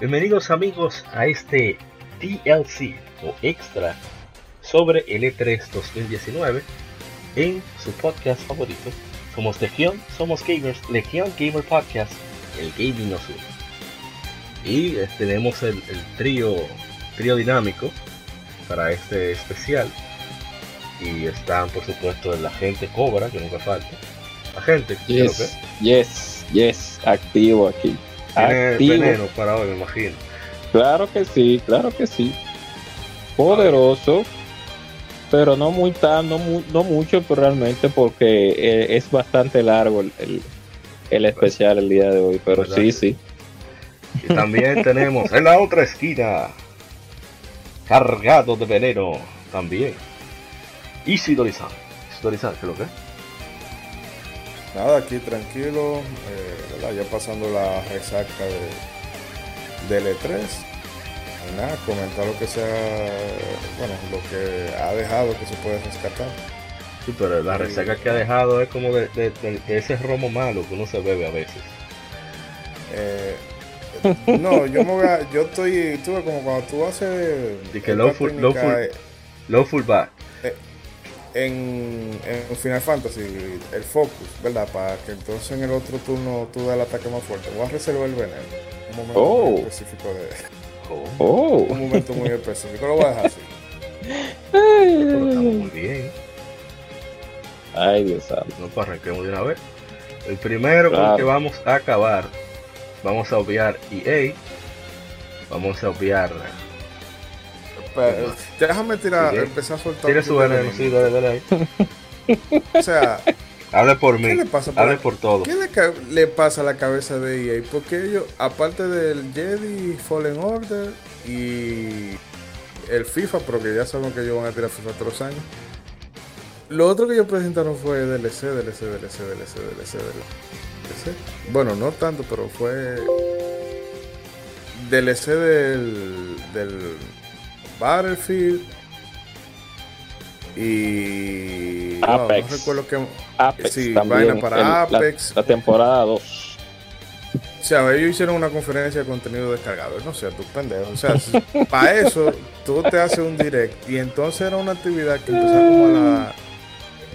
Bienvenidos amigos a este DLC o extra sobre el E3 2019 en su podcast favorito. Somos Legión, somos gamers, Legión Gamer Podcast, el gaming nos une. Y eh, tenemos el, trío, trío dinámico para este especial. Y están por supuesto la gente Cobra, que nunca falta. La gente, yes, yes, yes, activo aquí. Tiene veneno para hoy, me imagino. Claro que sí, claro que sí. Poderoso, pero no muy tan, no, no mucho, pero realmente porque eh, es bastante largo el, el, especial el día de hoy, pero sí, sí. Y también tenemos en la otra esquina, cargado de veneno, también. Isidorizan. Isidorizan, ¿qué es lo que Nada, aquí tranquilo, eh, ya pasando la resaca de, del E3. nada, comentar lo que sea, bueno, lo que ha dejado que se puede rescatar. Sí, pero la resaca que ha dejado es como de, ese romo malo que uno se bebe a veces. Eh, no, yo me voy a, yo estoy, tuve como cuando tú haces... Y que low full, low full, low full back en, en, Final Fantasy el focus, ¿verdad? Para que entonces en el otro turno tú das el ataque más fuerte. Voy a reservar el veneno. Un momento muy oh. específico de. Oh. Un momento muy específico. Lo voy a dejar así. muy bien. Ay, Dios santo. No, pues arranquemos de una vez. El primero con que vamos a acabar, vamos a obviar EA, vamos a obviar déjame tirar, empezar a soltar. Tire su veneno, sí, dale, dale ahí. o sea, hable por mí, le pasa hable por todo. ¿Qué le, pasa a la cabeza de EA? Porque ellos, aparte del Jedi Fallen Order y el FIFA, porque ya sabemos que ellos van a tirar FIFA todos los años. Lo otro que ellos presentaron fue DLC, DLC, DLC, DLC, DLC, DLC. Bueno, no tanto, pero fue DLC del, del Battlefield y Apex. no, recuerdo que Apex sí, vaina para Apex. La, temporada 2. O sea, ellos hicieron una conferencia de contenido descargado. No sé, tú pendejo. O sea, para eso tú te haces un direct. Y entonces era una actividad que empezaba como a la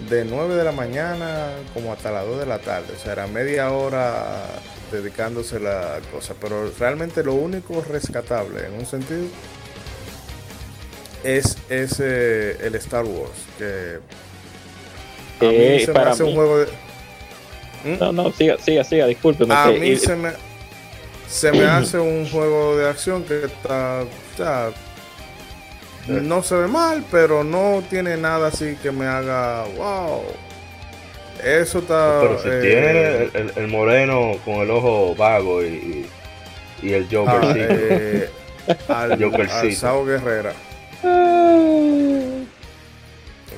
de 9 de la mañana como hasta las 2 de la tarde. O sea, era media hora dedicándose a la cosa. Pero realmente lo único rescatable en un sentido es, es el Star Wars. Que a mí eh, se me hace un juego de. ¿Mm? No, no, siga, siga, siga, discúlpeme. A mí se me, se me hace un juego de acción que está. No se ve mal, pero no tiene nada así que me haga wow. Eso está. Pero si eh, tiene el, moreno con el ojo vago y, y el Joker ah, eh, al, Joker al Sao Guerrera.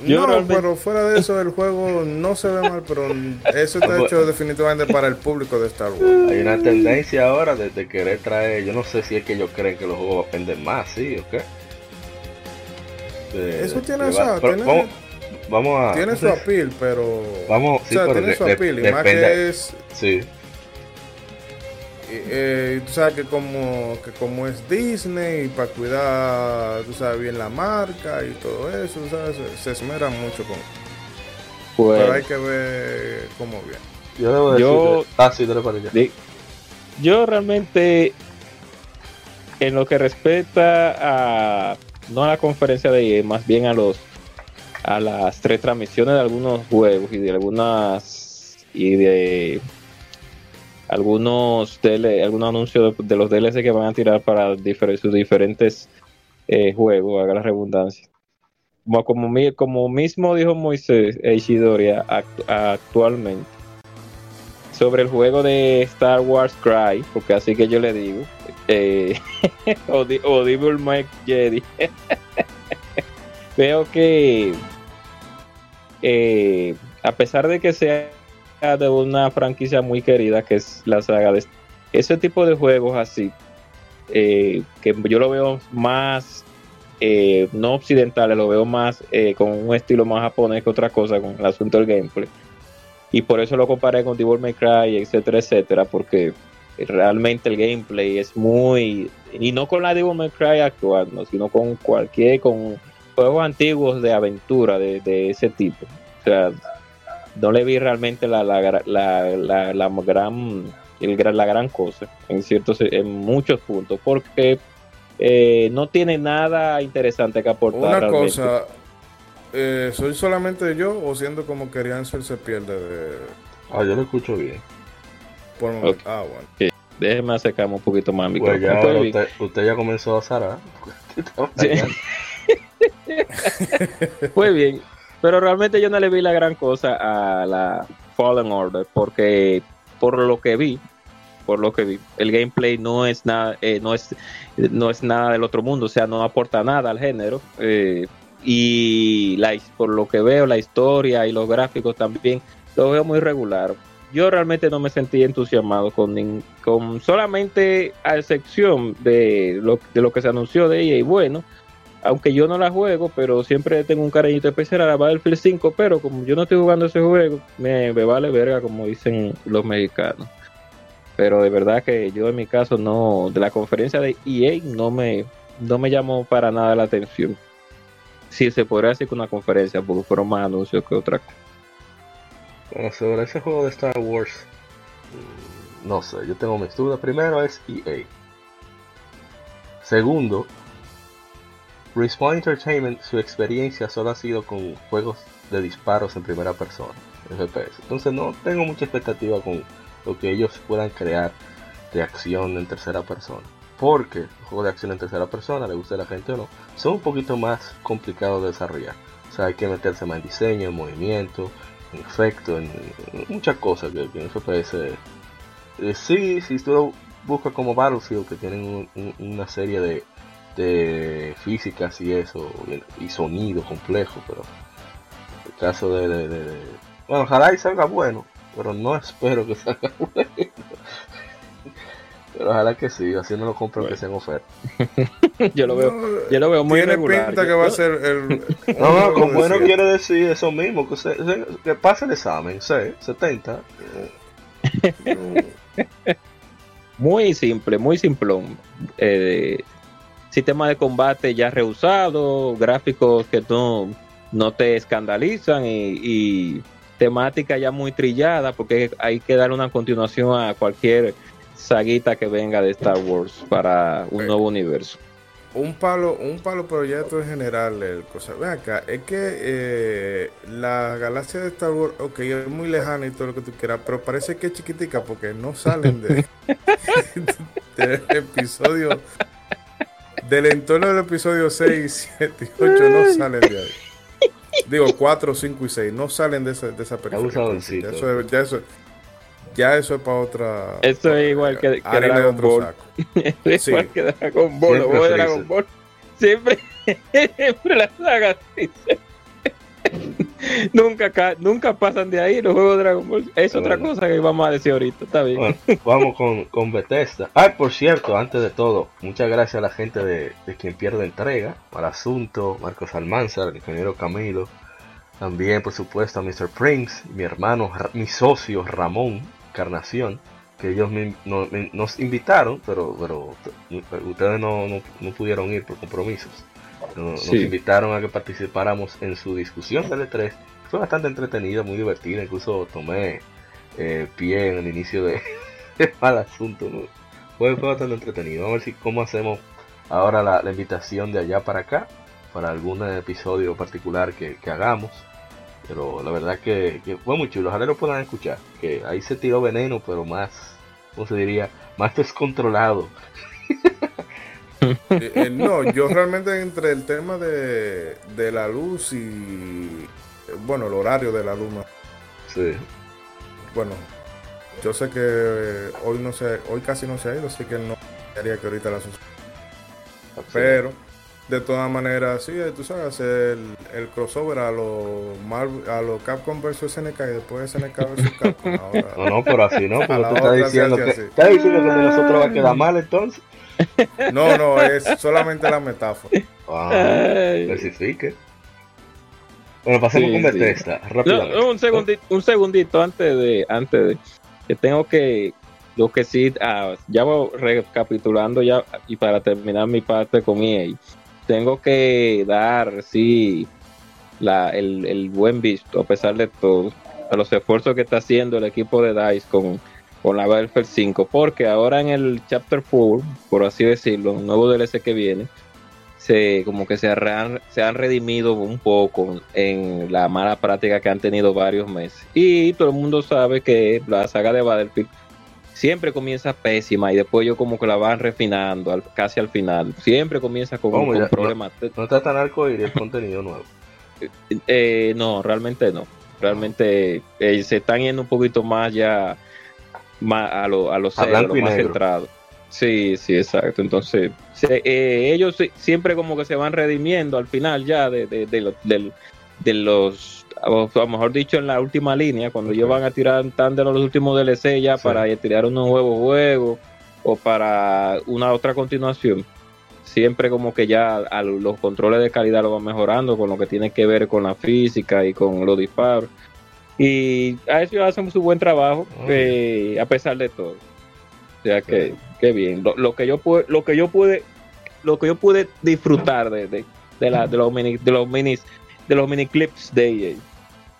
No, pero fuera de eso, el juego no se ve mal, pero eso está hecho definitivamente para el público de Star Wars. Hay una tendencia ahora de, querer traer, yo no sé si es que ellos creen que los juegos venden más, ¿sí o qué? eso tiene, eso, tiene, vamos, a... Tiene su appeal, pero... Vamos, o sea, tiene su appeal, y más que es... Sí eh, tú sabes que como, que como es Disney, para cuidar, tú sabes, bien la marca y todo eso, ¿sabes? Se, esmeran mucho con pues, Pero hay que ver cómo bien. Yo debo decir yo, ah, sí, dale yo realmente, en lo que respecta a, no a la conferencia de más bien a los a las tres transmisiones de algunos juegos y de algunas y de algunos tele, algunos anuncios de, los DLC que van a tirar para sus diferentes eh, juegos, haga la redundancia. Como, como, mismo dijo Moisés Eichidoria actualmente, sobre el juego de Star Wars Cry, porque así que yo le digo, eh, o, Mike Jedi, veo que eh, a pesar de que sea de una franquicia muy querida que es la saga de ese tipo de juegos así eh, que yo lo veo más eh, no occidentales lo veo más eh, con un estilo más japonés que otra cosa con el asunto del gameplay. Y por eso lo comparé con Devil May Cry etcétera etcétera porque realmente el gameplay es muy y no con la Devil May Cry actual sino con cualquier con juegos antiguos de aventura de, ese tipo no le vi realmente la, la, la, la, gran el, la gran cosa en ciertos en muchos puntos porque eh, no tiene nada interesante que aportar una cosa eh, soy solamente yo o siendo como que Ansel se pierde de ah yo lo escucho bien por okay. ah bueno sí. déjeme acercarme un poquito más mi pues ya usted, usted, ya comenzó a zarar sí. muy bien pero realmente yo no le vi la gran cosa a la Fallen Order porque por lo que vi, por lo que vi, el gameplay no es nada, eh, no es, no es nada del otro mundo, o sea, no aporta nada al género. Eh, y la, por lo que veo, la historia y los gráficos también lo veo muy regular. Yo realmente no me sentí entusiasmado con, con solamente a excepción de lo, de lo que se anunció de ella y bueno, aunque yo no la juego, pero siempre tengo un cariñito especial a la Battlefield 5, pero como yo no estoy jugando ese juego, me, vale verga, como dicen los mexicanos. Pero de verdad que yo en mi caso no, de la conferencia de EA no me, no me llamó para nada la atención. Sí, se podría decir que una conferencia, porque fueron más anuncios que otra cosa. Bueno, sobre ese juego de Star Wars, no sé, yo tengo mis dudas. Primero es EA. Segundo, Respawn Entertainment, su experiencia solo ha sido con juegos de disparos en primera persona, FPS. Entonces no tengo mucha expectativa con lo que ellos puedan crear de acción en tercera persona. Porque juegos de acción en tercera persona, le guste a la gente o no, son un poquito más complicados de desarrollar. O sea, hay que meterse más en diseño, en movimiento, en efecto, en, muchas cosas que, en FPS. Eh, sí, si tú buscas como Battlefield, que tienen una serie de de físicas y eso, y, sonido complejo, pero el caso de, Bueno, ojalá y salga bueno, pero no espero que salga bueno. Pero ojalá que sí, así no lo compro que sea en oferta. yo lo veo, yo lo veo muy Tiene pinta que va a ser el. No, no, con bueno quiere decir eso mismo, que, que pase el examen, C, 70. muy simple, muy simplón. Eh, sistema de combate ya reusado, gráficos que no, no te escandalizan y, temática ya muy trillada porque hay que dar una continuación a cualquier saguita que venga de Star Wars para un nuevo universo. Un palo, un palo proyecto en general, el cosa. Ven acá, es que eh, la galaxia de Star Wars, ok, es muy lejana y todo lo que tú quieras, pero parece que es chiquitica porque no salen de, del episodio del entorno del episodio 6, 7 y 8 no salen de ahí. Digo, 4, 5 y 6 no salen de esa, de esa película. Ya eso, ya, eso, ya eso es para otra. Eso es igual que, que Dragon Ball. es sí. igual que Dragon Ball. Siempre, Dragon Ball. Siempre, siempre la saga nunca, nunca pasan de ahí los juegos de Dragon Ball. Es otra cosa que vamos a decir ahorita, está bien. vamos con, con Bethesda. Ah, por cierto, antes de todo, muchas gracias a la gente de, quien pierde entrega, para Asunto, Marcos Almanzar, el ingeniero Camilo. También, por supuesto, a Mr. Prince, mi hermano, mi socio Ramón Carnación, que ellos nos invitaron, pero, pero ustedes no, no pudieron ir por compromisos. Nos, invitaron a que participáramos en su discusión del E3. Fue bastante entretenida, muy divertida. Incluso tomé eh, pie en el inicio de, mal asunto. Fue, bastante entretenido. Vamos a ver si cómo hacemos ahora la, invitación de allá para acá. Para algún episodio particular que, hagamos. Pero la verdad que, fue muy chulo. Ojalá lo puedan escuchar. Que ahí se tiró veneno, pero más, ¿cómo se diría? Más descontrolado. Eh, eh, no, yo realmente entre el tema de, de la luz y bueno, el horario de la luz. Sí. Bueno, yo sé que eh, hoy no sé, hoy casi no se ha ido, así que no quería que ahorita la suceda. Pero de todas maneras, sí, tú sabes, hacer el, el crossover a los a los Capcom vs SNK y después SNK vs Capcom. Ahora, No, no, pero así no, porque tú estás diciendo que, estás diciendo que de nosotros va a quedar mal entonces. No, no, es solamente la metáfora. Ay. especifique. Bueno, pasemos Sí, con. Bethesda, rápidamente. no, un segundito, un segundito antes de, antes de, que tengo que, lo que sí, ah, ya voy recapitulando ya y para terminar mi parte con EA, tengo que dar, sí, la, el, el buen visto, a pesar de todo, a los esfuerzos que está haciendo el equipo de DICE con, con la Battlefield 5, porque ahora en el Chapter 4, por así decirlo, un nuevo DLC que viene, se como que se han, se han redimido un poco en la mala práctica que han tenido varios meses. Y todo el mundo sabe que la saga de Battlefield siempre comienza pésima y después ellos como que la van refinando al- casi al final. Siempre comienza con, ¿Cómo? con problemas. No está tan arcoíris el contenido nuevo. Eh, no, realmente no. Realmente eh, se están yendo un poquito más ya más a lo, a lo A lo más negro. centrado. Sí, sí, exacto. Entonces, se- eh, ellos siempre como que se van redimiendo al final ya de, de, de lo- del- de los, a lo mejor dicho en la última línea, cuando ellos van a tirar tan de los últimos DLC ya Sí. para tirar unos nuevos juegos o para una otra continuación. Siempre como que ya a los controles de calidad lo van mejorando con lo que tiene que ver con la física y con los disparos. Y a eso hacen su buen trabajo, eh, a pesar de todo. O sea que, qué bien. Lo, lo que yo pude, lo que yo pude, lo que yo pude disfrutar de, de, de la, de los mini, de los minis, de los mini clips de EA.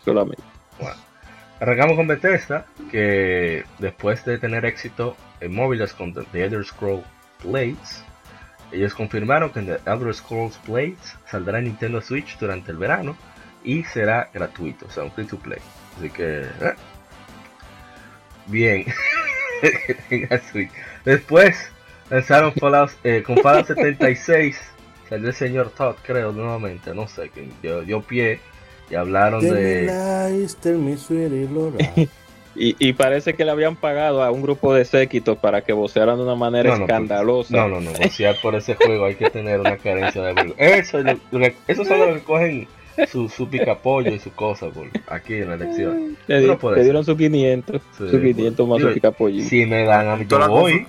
Solamente. Arrancamos con Bethesda, que después de tener éxito en móviles con The The Elder Scrolls Blades, ellos confirmaron que The Elder Scrolls Blades saldrá en Nintendo Switch durante el verano y será gratuito, o sea, un free to play. Así que, eh. bien. Después lanzaron Fallout, eh, con Fallout 76, salió el señor Todd, creo, nuevamente, no sé, que dio, dio pie y hablaron de... Y, y parece que le habían pagado a un grupo de séquitos para que vocearan de una manera No, no, pues, escandalosa. No, no, no. Vocear por ese juego hay que tener una carencia de vergüenza. Eso, es lo- lo que- su, su picapollo y su cosa por aquí en la elección. Le, di- no puede le ser. dieron sus 500, Sí, sus 500 más digo, su. Si me dan a mí, yo voy.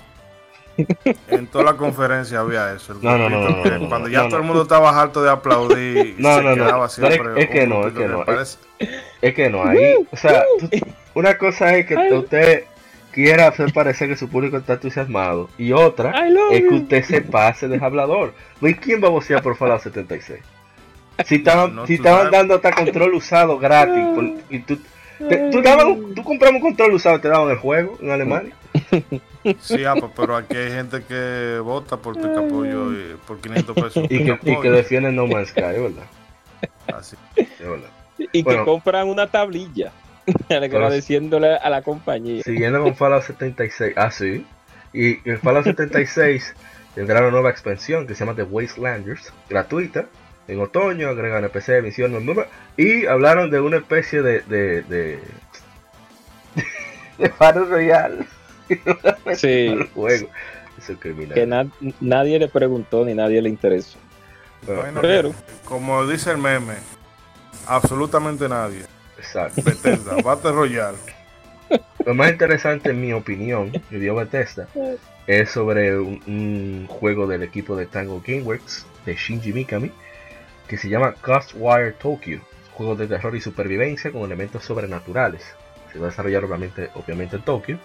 En toda la conferencia había eso. el No, no, no, no, que no, no, Cuando ya no. todo el mundo estaba harto de aplaudir, No, se no, no. quedaba es- siempre es que no, es que no. parece- Es que no, ahí. O sea, tú- una cosa es que Ay. usted quiera hacer parecer que su público está entusiasmado. Y otra es que you. usted se pase de hablador. ¿Y quién va a vocear por Fallout 76? Si estaban, No, si estaban dando hasta control usado gratis. por- y tú, te- tú, dabas un- tú comprabas un control usado y te daban el juego en Alemania. Sí, apa, pero aquí hay gente que vota por picapollo y por 500 pesos. Y que, y que defienden No Man's Sky, es verdad. Así. Verdad. Y Bueno. que compran una tablilla agradeciéndole a la compañía. Siguiendo con Fallout 76. Ah, sí. Y en Fallout 76 tendrá una nueva expansión que se llama The Wastelanders, gratuita. En otoño agregan NPC, misiones nuevas. Y hablaron de una especie de. de. de. de Battle Royale. Sí. Juego. Es. Que na- nadie le preguntó ni nadie le interesó. Bueno, Bueno, Pero, Como dice el meme, absolutamente nadie. Exacto. Bethesda, Battle Royale. Lo más interesante, en mi opinión, que dio Bethesda, es sobre un, un juego del equipo de Tango Gameworks, de Shinji Mikami, que se llama Ghostwire Tokyo. Juego de terror y supervivencia con elementos sobrenaturales. Se va a desarrollar obviamente, obviamente en Tokio,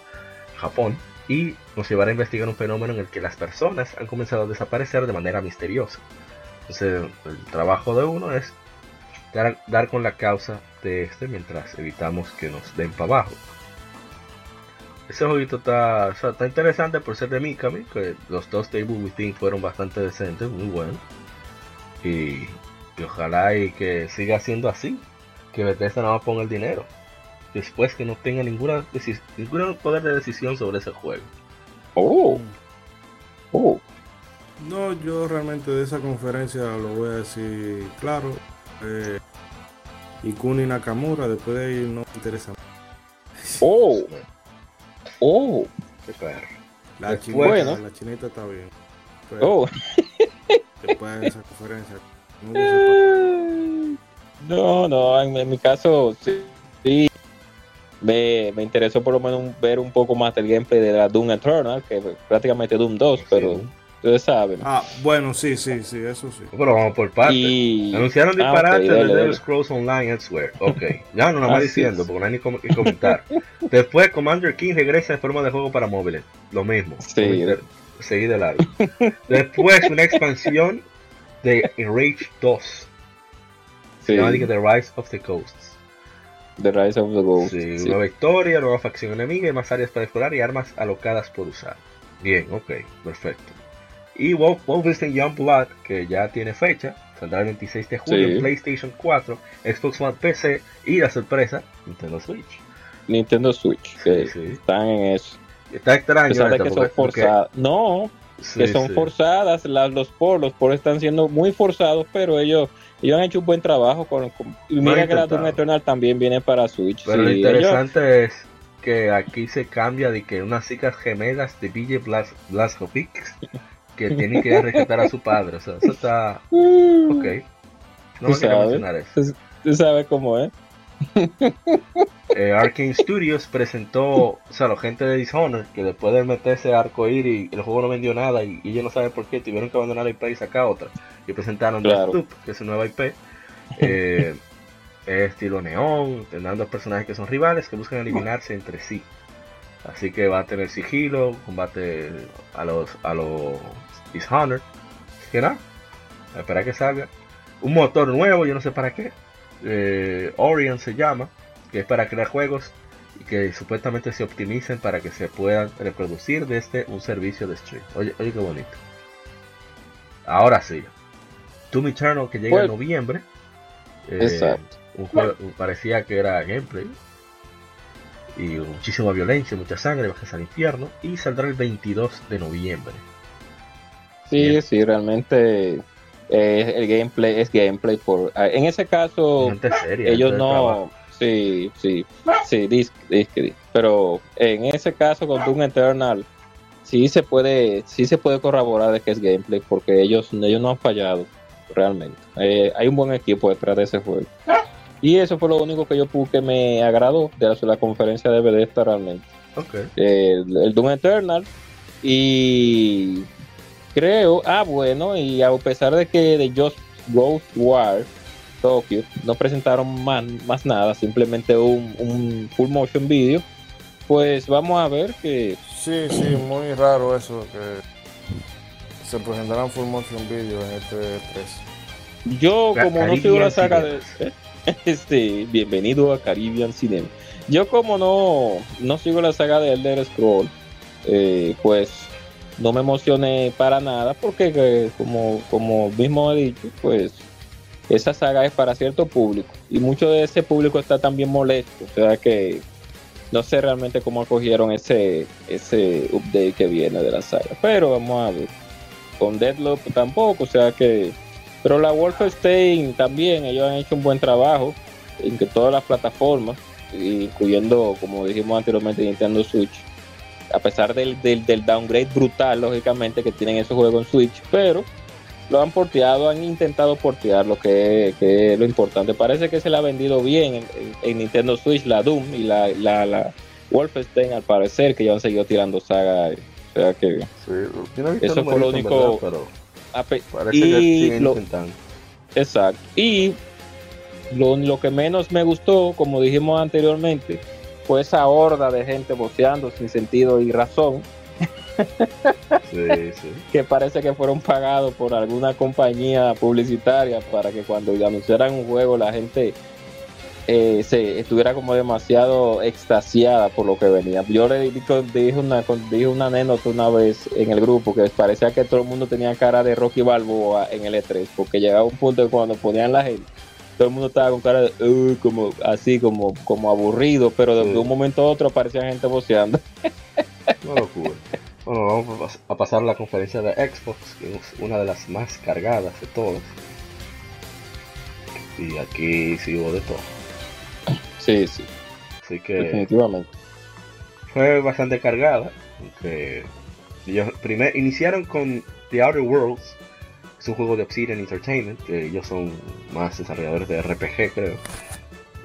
Japón, y nos llevará a investigar un fenómeno en el que las personas han comenzado a desaparecer de manera misteriosa. Entonces, el trabajo de uno es dar, con la causa de este mientras evitamos que nos den para abajo. Ese jueguito está, está interesante por ser de Mikami, que los dos Table Within fueron bastante decentes, muy buenos. Y, y ojalá y que siga siendo así, que Bethesda no va a poner el dinero. Después que no tenga ninguna ningún poder de decisión sobre ese juego. oh, oh, No, yo realmente de esa conferencia lo voy a decir claro. Eh, Ikuni Nakamura, después de ahí no me interesa. oh. Oh, Qué perro. La Después- Bueno. la chinita está bien. Pero oh. después de esa conferencia, no No, en, en mi caso sí, sí. Me, me interesó por lo menos ver un poco más del gameplay de la Doom Eternal, que es prácticamente Doom 2, pero ustedes saben. Ah, bueno, sí, sí, sí, eso sí. Pero vamos por partes. Y Anunciaron Ah, disparate dale, de dale. Elder Scrolls Online Elsewhere. Ok, ya no, nada más Así diciendo, es. porque no hay ni com- que comentar. Después, Commander King regresa en forma de juego para móviles. Lo mismo. Sí. Seguí de largo. Después, una expansión de Enrage 2. Se sí, llama de Rise of the Coasts. The Rise of the Ghost. Sí, sí. nueva historia, nueva facción enemiga y más áreas para explorar y armas alocadas por usar. Bien, ok, perfecto. Y Wolf- Wolfenstein Youngblood, que ya tiene fecha, saldrá el 26 de julio Sí. PlayStation 4, Xbox One PC y la sorpresa, Nintendo Switch. Nintendo Switch, que están en eso. Está extraño esto, que porque- porque-. No, sí, que son sí. forzadas, las, los poros, los poros están siendo muy forzados, pero ellos, ellos han hecho un buen trabajo con, con- y mira que la. Doom Eternal también viene para Switch. Pero lo ellos- interesante es que aquí se cambia de que unas chicas gemelas de BJ Blas Blazkowicz que tienen que rescatar a su padre. O sea, eso está. Ok. No me quiero mencionar eso. Tú sabes cómo es. Eh, Arkane Studios presentó, o sea, la gente de Dishonored, que después de meterse a Arcoíris, el juego no vendió nada y, y ellos no saben por qué, tuvieron que abandonar la IP y sacar otra. Y presentaron Claro. Deathloop, que es su nueva IP. Eh, es estilo neón, tendrán dos personajes que son rivales que buscan eliminarse entre sí. Así que va a tener sigilo, combate a los a los Dishonored. Así que nada, a esperar que salga. Un motor nuevo, yo no sé para qué. Eh, Orion se llama, que es para crear juegos y que supuestamente se optimicen para que se puedan reproducir desde un servicio de stream. Oye, oye qué bonito. Ahora sí. Doom Eternal que llega en Bueno. noviembre. Eh, Exacto. un juego parecía que era gameplay. Y muchísima violencia, mucha sangre, bajas al infierno. Y saldrá el 22 de noviembre. Sí, Bien. sí, realmente eh, el gameplay es gameplay. por ah, En ese caso, ellos no. Sí, sí, sí, dis, dis- dis- pero en ese caso con Doom Eternal sí se puede, sí se puede corroborar de que es gameplay porque ellos, ellos no han fallado realmente. Eh, hay un buen equipo detrás de ese juego. Y eso fue lo único que yo pude que me agradó de la, la conferencia de Bethesda realmente Ok. el, el Doom Eternal y creo, ah bueno, y a pesar de que de Just Ghost War Tokyo no presentaron más, más nada, simplemente un, un full motion video, pues vamos a ver que Sí, sí, muy raro eso que se presentarán full motion video en este 3. yo como no sigo la saga de este, bienvenido a Caribbean Cinema. Yo como no, no sigo la saga de Elder Scroll, eh, pues no me emocioné para nada porque eh, como, como mismo he dicho, pues esa saga es para cierto público y mucho de ese público está también molesto, o sea que no sé realmente cómo acogieron ese, ese update que viene de la saga, pero vamos a ver. Con Deadloop tampoco, o sea que pero la Wolfenstein también, ellos han hecho un buen trabajo en que todas las plataformas, incluyendo, como dijimos anteriormente, Nintendo Switch, a pesar del, del, del downgrade brutal, lógicamente, que tienen esos juegos en Switch, pero lo han porteado, han intentado portear lo que, que es lo importante. Parece que se le ha vendido bien en, en- en Nintendo Switch la Doom y la, la, la Wolfenstein, al parecer, que ya han seguido tirando saga. eh. O sea que, Sí, Eso fue lo único- verdad, pero parece y que lo- intentando. Exacto. Y lo, lo que menos me gustó, como dijimos anteriormente, fue esa horda de gente boceando sin sentido y razón, Sí, sí. que parece que fueron pagados por alguna compañía publicitaria para que cuando anunciaran un juego la gente eh, se estuviera como demasiado extasiada por lo que venía. Yo le di- dije una, dije una anécdota una vez en el grupo que parecía que todo el mundo tenía cara de Rocky Balboa en el E3, porque llegaba un punto que cuando ponían la gente, todo el mundo estaba con cara de "Uh", como así, como, como aburrido, pero de, Sí. un momento a otro aparecía gente boceando. No locura. Bueno, vamos a pas- a pasar a la conferencia de Xbox, que es una de las más cargadas de todas. Y aquí sí hubo de todo. Sí, sí, Así que definitivamente. fue bastante cargada. Aunque ellos primer, iniciaron con The Outer Worlds, es un juego de Obsidian Entertainment, que ellos son más desarrolladores de RPG, creo.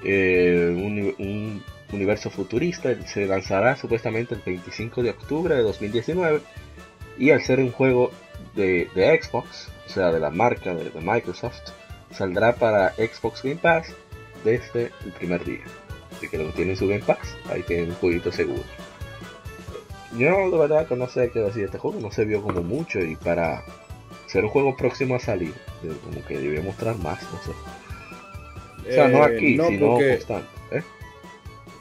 Eh, un, un universo futurista, se lanzará supuestamente el 25 de octubre de 2019 y al ser un juego de, Xbox, o sea, de la marca de, Microsoft, saldrá para Xbox Game Pass desde el primer día. Así que que tienen su Game Pass, ahí tienen un jueguito seguro. Yo de verdad que no sé qué decir de este juego, no se vio como mucho y para ser un juego próximo a salir, como que debió mostrar más, no sé. O sea, no Eh, aquí, no, sino porque- constante. ¿eh?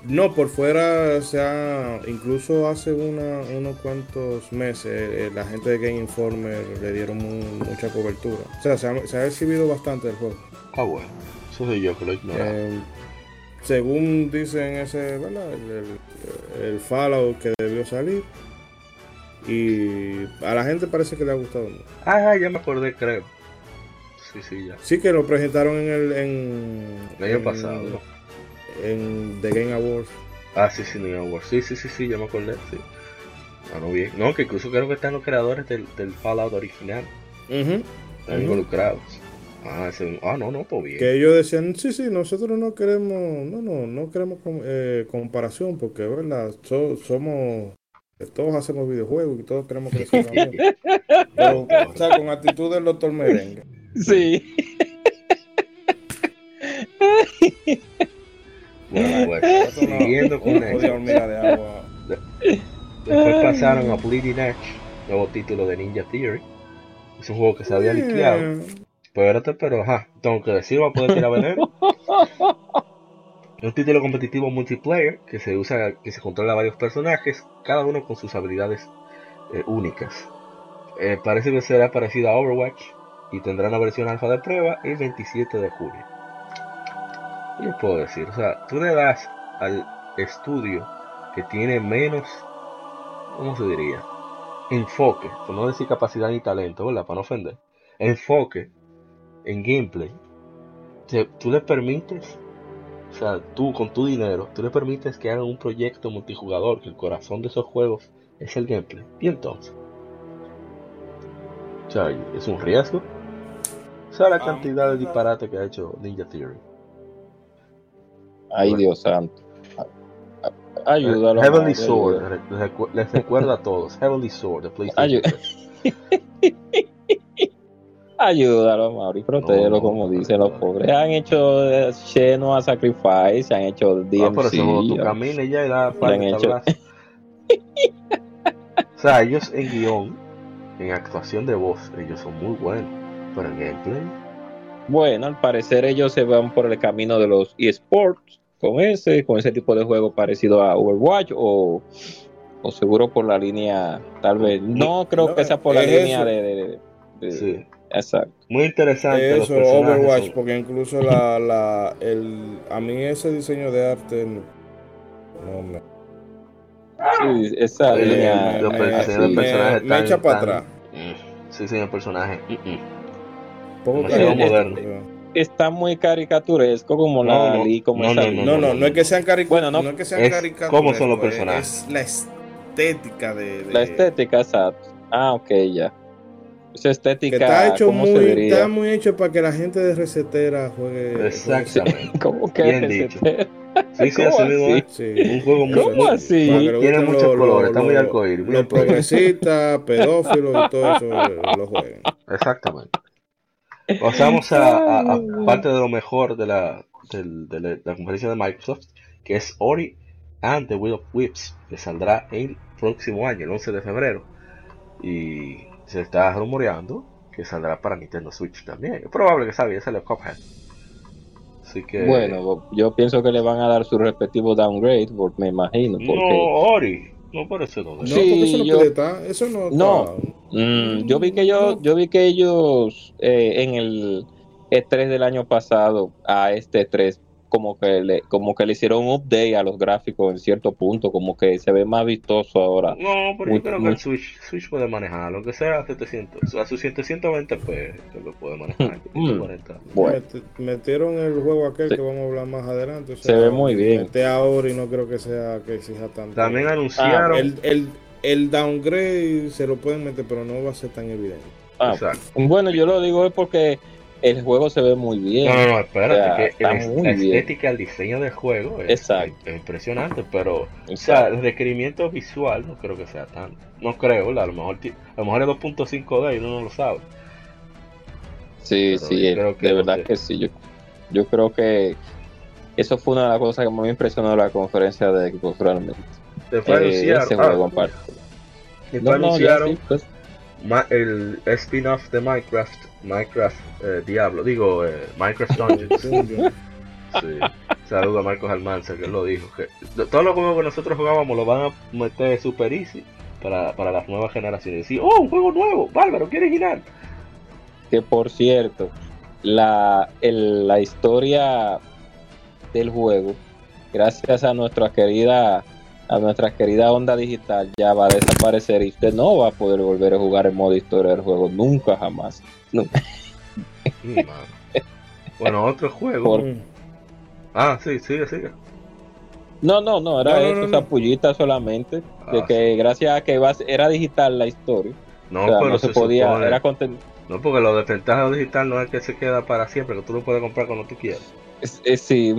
No, por fuera, o sea, incluso hace una- unos cuantos meses eh, la gente de Game Informer le dieron mu- mucha cobertura. O sea, se ha, se ha exhibido bastante el juego. Ah, bueno, eso soy yo que lo ignoraba. Eh, según dicen ese, ¿verdad? El, el- el Fallout que debió salir. Y a la gente parece que le ha gustado mucho. Ah, ya me acordé, creo. Sí, sí, ya. Sí que lo presentaron en el en, El año en- pasado, en The Game Awards. Ah, sí, sí, New Wars. Sí, sí, sí, sí, ya me acordé, sí. Ah, no, bien. No, que incluso creo que están los creadores del, del Fallout original. Ujú. Están Ujú. involucrados. Ah, ese- ah, no, no, pues bien. Que ellos decían, sí, sí, nosotros no queremos, no, no, no queremos eh, comparación porque, ¿verdad? So- somos, todos hacemos videojuegos y todos queremos haga bien. Pero, o sea, con actitud del doctor Merengue. Sí. Bueno, pues, siguiendo con eso. hormiga de agua. Después pasaron a Bleeding Edge, nuevo título de Ninja Theory. Es un juego que se había liqueado. Eh, Pero espérate, pero ajá, tengo que decirlo para poder tirar veneno. Un título competitivo multiplayer que se usa, que se controla a varios personajes, cada uno con sus habilidades eh, únicas. Eh, parece que será parecido a Overwatch y tendrá una versión alfa de prueba el 27 de julio. ¿Qué les puedo decir? O sea, tú le das al estudio que tiene menos, ¿cómo se diría? Enfoque, por no decir capacidad ni talento, ¿verdad? Para no ofender. Enfoque en gameplay. O sea, tú le permites, o sea, tú con tu dinero, tú le permites que hagan un proyecto multijugador, que el corazón de esos juegos es el gameplay. Y entonces, o sea, es un riesgo. O sea, la cantidad de disparate que ha hecho Ninja Theory. Ay, Dios santo. Ayúdalo. Heavenly madre, Sword, ayúdalo. les recuerda a todos. Heavenly Sword de PlayStation. Ayu- Ayúdalo, Mauri, protégelo, No, como no, dicen no. los pobres. Han hecho eh, Xenoa Sacrifice, han hecho Ah, pero DMC. juego tú camines ya y da par han hecho. o sea, ellos en guion, en actuación de voz, ellos son muy buenos. Pero en gameplay, Bueno, al parecer ellos se van por el camino de los eSports con ese, con ese tipo de juego parecido a Overwatch o, o seguro por la línea, tal vez. No creo No, que sea por la línea de- de- de- sí. Exacto. Muy interesante. Eso, Overwatch, son- porque incluso la, la, el, a mí ese diseño de arte no, no me, Sí, esa Eh, línea. los me- los personajes echa para atrás. Mm, Sí, señor personaje. Mm, mm. Poco. Está muy caricaturesco como No, la no, como no, esa no. No, no, no es que sean caricaturas. Bueno, no, no, es que sean es caricaturas. cómo son los pues, personajes. Es la estética de. de- La estética, exacto. Ah, ok, ya. Esa Que estética, está hecho ¿cómo se muy, está muy hecho para que la gente de recetera juegue. Exactamente. ¿Cómo que Bien dicho. Sí, sí, ¿Cómo así mismo. Sí. Un juego muy ¿Cómo muy- así? Tiene muchos colores, está muy arcoíris, Los progresistas, pedófilos y todo eso eh, lo jueguen. Exactamente. Pasamos a, a- a parte de lo mejor de la, del- de la, de la conferencia de Microsoft, que es Ori and the Will of Whips, que saldrá el próximo año, el 11 de febrero. Y se está rumoreando que saldrá para Nintendo Switch también. Es probable que salga, ya sale Cuphead. Así que. Bueno, yo pienso que le van a dar su respectivo downgrade, por- me imagino. no, Porque Ori. No, por eso no. No, Sí, porque eso no yo- puede estar. Eso no. No. está- mm, yo vi que yo, yo vi que ellos eh, en el E3 del año pasado a este 3 como que le, como que le hicieron un update a los gráficos en cierto punto, como que se ve más vistoso ahora. No, pero Muy- yo creo que el Switch, Switch puede manejar, lo que sea a 700, a sus 720p que lo puede manejar. Mm. 140. Bueno, Met- metieron el juego aquel Sí. que vamos a hablar más adelante. o Se ve muy bien. mete ahora y no creo que sea que exija tanto. También Ah, anunciaron, el, el, el downgrade se lo pueden meter, pero no va a ser tan evidente. ah, exacto. bueno, yo lo digo es porque el juego se ve muy bien. No, no, no, espérate, O sea, que está el- muy la bien. estética, el diseño del juego es, Exacto. es impresionante, pero o sea, el requerimiento visual no creo que sea tanto. No creo, a lo mejor a lo mejor es 2.5D y uno no lo sabe. Sí, Pero sí, yo eh, creo que de no verdad sé. que sí. Yo, yo creo que eso fue una de las cosas que más me impresionó de la conferencia de Xbox realmente. Después Eh, anunciaron, ese ah, juego en parte. No, no, ya anunciaron sí, pues, ma- el spin-off de Minecraft, Minecraft eh, Diablo, digo eh, Minecraft Dungeons. Dungeon. Sí. Saludo a Marcos Almanza, que él lo dijo. Que todos los juegos que nosotros jugábamos los van a meter super easy para, para las nuevas generaciones. Y decir, oh, un juego nuevo, bárbaro, qué original. que por cierto, la, el- la historia del juego, gracias a nuestra querida a nuestra querida onda digital, ya va a desaparecer y usted no va a poder volver a jugar en modo historia del juego nunca jamás. Nunca. Mm, bueno, otro juego. Por-. Ah, sí, sigue, sigue. No, no, no, era No, eso, no, esa no. pullita solamente, de Ah, que gracias a que era digital la historia, No, o sea, pero no se se podía, supone- era conten- No, porque lo de ventaja digital no es que se queda para siempre, que tú lo puedes comprar cuando tú quieras. sí.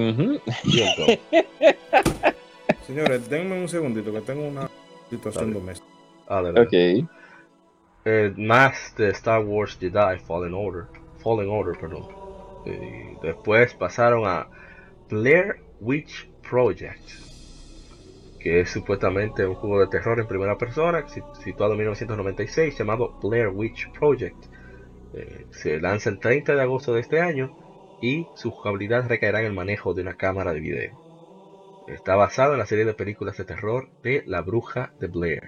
Y entonces, Señores, denme un segundito que tengo una situación Dale. doméstica. adelante. ok, Eh, más de Star Wars Jedi Fallen Order. Fallen Order, perdón. Y después pasaron a Blair Witch Project. Que es supuestamente un juego de terror en primera persona, si- situado en 1996, llamado Blair Witch Project. Eh, se lanza el 30 de agosto de este año y su jugabilidad recaerá en el manejo de una cámara de video. Está basado en la serie de películas de terror de La Bruja de Blair.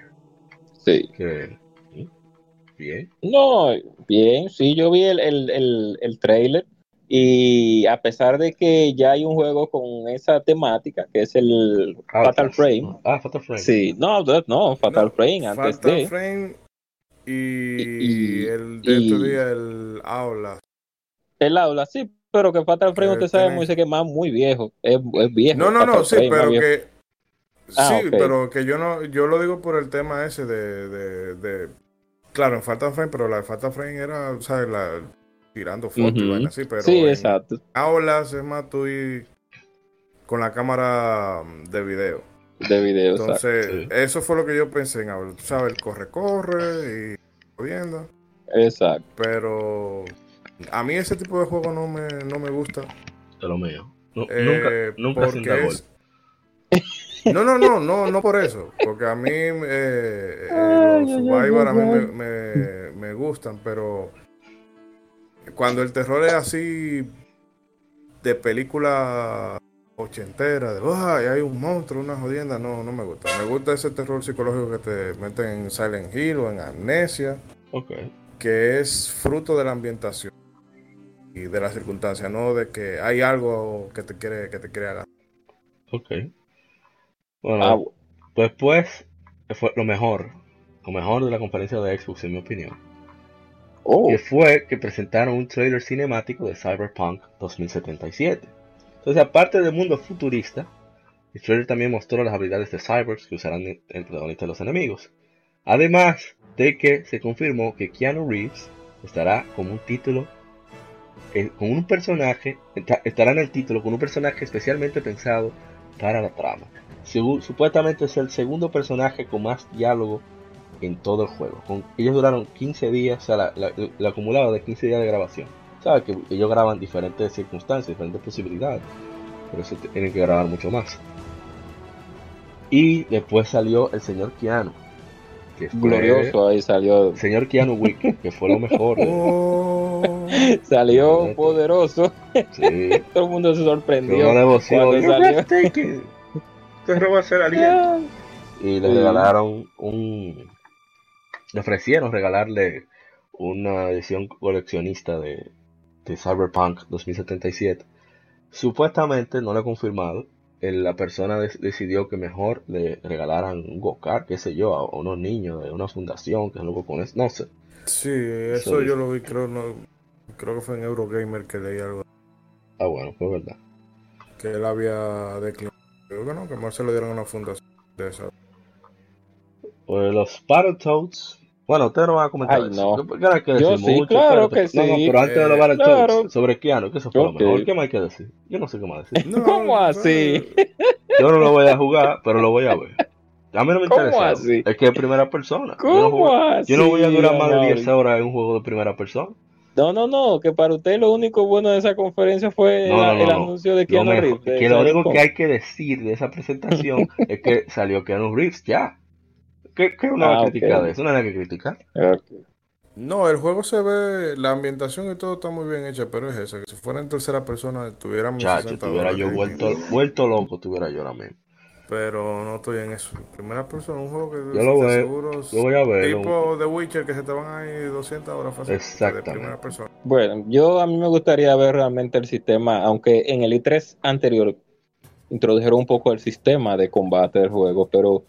sí. Que, bien. No, bien, sí, yo vi el, el, el, el trailer y a pesar de que ya hay un juego con esa temática, que es el Fatal. Frame, Ah, Fatal Frame. sí, no, no, Fatal No, Frame antes Fatal de, Frame y, Y- el de y- este día, el Aula. el aula, sí, pero que Fatal Frame usted sabe sé que es más muy viejo, es, es viejo. No, no, no, sí, Frame, pero que. Ah, sí, pero que yo no, yo lo digo por el tema ese de, de, de- claro, en Fatal Frame, pero la de Fatal Frame era, ¿sabes? La, tirando fotos y vaina así, pero sí, en exacto, Aulas es más tú y con la cámara de video. de video, exacto. Entonces, Sí. eso fue lo que yo pensé en Aulas. Tú sabes, el corre-corre y viendo. exacto. Pero a mí ese tipo de juego no me, no me gusta. De lo mío. Nu- eh, nunca porque es- No, no, no, no, no por eso. Porque a mí eh, eh, los Survivor a mí me, me- me gustan, pero cuando el terror es así de película ochentera, de "Ay, hay un monstruo, una jodienda, no, no me gusta. Me gusta ese terror psicológico que te meten en Silent Hill o en Amnesia, Ok. que es fruto de la ambientación y de las circunstancias, no de que hay algo que te quiere, que te quiere agarrar. Ok. Bueno, Ah, después fue lo mejor. Lo mejor de la conferencia de Xbox, en mi opinión. oh, Que fue que presentaron un trailer cinemático de Cyberpunk 2077. Entonces, aparte del mundo futurista, el trailer también mostró las habilidades de cyborgs que usarán el el protagonista de los enemigos. Además de que se confirmó que Keanu Reeves estará como un título, con un personaje, esta- estará en el título con un personaje especialmente pensado para la trama. Supuestamente es el segundo personaje con más diálogo en todo el juego. Con- ellos duraron 15 días, o sea, la, la- acumulado de 15 días de grabación. Sabes que ellos graban diferentes circunstancias, diferentes posibilidades. Por eso tienen que grabar mucho más. Y después salió el señor Keanu. Que fue glorioso ahí salió, El señor Keanu Wick, que fue lo mejor. de- Oh, salió poderoso, Sí. todo el mundo se sorprendió. una devoción. cuando You're salió. Te ser aliento. Y le Sí. regalaron un. Le ofrecieron regalarle una edición coleccionista de, de Cyberpunk 2077. supuestamente, no lo he confirmado, el- la persona decidió que mejor le regalaran un go-kart, qué sé yo, a unos niños de una fundación, que es loco con eso, no sé. Sí, eso yo lo vi, creo, no, creo que fue en Eurogamer que leí algo. Ah, bueno, fue verdad. Que él había declinado. Creo que no, que más se lo dieron a una fundación de esa. Pues los Battletoads. Bueno, ustedes no van a comentar Ay, eso. no. ¿Qué- qué hay que Yo sí, mucho? claro que No, no, sí. pero antes de Eh, claro. sobre Keanu, que eso fue lo mejor. ¿Qué más hay que decir? Yo no sé qué más decir. No, ¿Cómo no, así? Yo no lo voy a jugar, pero lo voy a ver. A mí no me ¿Cómo interesa. así? Es que es primera persona. Yo no, ¿Cómo así? yo no voy a durar más de Amaury? 10 horas en un juego de primera persona. No, no, no, que para usted lo único bueno de esa conferencia fue No, la- no, no, el no. anuncio de Keanu Reeves. que lo único que hay que decir de esa presentación es que salió Keanu Reeves ya. ¿Qué, qué uno va Ah, a ok. criticar de eso? No hay nada que criticar. Ok. No, el juego se ve, la ambientación y todo está muy bien hecha, pero es esa, que si fuera en tercera persona tuviera mis Chacho, 60 tuviera yo vuelto, vuelto loco, tuviera yo ahora mismo. Pero no estoy en eso. Primera persona, un juego que Yo lo de veo, seguro es Lo voy a ver. tipo The Witcher que se te van ahí 200 horas fácil. Exactamente. De primera persona. Bueno, yo a mí me gustaría ver realmente el sistema, aunque en el i3 anterior introdujeron un poco el sistema de combate del juego, pero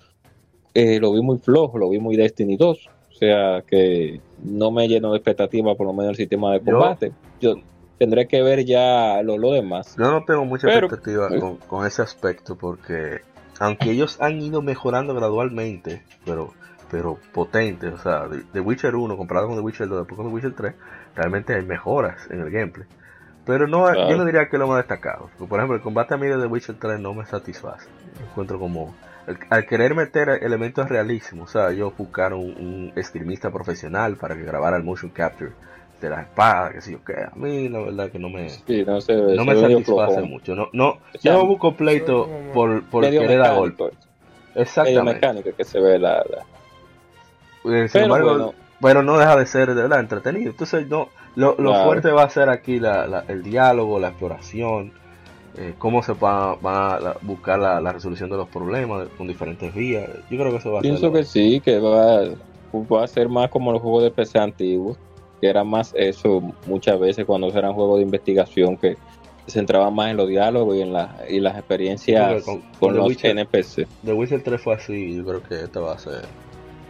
eh, lo vi muy flojo, lo vi muy Destiny 2. O sea que no me lleno de expectativa por lo menos el sistema de combate. Yo, tendré que ver ya lo, lo demás. Yo no tengo mucha Pero- expectativa con, con ese aspecto porque aunque ellos han ido mejorando gradualmente, pero pero potente, o sea, de, de Witcher 1 comparado con The Witcher 2, después con The Witcher 3, realmente hay mejoras en el gameplay. Pero no, Claro. yo no diría que lo más destacado. Porque, por ejemplo, el combate a mí de The Witcher 3 no me satisface. Lo encuentro como... al querer meter elementos realismos, o sea, ellos buscaron un, un esgrimista profesional para que grabara el motion capture de la espada, que sé yo qué. A mí la verdad que no me, Sí, no, me satisface mucho. No, no, O sea, yo no busco pleito por, por querer dar golpe. medio Exactamente. mecánica que se ve la, la- Eh, Sin Pero embargo, bueno. pero no deja de ser de verdad entretenido. Entonces, no, lo, lo Claro. fuerte va a ser aquí la, la- el diálogo, la exploración, eh, cómo se va, va a la- buscar la, la resolución de los problemas con diferentes vías. Yo creo que eso va a ser. Pienso que sí, que va, va a ser más como los juegos de PC antiguos, que era más eso muchas veces cuando eran juegos de investigación que se centraban más en los diálogos y en, la, y las experiencias con- con, con The los Witcher- NPC. The Witcher 3 fue así, yo creo que esta va a ser,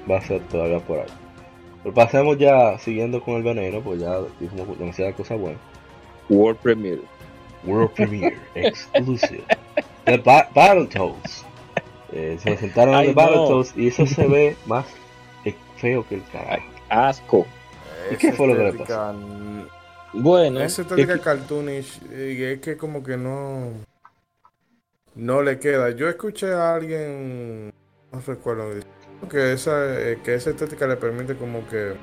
va a ser todavía por ahí. Pero pasemos ya siguiendo con el veneno, pues ya dijimos demasiadas cosas buenas. World Premiere. World Premiere Exclusive The ba Battletoads. Eh, se presentaron Ay, de no. Battletoads y eso se ve más feo que el carajo. Asco. ¿Y qué fue lo que le estética, n- Bueno, Esa estética cartoonish y es que como que no no le queda. Yo escuché a alguien, no recuerdo, que esa eh, que esa estética le permite como que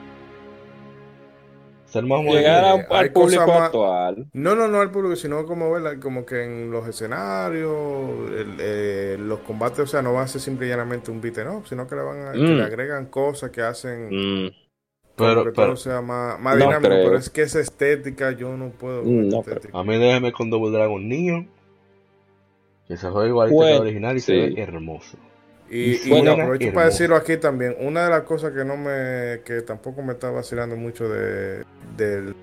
Ser más llegar a- eh, al público más- actual. no no no al público, sino como verla como que en los escenarios, el- eh, los combates, o sea, no va a ser simple y llanamente un beat up, sino que le van a, que Mm. le agregan cosas que hacen Mm, Pero- que pero- todo sea más, más No dinámico, creo. pero es que esa estética yo no puedo no. A mí déjeme con Double Dragon Neon. Que se juega igualito que Bueno, el original y se sí. ve hermoso. Y, y Bueno, aprovecho para decirlo aquí también. Una de las cosas que no me, que tampoco me está vacilando mucho de, del,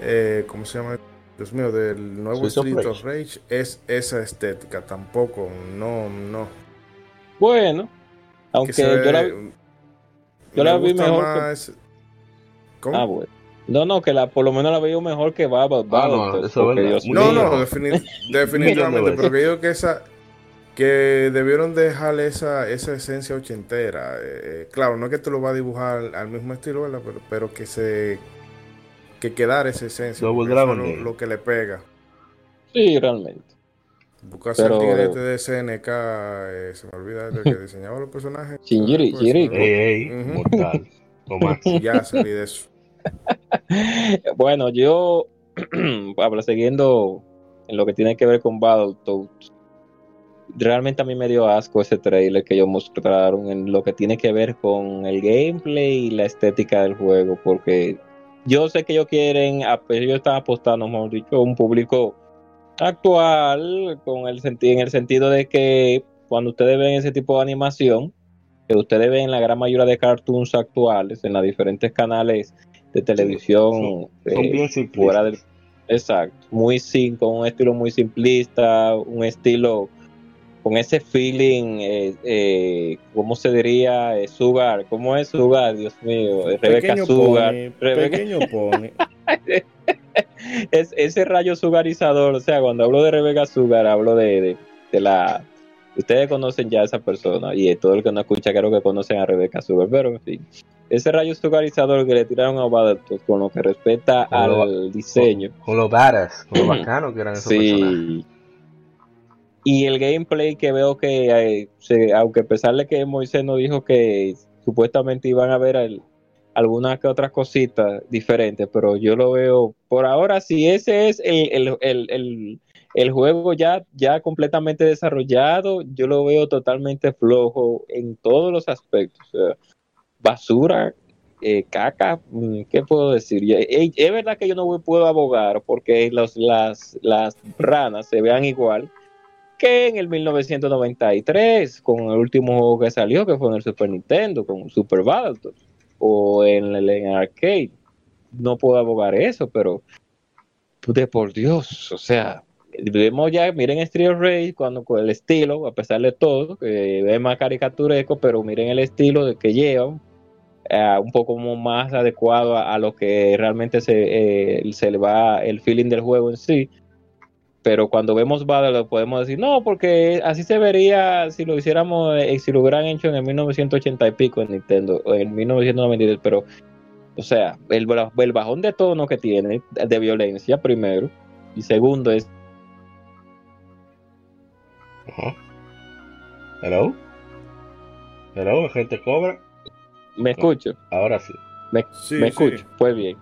eh, ¿cómo se llama? Dios mío, del nuevo of Street Rage. of Rage es esa estética. Tampoco, no, no. bueno, Que aunque yo ve- la, yo la vi mejor que- más- ¿Cómo? ah, bueno. No, no, que la, por lo menos la veo mejor que Baba. Ah, no, No, definitivamente, pero que digo que esa que debieron dejarle esa, esa esencia ochentera. eh, claro, no es que tú lo vas a dibujar al mismo estilo, ¿verdad? Pero, pero que se que quedara esa esencia. Dragon es lo, lo que le pega. Sí, realmente. Buscarse Pero- el tigre este de SNK, eh, se me olvida el que diseñaba los personajes. Shinjiri, Pues, Shinjiri. no, Ey, Ujú. mortal. O Max. Ya salí de eso. Bueno, yo, habla siguiendo en lo que tiene que ver con Battletoads, realmente a mí me dio asco ese trailer que ellos mostraron en lo que tiene que ver con el gameplay y la estética del juego, porque yo sé que ellos quieren, ellos están apostando, mejor dicho, a un público actual, con el en el sentido de que cuando ustedes ven ese tipo de animación, que ustedes ven en la gran mayoría de cartoons actuales, en los diferentes canales de televisión, Son eh, bien fuera del. Exacto, muy sin, con un estilo muy simplista, un estilo con ese feeling, eh, eh, ¿cómo se diría? Eh, Sugar, ¿cómo es Sugar? Dios mío, eh, Rebeca Pequeño Sugar. pony, Rebeca- Pequeño pony. es, ese rayo sugarizador, o sea, cuando hablo de Rebeca Sugar, hablo de, de, de la... Ustedes conocen ya a esa persona y todo el que no escucha creo que conocen a Rebeca Sugar, pero en fin, ese rayo sugarizador que le tiraron a Battletoads con lo que respecta Con lo- al diseño. Con lo badass, con lo bacano que eran esos personajes. Y el gameplay que veo que, eh, se- aunque a pesar de que Moisés nos dijo que supuestamente iban a ver al- algunas que otras cositas diferentes, pero yo lo veo, por ahora, si ese es el, el, el, el, juego ya, ya completamente desarrollado, yo lo veo totalmente flojo en todos los aspectos. Basura, eh, caca, mm, ¿qué puedo decir? Eh, Es verdad que yo no puedo abogar porque los, las, las ranas se vean igual que en el 1993, con el último juego que salió, que fue en el Super Nintendo, con Super Battletoads, o en el arcade. No puedo abogar eso, pero de por Dios, o sea, vemos ya, miren Street Race cuando con el estilo, a pesar de todo, que es más caricaturesco, pero miren el estilo de que llevan, eh, un poco más adecuado a, a lo que realmente se, eh, se le va el feeling del juego en sí. Pero cuando vemos Battle podemos decir, no, porque así se vería si lo hiciéramos, eh, si lo hubieran hecho en el 1980 y pico en Nintendo, o en 1993, pero, o sea, el, el bajón de tono que tiene, de violencia primero, y segundo es Ajá. Hello. Hello, gente cobra. ¿Me escucho? Ahora sí. ¿Me, Sí, me sí. escucho? Pues bien.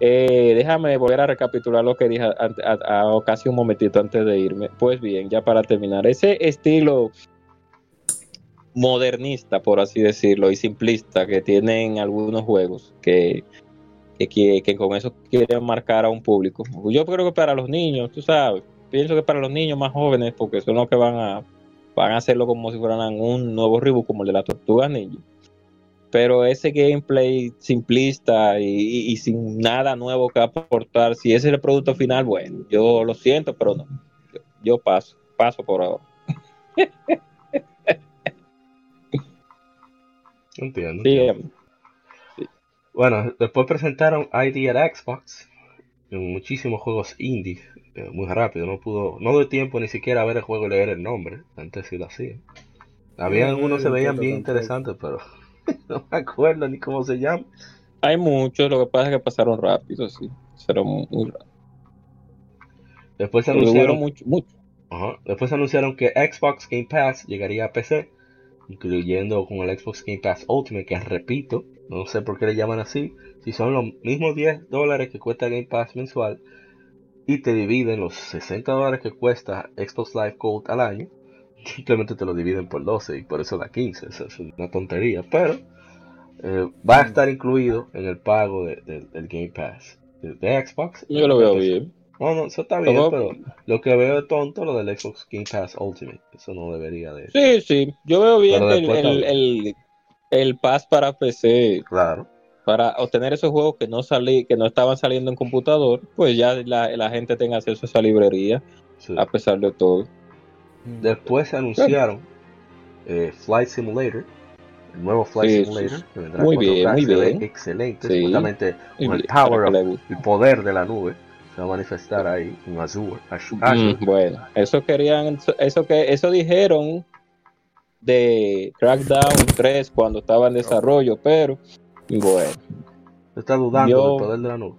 Eh, déjame volver a recapitular lo que dije a, casi un momentito antes de irme. Pues bien, ya para terminar, ese estilo modernista, por así decirlo, y simplista que tienen algunos juegos que, que, que- que con eso quieren marcar a un público. Yo creo que para los niños, tú sabes, pienso que para los niños más jóvenes, porque son los que van a, van a hacerlo como si fueran un nuevo reboot como el de la Tortuga Ninja pero ese gameplay simplista y, y- y sin nada nuevo que aportar, si ese es el producto final, bueno, yo lo siento, pero no, yo, yo paso, paso por ahora. Entiendo. Sígueme. Bueno, después presentaron ID at Xbox. en muchísimos juegos indie. eh, muy rápido. No pudo. No doy tiempo ni siquiera a ver el juego y leer el nombre. Antes sí lo hacía. Había No, algunos no se veían bien interesantes, pero no me acuerdo ni cómo se llama. Hay muchos, lo que pasa es que pasaron rápido, sí, fueron muy, muy rápido. Después hubo anunciaron, mucho, mucho. Ajá. Después anunciaron que Xbox Game Pass llegaría a PC, incluyendo con el Xbox Game Pass Ultimate, que repito, no sé por qué le llaman así, si son los mismos 10 dólares que cuesta Game Pass mensual y te dividen los 60 dólares que cuesta Xbox Live Gold al año, simplemente te lo dividen por 12 y por eso da 15, eso es una tontería, pero eh, va a estar incluido en el pago de- de- del Game Pass de, de Xbox. Yo lo veo bien. No, no, eso está bien, Todo- pero lo que veo de tonto lo del Xbox Game Pass Ultimate. Eso no debería de. Sí, sí, yo veo bien el, el, el, el pass para PC, Claro. para obtener esos juegos que no salí, que no estaban saliendo en computador, pues ya la, la gente tenga acceso a esa librería, sí. a pesar de todo. Después se anunciaron eh, Flight Simulator. El nuevo Flight Sí, Simulator. sí, Que vendrá Muy con bien, 4K, muy se ve bien. Excelente. Sí. Con el power of- el poder de la nube se va a manifestar ahí en. Azure. Mm, bueno, eso querían, eso que eso dijeron de Crackdown 3 cuando estaba en desarrollo, pero bueno, Está dudando Yo- del poder de la nube.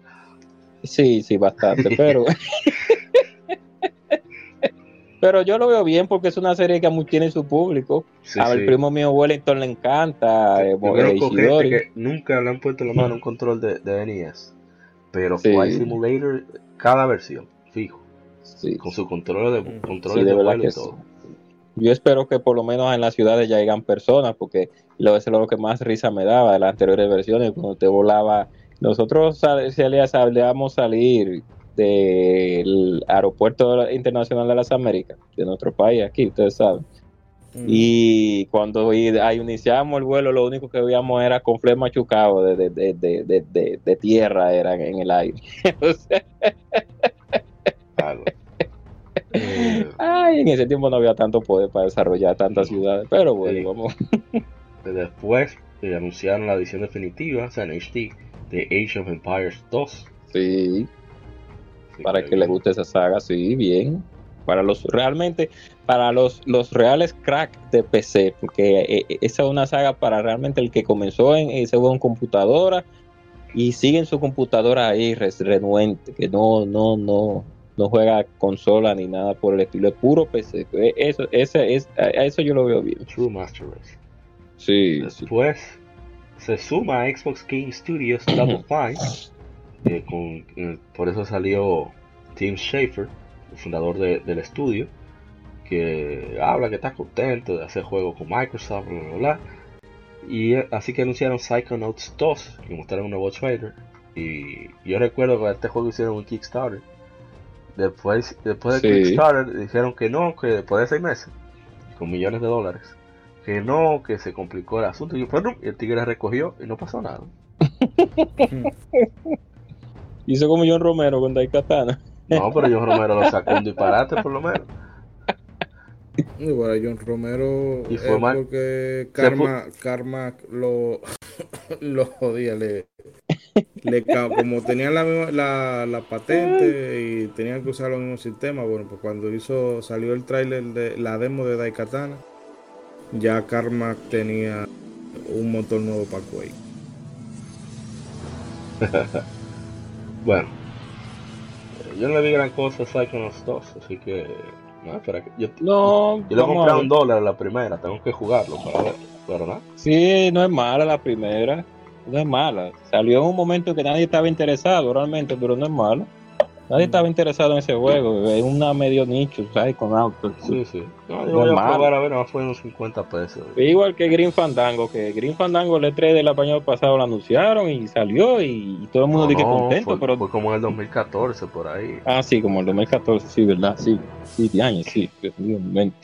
sí, sí, bastante, pero pero yo lo veo bien porque es una serie que tiene su público. Sí, Al sí. primo mío Wellington le encanta, eh, eh, que nunca le han puesto la mano a un control de, de NES. Pero Sí. Flight Simulator, cada versión, fijo. Sí, Con su control de, controles sí, de de y todo. Yo espero que por lo menos en las ciudades ya hayan personas, porque lo es lo que más risa me daba de las anteriores versiones, cuando te volaba. Nosotros sal- salía- salíamos salir del aeropuerto internacional de las Américas, de nuestro país, aquí, ustedes saben. Mm. Y cuando iniciamos el vuelo, lo único que veíamos era con fle machucado de, de, de, de, de, de- de tierra, era en el aire. Ay, en ese tiempo no había tanto poder para desarrollar tantas ciudades, pero bueno, Sí. vamos. después eh, anunciaron la edición definitiva, o sea, en HD, de Age of Empires 2. Sí, Para que les guste esa saga, sí, bien. Para los realmente, para los, los reales crack de PC, porque eh, eh, esa es una saga para realmente el que comenzó en ese en computadora y sigue en su computadora ahí renuente, que no, no, no, no juega consola ni nada por el estilo, es puro PC. Eh, Eso, ese, es, a eso yo lo veo bien. True Master Race. Sí, sí. Después se suma a Xbox Game Studios Double Fine. Eh, con, eh, por eso salió Tim Schafer, el fundador de- del estudio, que habla que está contento de hacer juegos con Microsoft, bla, bla, bla. Y eh, así que anunciaron Psychonauts 2, que mostraron un nuevo trailer. Y yo recuerdo que este juego hicieron un Kickstarter. Después, después del Sí. Kickstarter dijeron que no, que después de seis meses, con millones de dólares, que no, que se complicó el asunto. Y, bueno, y el tigre recogió y no pasó nada. Hizo como John Romero con Daikatana. No, pero John Romero lo sacó un disparate por lo menos. Y bueno, John Romero Y fue mal. porque Karma, Karma lo, lo jodía, le, le como tenían la, misma- la, la patente y tenían que usar los mismos sistemas, bueno, pues cuando hizo, salió el tráiler de la demo de Daikatana, ya Karma tenía un motor nuevo para Quake. Bueno, eh, yo no le vi gran cosa a Psychonauts 2, así que. No, espera, que yo, No, yo le compré a un dólar la primera, tengo que jugarlo para ver. Pero nada. Sí, no es mala la primera. No es mala. Salió en un momento que nadie estaba interesado realmente, pero no es mala. Nadie estaba interesado en ese juego. Es una medio nicho, ¿sabes? Con autos. Sí, sí. No, yo voy es a probar a ver, fue unos 50 pesos. Igual que Green Fandango, que Green Fandango el E3 del año pasado lo anunciaron y salió y, y todo el mundo No, dice no, contento, fue, pero... fue como en el 2014 por ahí. Ah, sí, como el 2014, sí, ¿verdad? Sí, sí, de años, sí.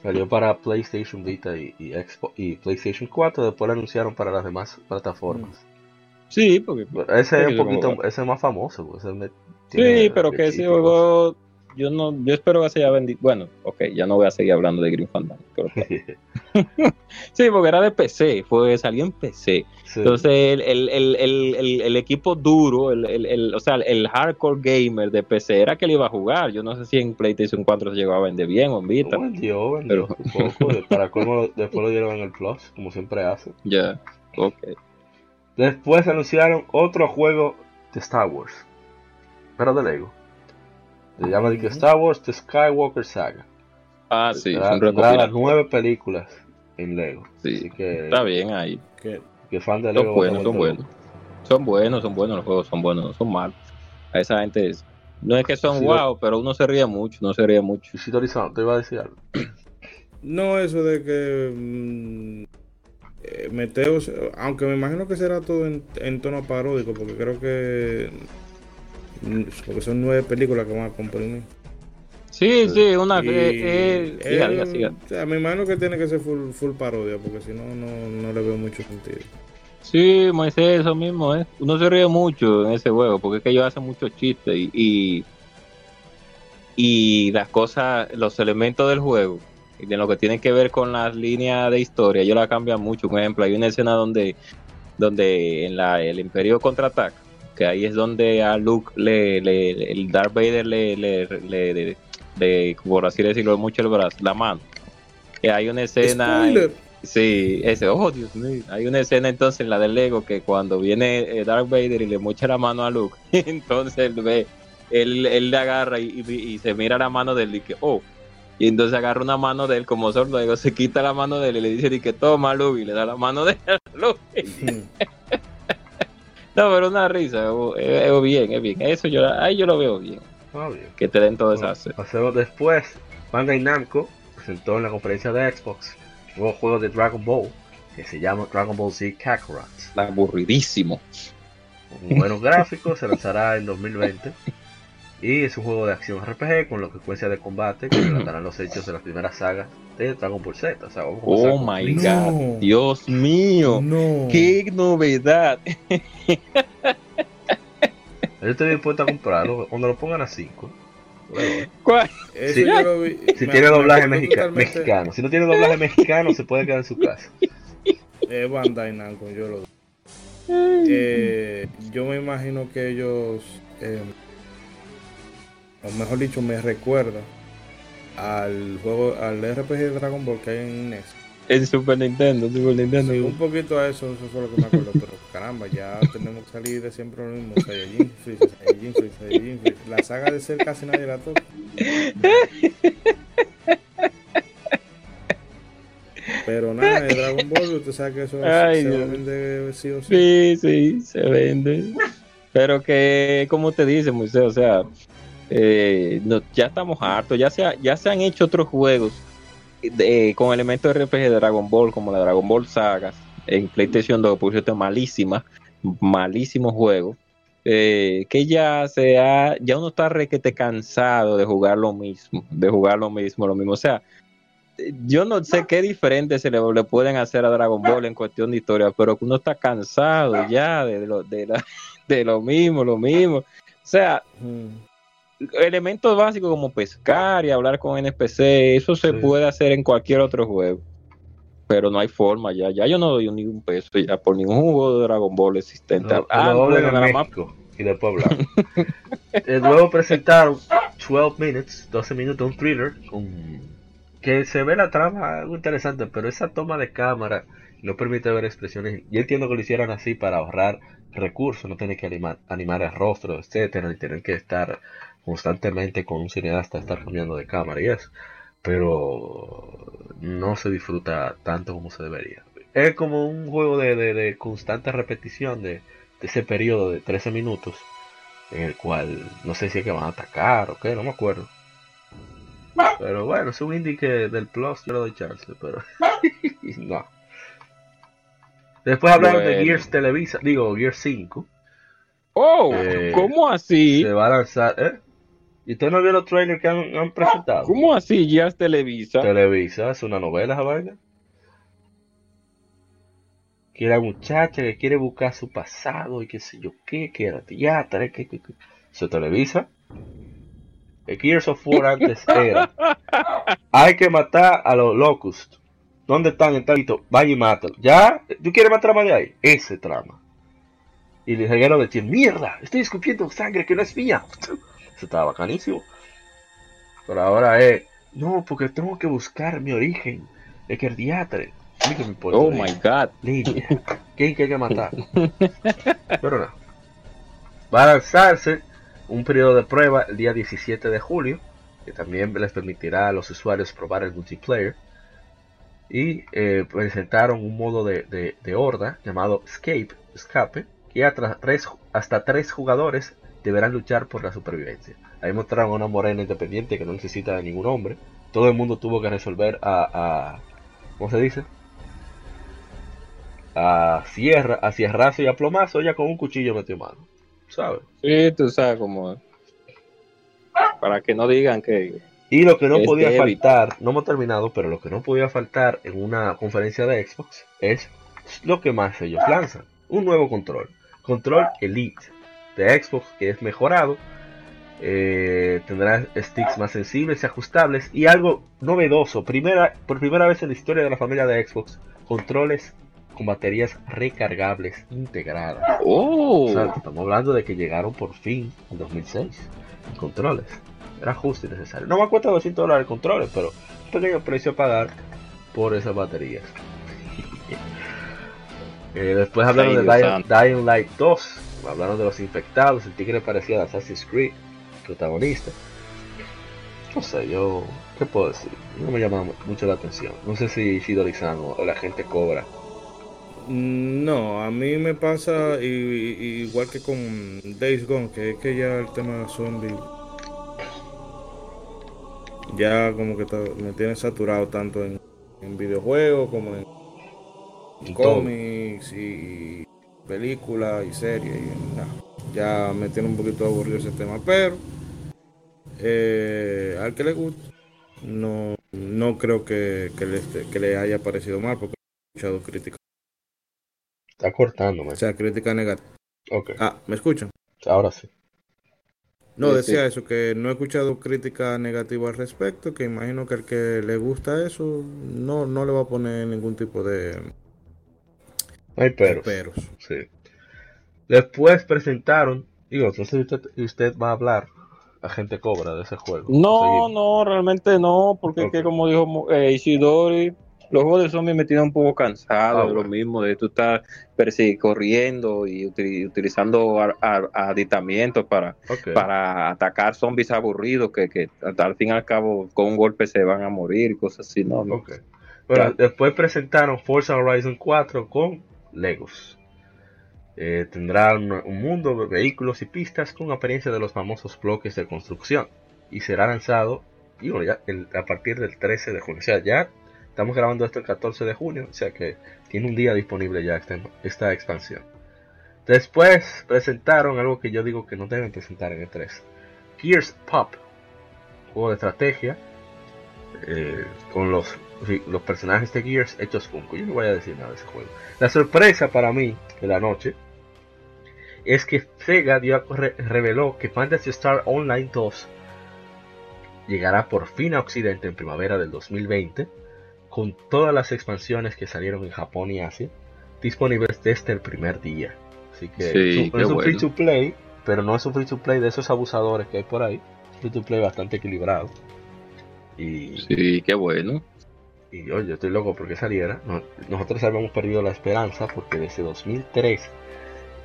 Salió para PlayStation Vita y, y, Xbox, y PlayStation 4, después lo anunciaron para las demás plataformas. Sí, porque... Pero Ese es un como- poquito, ese es más famoso. pues, ese me- Sí, pero que ese juego... Yo no, yo espero que se haya vendido. Bueno, ok, ya no voy a seguir hablando de Green Fandango. pero- Sí, porque era de PC, fue, salió en PC. Sí. Entonces, el, el, el, el, equipo duro, el, el, el- o sea, el hardcore gamer de PC era que le iba a jugar. Yo no sé si en PlayStation 4 se llegó a vender bien o en Vita. vendió, vendió Pero- poco. Para lo- después lo dieron en el Plus, como siempre hace. Ya, ok. Después anunciaron otro juego de Star Wars, pero de Lego. Se llama de que Star Wars The Skywalker Saga. Ah, sí, Tendrá- son las nueve películas en Lego. Sí, Así que, Está bien ahí. Que, que fan de Lego. Son buenos, son buenos. Son buenos, son buenos los juegos, son buenos, no son malos. A esa gente es- no es que son Sí, wow, pero uno se ríe mucho, no se ríe mucho. Y Shitori-san, te iba a decir algo. no eso de que mm, eh, meteos, aunque me imagino que será todo en, en tono paródico, porque creo que porque son nueve películas que van a comprimir. Sí, sí, una Y, eh, eh, eh, siga, diga, siga. o sea, me imagino que tiene que ser full, full parodia, porque si no, no, no le veo mucho sentido. Sí, Moisés, eso mismo, ¿eh? Uno se ríe mucho en ese juego, porque es que ellos hacen muchos chistes y, y, y las cosas, los elementos del juego, y de lo que tienen que ver con las líneas de historia, ellos la cambian mucho. Por ejemplo, hay una escena donde, donde en la, el Imperio contraataca, que ahí es donde a Luke, le, le- el Darth Vader le, le, le, le- le- por así decirlo, mucho el brazo, la mano. Que hay una escena... Sí, ese, oh Dios mío. Hay una escena entonces en la del Lego que cuando viene eh, Darth Vader y le mocha la mano a Luke, entonces él ve, él, él le agarra y, y- y se mira la mano de él y que, oh. Y entonces agarra una mano de él como sordo, luego se quita la mano de él y le dice di que toma Luke y le da la mano de él a Luke. No, pero una risa, es, es bien, es bien. Eso yo, ahí yo lo veo bien, Ah, bien. que te den todo Bueno, eso. pasemos después. Bandai Namco presentó en la conferencia de Xbox un nuevo juego de Dragon Ball que se llama Dragon Ball Z Kakarot. Aburridísimo. Con buenos gráficos, se lanzará en 2020. Y es un juego de acción RPG con la secuencia de combate que relatarán los hechos de las primeras sagas de Dragon Ball Z. O sea, vamos a Oh con my. No. god, Dios mío. No. ¡Qué novedad! Yo estoy dispuesto a comprarlo cuando lo pongan a 5. ¿Cuál? Eso Sí. yo lo vi. Si Me- tiene me doblaje mexica- totalmente- mexicano. Si no tiene doblaje mexicano, se puede quedar en su casa. Es Bandai Namco, yo lo eh, Yo me imagino que ellos, eh, o mejor dicho, me recuerda al juego, al RPG de Dragon Ball que hay en NES. En Super Nintendo, Super Nintendo. Sí, un poquito a eso, eso fue lo que me acuerdo, pero caramba, ya tenemos que salir de siempre lo mismo. Saiyajin, Freezer, Saiyajin, Freezer, Saiyajin, Freezer. La saga de ser casi nadie la toca. Pero nada, de Dragon Ball, usted sabe que eso Ay, se Dios. vender sí o sí. Sí, sí, se vende. Pero que, como te dice, Moisés, o sea, eh, ya estamos hartos, ya se, ya se han hecho otros juegos de- con elementos de RPG de Dragon Ball, como la Dragon Ball Sagas, en PlayStation 2, por cierto, malísima, malísimo juego, eh, que ya se ha, ya uno está requete cansado de jugar lo mismo, de jugar lo mismo, lo mismo, o sea, yo no sé qué diferente se le, le pueden hacer a Dragon Ball en cuestión de historia, pero uno está cansado ya de lo, de la- de lo mismo, lo mismo. O sea. Elementos básicos como pescar y hablar con NPC, eso se Sí. puede hacer en cualquier otro juego. Pero no hay forma ya. Ya yo no doy ni un peso ya por ningún juego de Dragon Ball existente. No, Ah, doblen bueno, en nada más- y después hablamos. Eh, luego presentaron 12 minutes, 12 minutos, un thriller con que se ve la trama algo interesante, pero esa toma de cámara no permite ver expresiones. Yo entiendo que lo hicieran así para ahorrar recursos, no tener que animar, animar el rostro, etcétera, ni tener que estar constantemente con un cineasta estar cambiando de cámara y eso. Pero no se disfruta tanto como se debería. Es como un juego de, de- de constante repetición de, de ese periodo de 13 minutos en el cual no sé si es que van a atacar o qué, no me acuerdo. Pero bueno, es un indie que del Plus yo le doy chance, pero no. Después hablaron de. Gears Televisa, digo Gears 5. Oh, Eh, ¿cómo así? Se va a lanzar, ¿eh? ¿Y usted no vio los trailers que han, han presentado? ¿Cómo así ya es Televisa? Televisa, es una novela esa vaina. Que era muchacha que quiere buscar su pasado y qué sé yo qué, que era teatro, que, que, que. Eso Televisa. El Gears of War antes era. Hay que matar a los Locust. ¿Dónde están? En talito. Vaya y mátalo. ¿Ya? ¿Tú quieres más de ahí? Ese trama. Y el reguero decía, mierda, estoy escupiendo sangre que no es mía. Eso estaba bacanísimo. Pero ahora es, no, porque tengo que buscar mi origen. Es que el diatre. Me importa Oh my god. Lidia. ¿Quién que hay que matar? Pero no. Va a lanzarse un periodo de prueba el día 17 de julio, que también les permitirá a los usuarios probar el multiplayer. Y eh, presentaron un modo de, de- de horda llamado Escape, Escape, que hasta tres, hasta tres jugadores deberán luchar por la supervivencia. Ahí mostraron a una morena independiente que no necesita de ningún hombre. Todo el mundo tuvo que resolver a, a ¿cómo se dice? A sierra, a sierrazo y a plomazo, ella con un cuchillo metió mano. ¿Sabes? Sí, tú sabes cómo. Para que no digan que... Y lo que no podía débil. faltar, no hemos terminado, pero lo que no podía faltar en una conferencia de Xbox es lo que más ellos lanzan. Un nuevo control. Control Elite de Xbox que es mejorado. eh, tendrá sticks más sensibles y ajustables. Y algo novedoso. Primera, por primera vez en la historia de la familia de Xbox. Controles con baterías recargables integradas. Oh, O sea, estamos hablando de que llegaron por fin en 2006. los Controles. Era justo y necesario. No me cuesta 200 dólares el controles, pero un pequeño precio a pagar por esas baterías. Eh, después hablaron de Dying. Dying Light 2. Hablaron de los infectados. El tigre parecía de Assassin's Creed, protagonista. No sé, yo. ¿Qué puedo decir? No me llama mu- mucho la atención. No sé si Shidori-san o la gente cobra. No, a mí me pasa y- y- igual que con Days Gone, que es que ya el tema de zombie ya como que me tiene saturado tanto en, en videojuegos como en En cómics y películas y series. y nada, ya me tiene un poquito aburrido ese tema, pero eh, al que le guste, no, no creo que, que le, que le haya parecido mal porque he escuchado críticas, Está cortándome. o sea, críticas negativas. Ok, Ah, ¿me escuchan? ahora sí. No, decía eso, que no he escuchado crítica negativa al respecto, que imagino que el que le gusta eso no, no le va a poner ningún tipo de... Hay peros. peros. Sí. Después presentaron, digo, no sé si usted, usted va a hablar a gente cobra de ese juego. No, no, realmente no, porque es que como dijo eh, Isidori, los juegos de zombies me tienen un poco cansado Ah, lo mismo, de tú estar persi- corriendo y utili- utilizando aditamientos para, atacar zombies aburridos que, que al fin y al cabo con un golpe se van a morir y cosas así, no, no. Ok. Bueno, Ya. después presentaron Forza Horizon 4 con Legos. Eh, tendrá un, un mundo de vehículos y pistas con apariencia de los famosos bloques de construcción. Y será lanzado el- a partir del 13 de junio. O sea, ya estamos grabando esto el 14 de junio. O sea que tiene un día disponible ya esta, expansión. Después presentaron algo que yo digo que no deben presentar en E3. Gears Pop. Juego de estrategia. Eh, con los, los personajes de Gears hechos Funko. Yo no voy a decir nada de ese juego. La sorpresa para mí de la noche es que Sega dio a- re- reveló que Fantasy Star Online 2 llegará por fin a Occidente en primavera del 2020 con todas las expansiones que salieron en Japón y Asia disponibles desde el primer día. Así que Sí, es un- qué es un bueno. free to play, pero no es un free to play de esos abusadores que hay por ahí. Free to play bastante equilibrado. Y, Sí, qué bueno. y yo, yo estoy loco porque saliera. No- nosotros habíamos perdido la esperanza porque desde 2003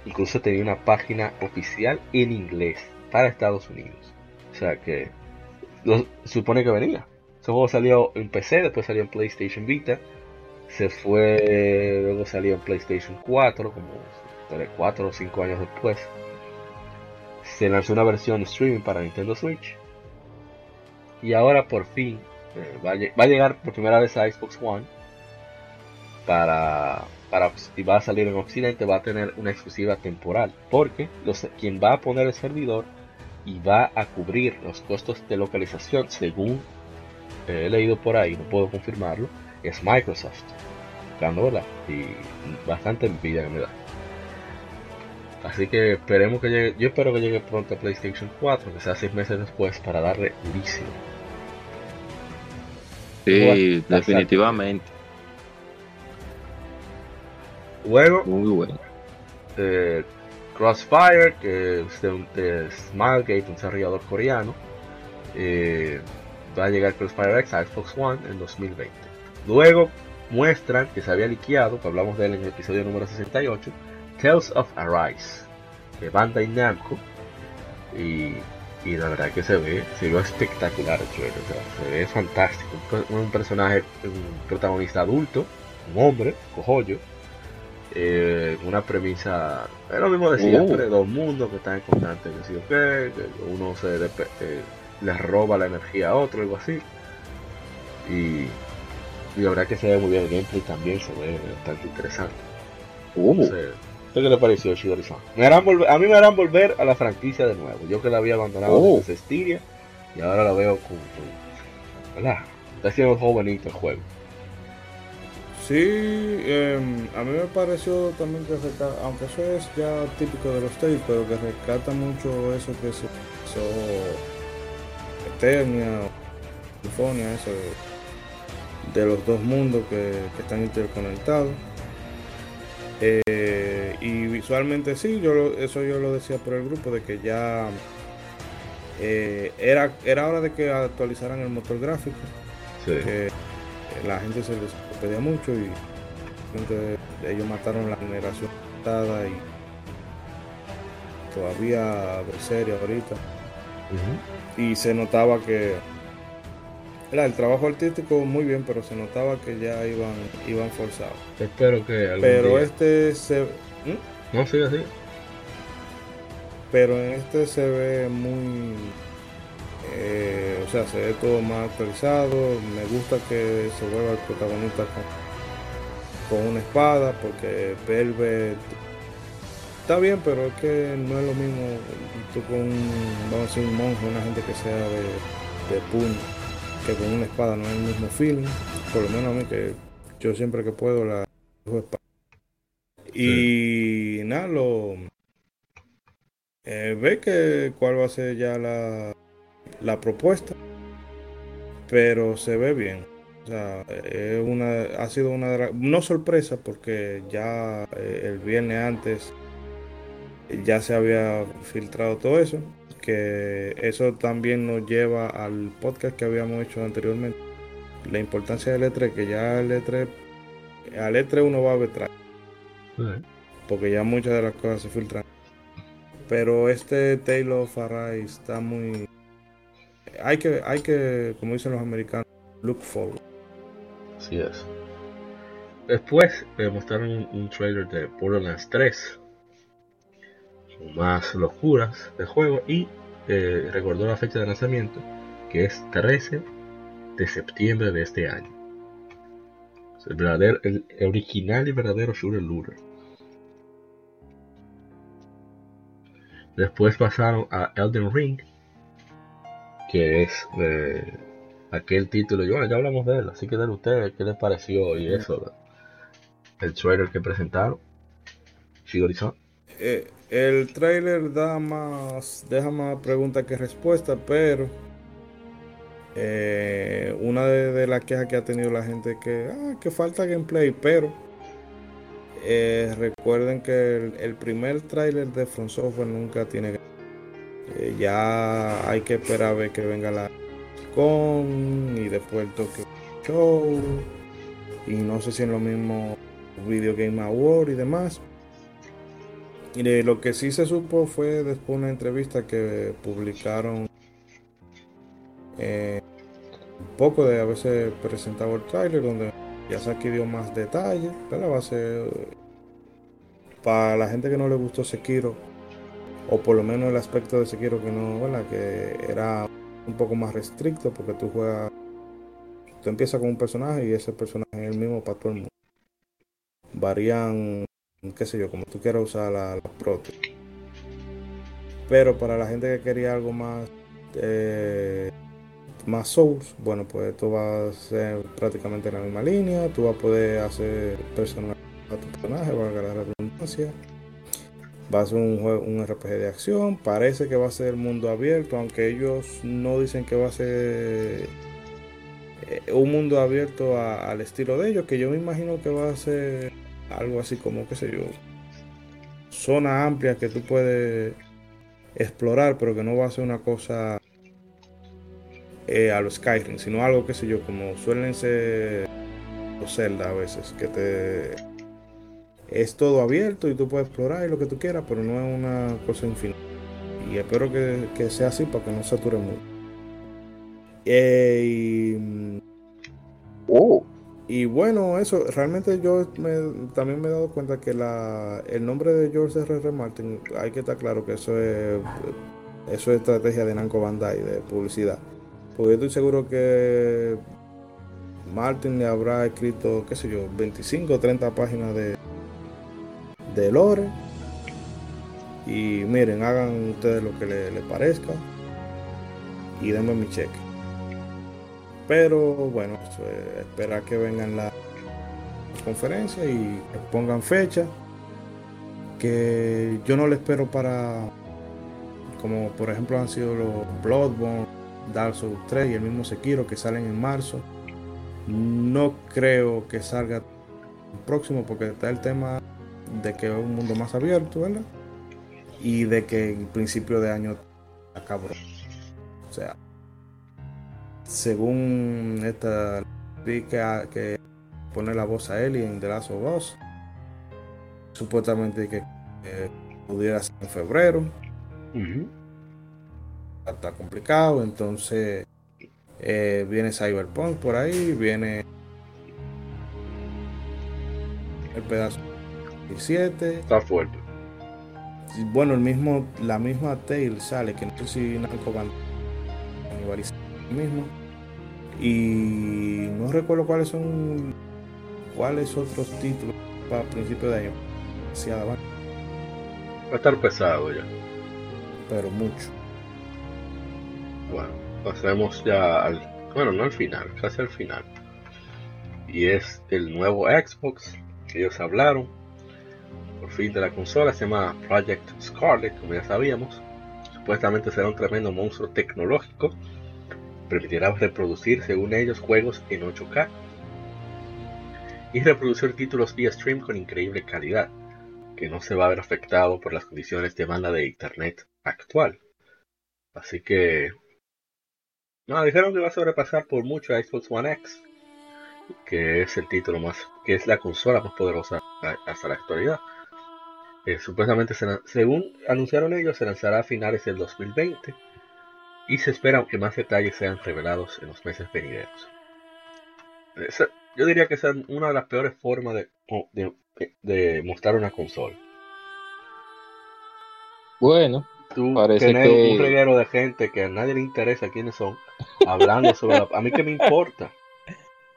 incluso tenía una página oficial en inglés para Estados Unidos. O sea que lo- supone que venía. Ese juego salió en PC, después salió en PlayStation Vita, se fue, luego salió en PlayStation 4, como 4 o 5 años después. Se lanzó una versión streaming para Nintendo Switch. Y ahora por fin eh, va, a, va a llegar por primera vez a Xbox One. Para, para y va a salir en Occidente, va a tener una exclusiva temporal. Porque los, quien va a poner el servidor y va a cubrir los costos de localización, según eh, he leído por ahí, no puedo confirmarlo, es Microsoft. ¿verdad? Y bastante envidia que me da. Así que esperemos que llegue, yo espero que llegue pronto a PlayStation 4, que sea seis meses después, para darle durísimo. Sí, definitivamente. Luego, Muy bueno. eh, Crossfire, que es de, un- de Smilegate, un desarrollador coreano, eh, va a llegar Crossfire X a Xbox One en 2020. Luego muestran que se había liqueado, que hablamos de él en el episodio número 68, Tales of Arise, de Bandai Namco, y, y la verdad que se ve, se ve espectacular el trailer, o sea, se ve fantástico, un, per- un personaje, un protagonista adulto, un hombre, cojollo, eh, una premisa, es lo mismo de siempre, dos mundos que están en constante, que sí o qué, que uno se eh, le roba la energía a otro, algo así. Y, y la verdad que se ve muy bien el gameplay también, se ve bastante interesante. Sé, ¿Qué le pareció Shidori-san? Me harán volver- a mí me harán volver a la franquicia de nuevo. Yo que la había abandonado Oh. desde Styria y ahora la veo con, ¿verdad? Está siendo jovenito el juego. Sí, em, a mí me pareció también que rescata, aunque eso es ya típico de los Tales, pero que rescata mucho eso que se hizo Eternia California, eso de, de los dos mundos que, que están interconectados. Eh, y visualmente sí, yo eso yo lo decía por el grupo, de que ya eh, era, era hora de que actualizaran el motor gráfico. Sí. que la gente se les pedía mucho y ellos mataron la generación pasada y todavía de serie ahorita. Y se notaba que era el trabajo artístico muy bien pero se notaba que ya iban iban forzados Espero que algún pero día- este se ¿Mm? No, sigue así. pero en este se ve muy eh, o sea se ve todo más actualizado me gusta que se vuelva el protagonista con, con una espada porque Velvet está bien pero es que no es lo mismo tú con un, vamos a decir un monje una gente que sea de, de puño que con una espada no es el mismo feeling. Por lo menos a mí que yo siempre que puedo la cojo espada. Y nada lo eh, ve que cuál va a ser ya la, la propuesta, pero se ve bien. O sea, es una, ha sido una no sorpresa porque ya eh, el viernes antes ya se había filtrado todo eso, que eso también nos lleva al podcast que habíamos hecho anteriormente, la importancia del E3, que ya el E3, al E3 uno va a ver porque ya muchas de las cosas se filtran. Pero este Taylor Farray está muy... Hay que, hay que, como dicen los americanos, look forward. Así es. Después me mostraron un, trailer de Borderlands 3. Más locuras del juego. Y eh, recordó la fecha de lanzamiento. Que es 13 de septiembre de este año. El, verdadero, el original y verdadero shooter looter. Después pasaron a Elden Ring, que es de aquel título. Y bueno, ya hablamos de él, así que de ustedes qué les pareció y eso, el trailer que presentaron. Eh, el trailer da más, deja más preguntas que respuestas, pero eh, una de, las quejas que ha tenido la gente es que, ah, que falta gameplay, pero eh, recuerden que el, primer tráiler de Front Software nunca tiene eh, ya hay que esperar a ver que venga la con y después el Tokyo Show y no sé si en lo mismo Video Game Award y demás y lo que sí se supo fue después una entrevista que publicaron eh, un poco de haberse presentado el tráiler donde ya Yasaki dio más detalles, pero va a ser para la gente que no le gustó Sekiro, o por lo menos el aspecto de Sekiro que no, bueno, que era un poco más restricto porque tú juegas, tú empiezas con un personaje y ese personaje es el mismo para todo el mundo. Varían, qué sé yo, como tú quieras usar la, la Pero para la gente que quería algo más eh, más Souls, bueno, pues esto va a ser prácticamente la misma línea. Tú vas a poder hacer personaje a tu personaje, va a ganar la redundancia. Va a ser un, juego, un RPG de acción. Parece que va a ser mundo abierto, aunque ellos no dicen que va a ser eh, un mundo abierto al estilo de ellos, que yo me imagino que va a ser algo así como, qué sé yo, zona amplia que tú puedes explorar, pero que no va a ser una cosa eh, a los Skyrim, sino algo, que sé yo, como suelen ser los Zelda a veces, que te es todo abierto y tú puedes explorar lo que tú quieras, pero no es una cosa infinita. Y espero que, sea así para que no sature mucho. Eh, y, oh. Y, bueno, eso, realmente yo también me he dado cuenta que la, el nombre de George R. R. Martin, hay que estar claro que eso es, eso es estrategia de Namco Bandai, de publicidad. Porque estoy seguro que Martin le habrá escrito, qué sé yo, 25 o 30 páginas de, de lore. Y miren, hagan ustedes lo que les le parezca. Y denme mi cheque. Pero bueno, espera que vengan la conferencia y pongan fecha. Que yo no le espero para, como por ejemplo han sido los Bloodborne Dark Souls 3 y el mismo Sekiro que salen en marzo. No creo que salga próximo porque está el tema de que es un mundo más abierto, ¿verdad? Y de que el principio de año acabó. O sea, según esta vi que, pone la voz a él en The Last of Us, supuestamente que pudiera ser en febrero está complicado, entonces eh, viene Cyberpunk por ahí, viene el pedazo 17. Está fuerte. Bueno, el mismo, la misma Tail sale, que no sé si Namco van a mismo. Y no recuerdo cuáles son cuáles otros títulos para principio de año. Va a estar pesado ya. Pero mucho. Bueno, pasemos ya al, bueno, no al final, casi al final. Y es el nuevo Xbox que ellos hablaron. por fin de la consola, se llama Project Scarlet, como ya sabíamos. Supuestamente será un tremendo monstruo tecnológico. Permitirá reproducir, según ellos, juegos en 8K y reproducir títulos vía stream con increíble calidad, que no se va a ver afectado por las condiciones de banda de internet actual. Así que... No, dijeron que va a sobrepasar por mucho a Xbox One X, que es el título más, que es la consola más poderosa hasta la actualidad. Eh, supuestamente, según anunciaron ellos, se lanzará a finales del 2020 y se espera que más detalles sean revelados en los meses venideros. yo diría que es una de las peores formas de, de, mostrar una consola. Bueno, tú parece que... un reguero de gente que a nadie le interesa quiénes son, hablando sobre la... A mí que me importa.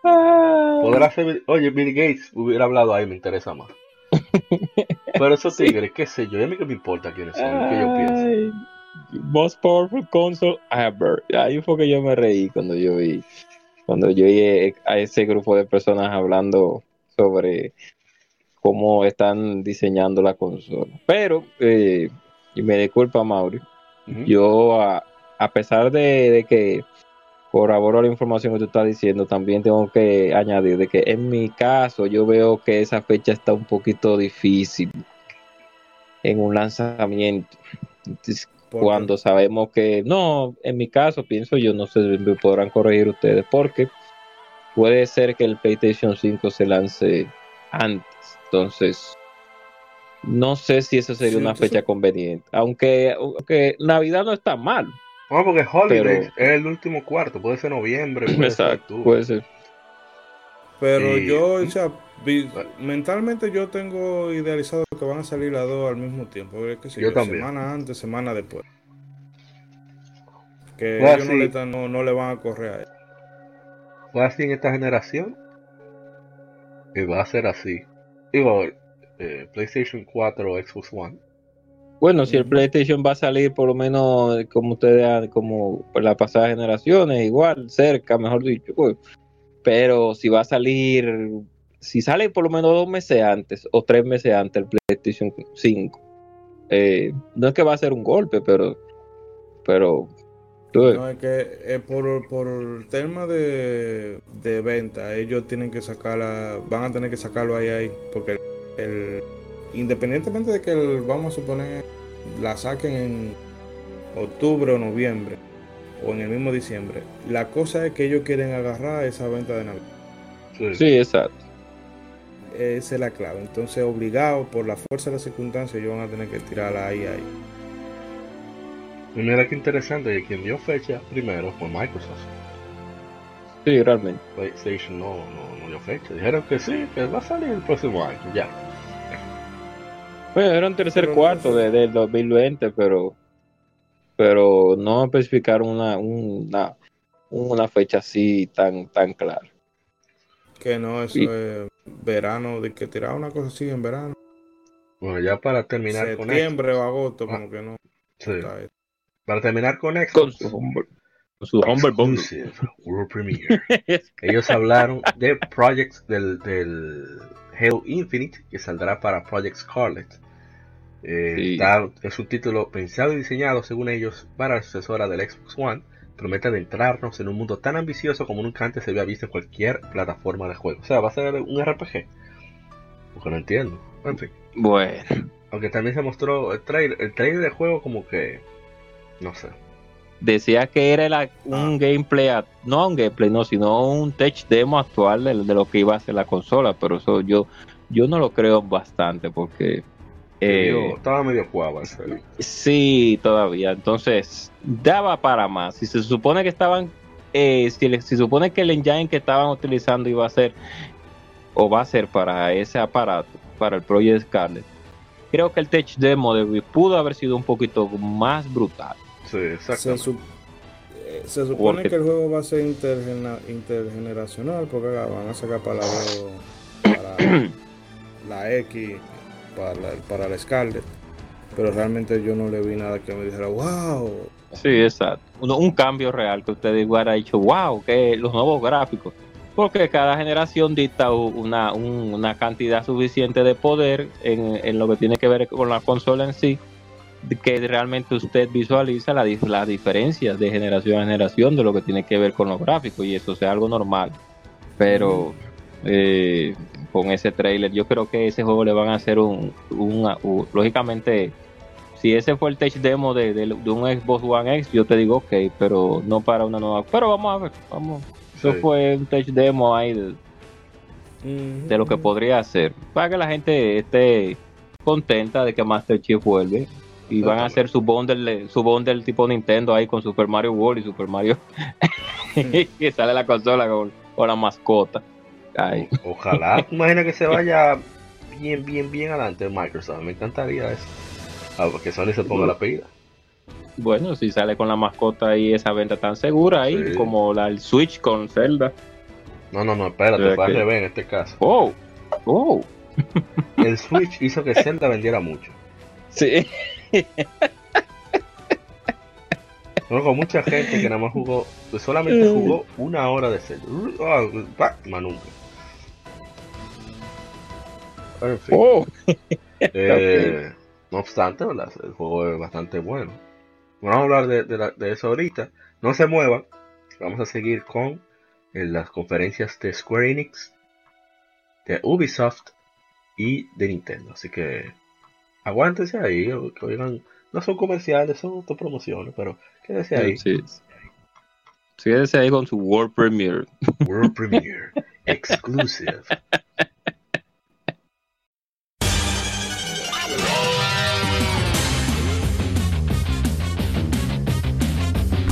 Podrá ser... Oye, Bill Gates hubiera hablado ahí, me interesa más. Pero esos tigres, qué sé yo, a mí que me importa quiénes son, qué yo pienso. Most powerful console ever. Ahí fue que yo me reí cuando yo vi, cuando yo vi a ese grupo de personas hablando sobre cómo están diseñando la consola. Pero, eh, y me disculpa, Mauri, yo a, a pesar de, de, que corroboro la información que tú estás diciendo, también tengo que añadir de que en mi caso yo veo que esa fecha está un poquito difícil en un lanzamiento. Cuando sabemos que, no, en mi caso pienso yo, no sé, me podrán corregir ustedes, porque puede ser que el PlayStation 5 se lance antes. Entonces, no sé si eso sería una fecha conveniente. Aunque, aunque Navidad no está mal. No, porque Holiday es el último cuarto, puede ser noviembre, puede exacto, puede ser. Pero yo, o sea, mentalmente yo tengo idealizado que van a salir las dos al mismo tiempo. yo, también. Semana antes, semana después. Que ellos no le, van a correr a él. Fue así en esta generación. Y va a ser así. Digo, eh, PlayStation 4 o Xbox One bueno, si el PlayStation va a salir por lo menos como ustedes, como la pasada generaciones, igual, cerca, mejor dicho. Pues. Pero si va a salir, si sale por lo menos dos meses antes o tres meses antes el PlayStation 5, eh, no es que va a ser un golpe, pero, pero no, es que eh, por, por el tema de, de, venta, ellos tienen que sacarla, van a tener que sacarlo ahí, ahí, porque el independientemente de que vamos a suponer la saquen en octubre o noviembre o en el mismo diciembre, la cosa es que ellos quieren agarrar esa venta de Navidad. Sí, exacto. Esa es la clave. Entonces, obligado por la fuerza de las circunstancias, ellos van a tener que tirarla ahí, ahí. Y mira qué interesante, que quien dio fecha primero fue Microsoft. Sí, realmente. PlayStation no, no, no dio fecha. Dijeron que sí, que va a salir el próximo año, ya. Bueno, era un tercer cuarto de, del 2020, pero pero no especificaron una, una, una fecha así tan, tan clara. Que no, eso es verano, de que tiraba una cosa así en verano. Bueno, ya para terminar con Septiembre o agosto, como que no. Sí. Para terminar con Xbox. Con su Humble, con su Humble World Premiere. Ellos hablaron de projects del, del Halo Infinite que saldrá para Project Scarlet. Eh, es un título pensado y diseñado, según ellos, para la sucesora del Xbox One. Promete adentrarnos en un mundo tan ambicioso como nunca antes se había visto en cualquier plataforma de juego. O sea, va a ser un RPG. Porque no entiendo. En fin. Bueno. Aunque también se mostró el trailer, el trailer de juego como que... No sé. Decía que era un ah. gameplay, no un gameplay, no, sino un tech demo actual de, de, lo que iba a ser la consola. Pero eso yo, yo no lo creo bastante porque eh, estaba medio jugado Sí, todavía. Entonces, daba para más. Si se supone que estaban, eh, si se supone que el engine que estaban utilizando iba a ser, o va a ser para ese aparato, para el Project Scarlet, creo que el Tech Demo de pudo haber sido un poquito más brutal. Sí, exacto. Se, eh, supone que el juego va a ser intergeneracional, porque van a sacar para para la X para, para la Scarlet. Pero realmente yo no le vi nada que me dijera, wow. Sí, exacto. Un, un cambio real que usted igual ha dicho, wow, que los nuevos gráficos. porque cada generación dicta una, una cantidad suficiente de poder en, en, lo que tiene que ver con la consola en sí, que realmente usted visualiza la, la diferencia de generación a generación de lo que tiene que ver con los gráficos y eso sea algo normal. Pero eh, con ese trailer, yo creo que ese juego le van a hacer un, un, lógicamente, si ese fue el tech demo de, de, un Xbox One X, yo te digo ok, pero no para una nueva. Pero vamos a ver, vamos eso fue un touch demo ahí de, lo que podría hacer. Para que la gente esté contenta de que Master Chief vuelve. Y van a hacer su bundle, su bundle tipo Nintendo ahí con Super Mario World y Super Mario. que sale la consola con, la mascota. Ojalá, imagina que se vaya bien, bien, bien adelante Microsoft. Me encantaría eso. Ah, porque Sony se ponga la pedida. Bueno, si sale con la mascota y esa venta tan segura ahí, como la, el Switch con Zelda. No, no, no, espérate, va a en este caso. Oh, oh. El Switch hizo que Zelda vendiera mucho. Sí. Conozco mucha gente que nada más jugó, solamente jugó una hora de Zelda. Ah, nunca. En fin. Oh. Eh, no obstante, el juego es bastante bueno. Vamos a hablar de, eso ahorita. No se muevan. Vamos a seguir con eh, las conferencias de Square Enix, de Ubisoft y de Nintendo. Así que aguántense ahí. oigan, no son comerciales, son autopromociones, pero quédese ahí. Sí, Quédese ahí con su World Premiere. World Premiere. Exclusive.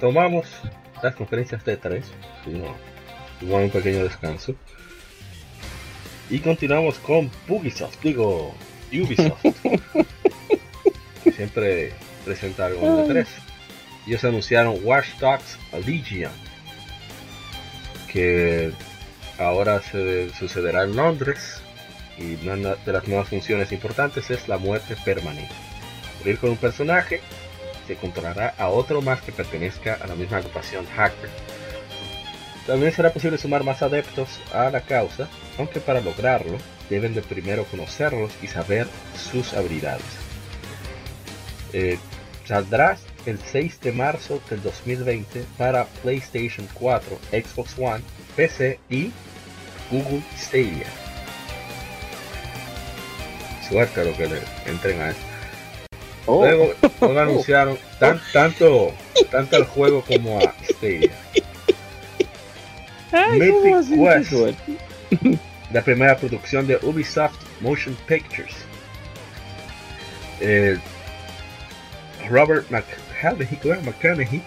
Retomamos las conferencias de 3 Tuvimos un pequeño descanso. Y continuamos con Ubisoft, digo Ubisoft. siempre presenta algo de 3. Ellos anunciaron Watch Dogs Legion. Que ahora se sucederá en Londres. Y una de las nuevas funciones importantes es la muerte permanente. Ir con un personaje se a otro más que pertenezca a la misma agrupación hacker. También será posible sumar más adeptos a la causa, aunque para lograrlo deben de primero conocerlos y saber sus habilidades. Eh, saldrá el 6 de marzo del 2020 para PlayStation 4, Xbox One, PC y Google Stadia. Suerte a lo que le entren a esto. Oh. Luego, anunciaron tanto, tanto al juego como a Stadia. Mythic Quest, la primera producción de Ubisoft Motion Pictures. Eh, Robert McConaughey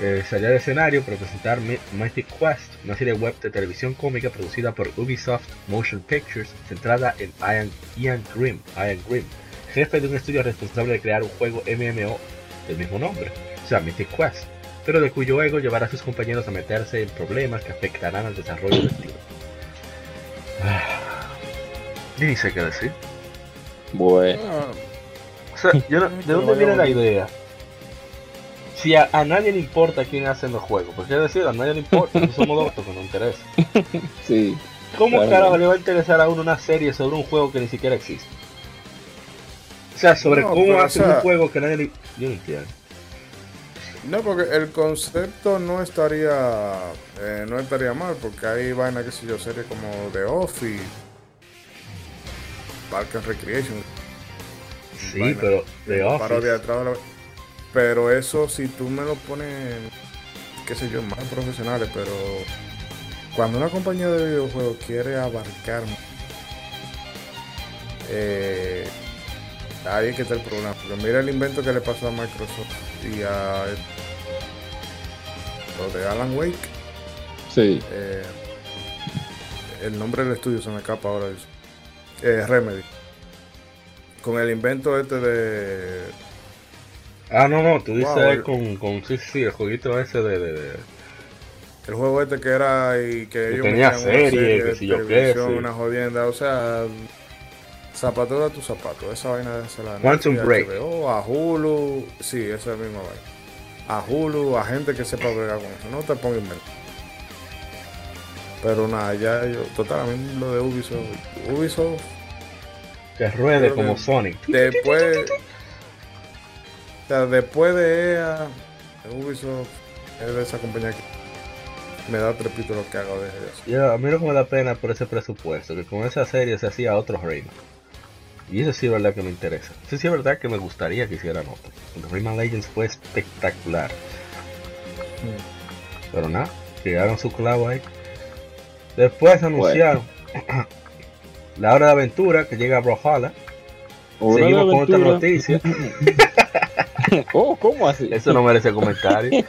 eh, salió al escenario para presentar Mythic Quest, una serie web de televisión cómica producida por Ubisoft Motion Pictures, centrada en Ian, Ian Grimm, Ian Grimm jefe de un estudio responsable de crear un juego MMO del mismo nombre, o sea, Mythic Quest, pero de cuyo ego llevará a sus compañeros a meterse en problemas que afectarán al desarrollo del título. Ah, dice que decir. Bueno. O sea, ¿de dónde viene la idea? Si a, nadie le importa quién hace los juegos, porque es decir, a nadie le importa, somos dos que nos interesa. Sí. ¿Cómo carajo le va a interesar a uno una serie sobre un juego que ni siquiera existe? O sea, sobre cómo hacer un juego que nadie. Yo no entiendo. No, porque el concepto no estaría eh, no estaría mal, porque hay vaina, que sé yo, series como The Office, Park and Recreation. Sí, vaina pero de de parodia de Office. trabajo. Pero eso, si tú me lo pones, qué sé yo, más profesionales, pero cuando una compañía de videojuegos quiere abarcar, eh, ahí es que está el problema. Porque mira el invento que le pasó a Microsoft y a lo de Alan Wake. Sí. eh, el nombre del estudio se me escapa ahora. es, eh, Remedy. Con el invento este de Ah, no, no, tú dices Wow, el- con, con. Sí, sí, el jueguito ese de. de, de- El juego este que era y que ellos tenía serie, de que si yo qué, televisión, sí. una jodienda, o sea, zapatero a tu zapato, esa vaina de la Quantum Break. HBO, a Hulu, sí, esa misma vaina. A Hulu, a gente que sepa bregar con eso, no te pongas invento. Pero nada, ya yo, total, a mí lo de Ubisoft, Ubisoft, que ruede como que- Sonic. después, o sea, después de EA, Ubisoft es de esa compañía que me da trepito lo que haga de eso. Ya, a mí lo que me da pena por ese presupuesto, que con esa serie se hacía otro reino. Y eso sí es verdad que me interesa. Eso sí es verdad que me gustaría que hicieran otro. El Rayman Legends fue espectacular. Pero nada, tiraron su clavo ahí. Después anunciaron la hora de aventura que llega a Brawlhalla. Seguimos con otra noticia. Oh, ¿cómo así? Eso no merece comentario.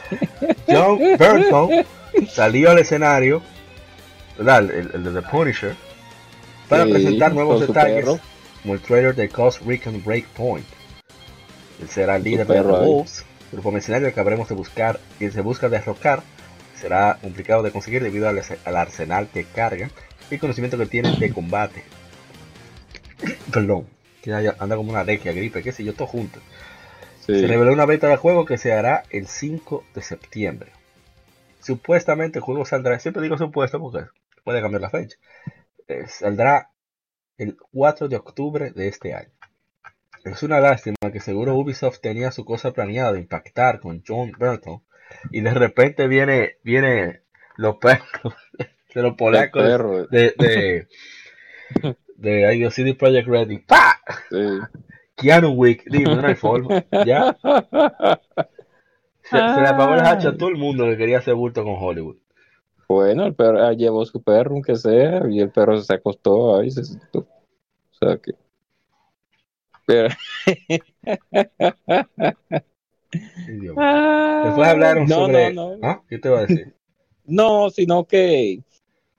John Burton salió al escenario, ¿verdad? El, el de The Punisher, para Sí, presentar nuevos detalles. Como el trailer de Ghost Recon Breakpoint. Él será el líder de ahí. Wolves, grupo mercenario que habremos de buscar y se busca derrocar. Será complicado de conseguir debido al, al arsenal que cargan y el conocimiento que tienen de combate. Perdón, que anda como una alergia, gripe, qué sé yo, todo junto. Sí. Se reveló una beta del juego que se hará el 5 de septiembre. Supuestamente el juego saldrá, siempre digo supuesto porque puede cambiar la fecha. Eh, saldrá el 4 de octubre de este año. Es una lástima que seguro Ubisoft tenía su cosa planeada de impactar con John Burton y de repente viene viene los perros de los polacos de de de, Dios, CD Projekt Red y ¡pa! Sí. Keanu Wick, dime, no hay forma. Ya, se, se le apagó el hacha a todo el mundo que quería hacer bulto con Hollywood. Bueno, el perro ah, llevó su perro, aunque sea, y el perro se acostó ahí, se sentó. O sea que. Pero- mío. Después hablaron no, sobre. No, no, ¿Ah? ¿Qué te va a decir? no, sino que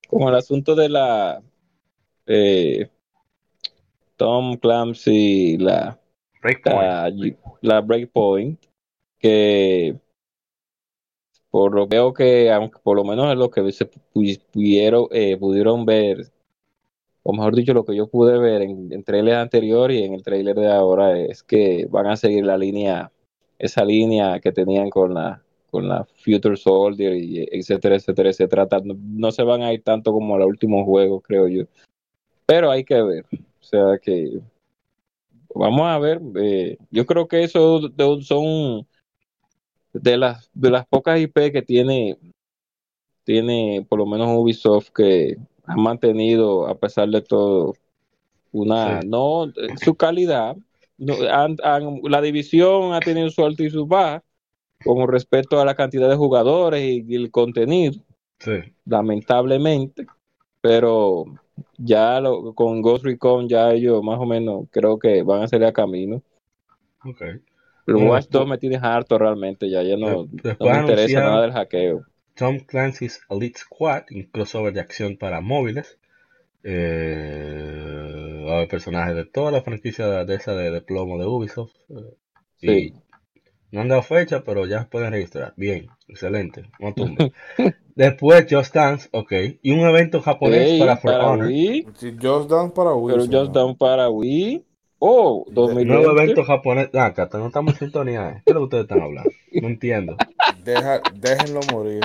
con el asunto de la eh, Tom Clancy, la, Breakpoint. la, la Breakpoint, que por lo veo que, aunque por lo menos es lo que se pu- pudieron, eh, pudieron ver, o mejor dicho, lo que yo pude ver en, en trailer anterior y en el trailer de ahora, es que van a seguir la línea, esa línea que tenían con la con la Future Soldier y etcétera, etcétera, etcétera. No, no se van a ir tanto como a los últimos juegos, creo yo. Pero hay que ver. O sea que vamos a ver. eh, yo creo que eso son de las de las pocas IP que tiene tiene por lo menos Ubisoft que ha mantenido a pesar de todo una Sí. no su calidad no, han- han- la división ha tenido su alto y su baja con respecto a la cantidad de jugadores y, y el contenido Sí. lamentablemente pero ya lo- con Ghost Recon ya ellos más o menos creo que van a salir a camino. El Bueno, Watch 2 me tiene harto realmente ya ya no, De- no después me interesa nada del hackeo Tom Clancy's Elite Squad, un crossover de acción para móviles. Eh, va a haber personajes de toda la franquicia de esa de, de plomo de Ubisoft. eh, Sí. Y no han dado fecha, pero ya pueden registrar. Bien, excelente. No tumbe. Después Just Dance, ok. Y un evento japonés Ey, para For para Honor. Wii, Si Just Dance para Wii. pero. Just Down para Wii. Oh, Un 2020. nuevo evento japonés. Ah, Cata, no estamos en sintonía. eh. ¿Qué es lo que ustedes están hablando? No entiendo. Deja- déjenlo morir.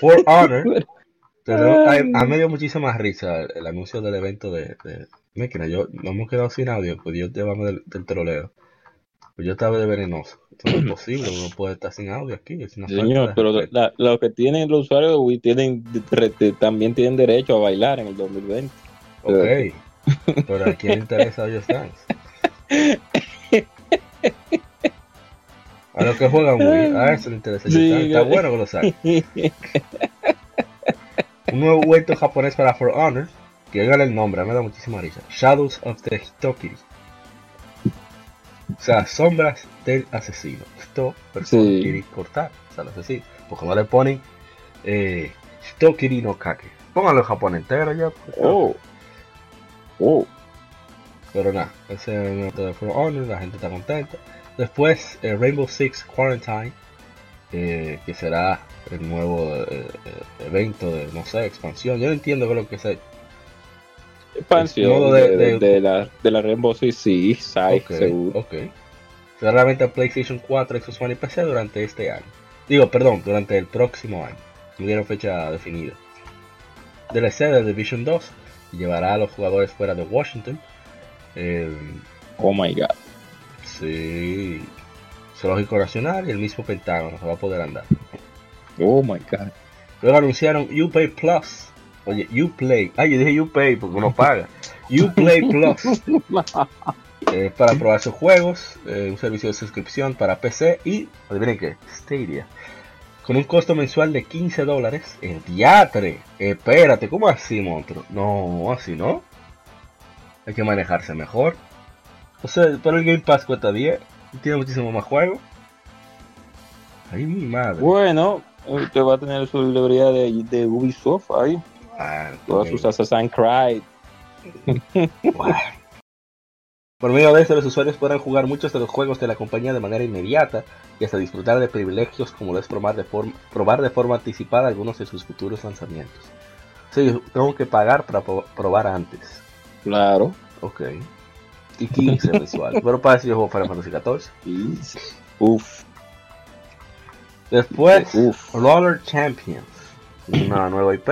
For Honor. Pero a, a mí me dio muchísima risa el, el anuncio del evento de, de máquina. Yo no hemos quedado sin audio, pues Dios llévame del, del troleo. Pues yo estaba de venenoso. Esto no es posible, uno puede estar sin audio aquí. Es una Señor, pero respeto. la- lo que tienen los usuarios de Wii tienen, re- también tienen derecho a bailar en el 2020. Ok. Pero a quién le interesa Just Dance. A los que juegan Wii, a eso le interesa Just Dance. Está bueno que lo saquen. Un nuevo evento japonés para For Honor. Que oigan el nombre, me da muchísima risa. Shadows of the Hitokiri. O sea, sombras del asesino. Hito, persona, Sí. kiri, cortar. O sea, el asesino. Porque no le ponen eh, Hitokiri no Kake. Pónganlo en japonés entero ya. porque- Oh. Oh. Pero nada, ese es el de For Honor, la gente está contenta. Después, eh, Rainbow Six Quarantine, eh, que será el nuevo eh, evento de, no sé, expansión. Yo no entiendo qué es lo que es. Expansión de, la, de la Rainbow Six, sí, Sai, Ok, seguro. ok. Será la venta PlayStation 4, Xbox One y PC durante este año. Digo, perdón, durante el próximo año. No dieron fecha definida. DLC de Division 2 llevará a los jugadores fuera de Washington. Eh, Oh my god. Sí. Zoológico Nacional y el mismo Pentágono se va a poder andar. Oh my god. Luego anunciaron Upay Plus. Oye, Uplay. Ay, yo dije Upay porque uno paga. Uplay Plus. eh, para probar sus juegos. eh, un servicio de suscripción para PC y, adivinen qué, Stadia. Con un costo mensual de 15 dólares. El diatre. Espérate, ¿cómo así, monstruo? No, así no. Hay que manejarse mejor. O sea, pero el Game Pass cuesta 10. y Tiene muchísimo más juegos. Ay, mi madre. Bueno, usted va a tener su librería de, de Ubisoft ahí. Ah, Todos ok. sus Assassin's Creed. Bueno. Por medio de esto, los usuarios podrán jugar muchos de los juegos de la compañía de manera inmediata y hasta disfrutar de privilegios como lo es probar de, forma, probar de forma anticipada algunos de sus futuros lanzamientos. Sí, tengo que pagar para probar antes. Claro. Ok. Y 15 mensual. Pero para eso yo juego Final Fantasy 14. Y- Uf. Después, Uf. Roller Champions. Una nueva IP.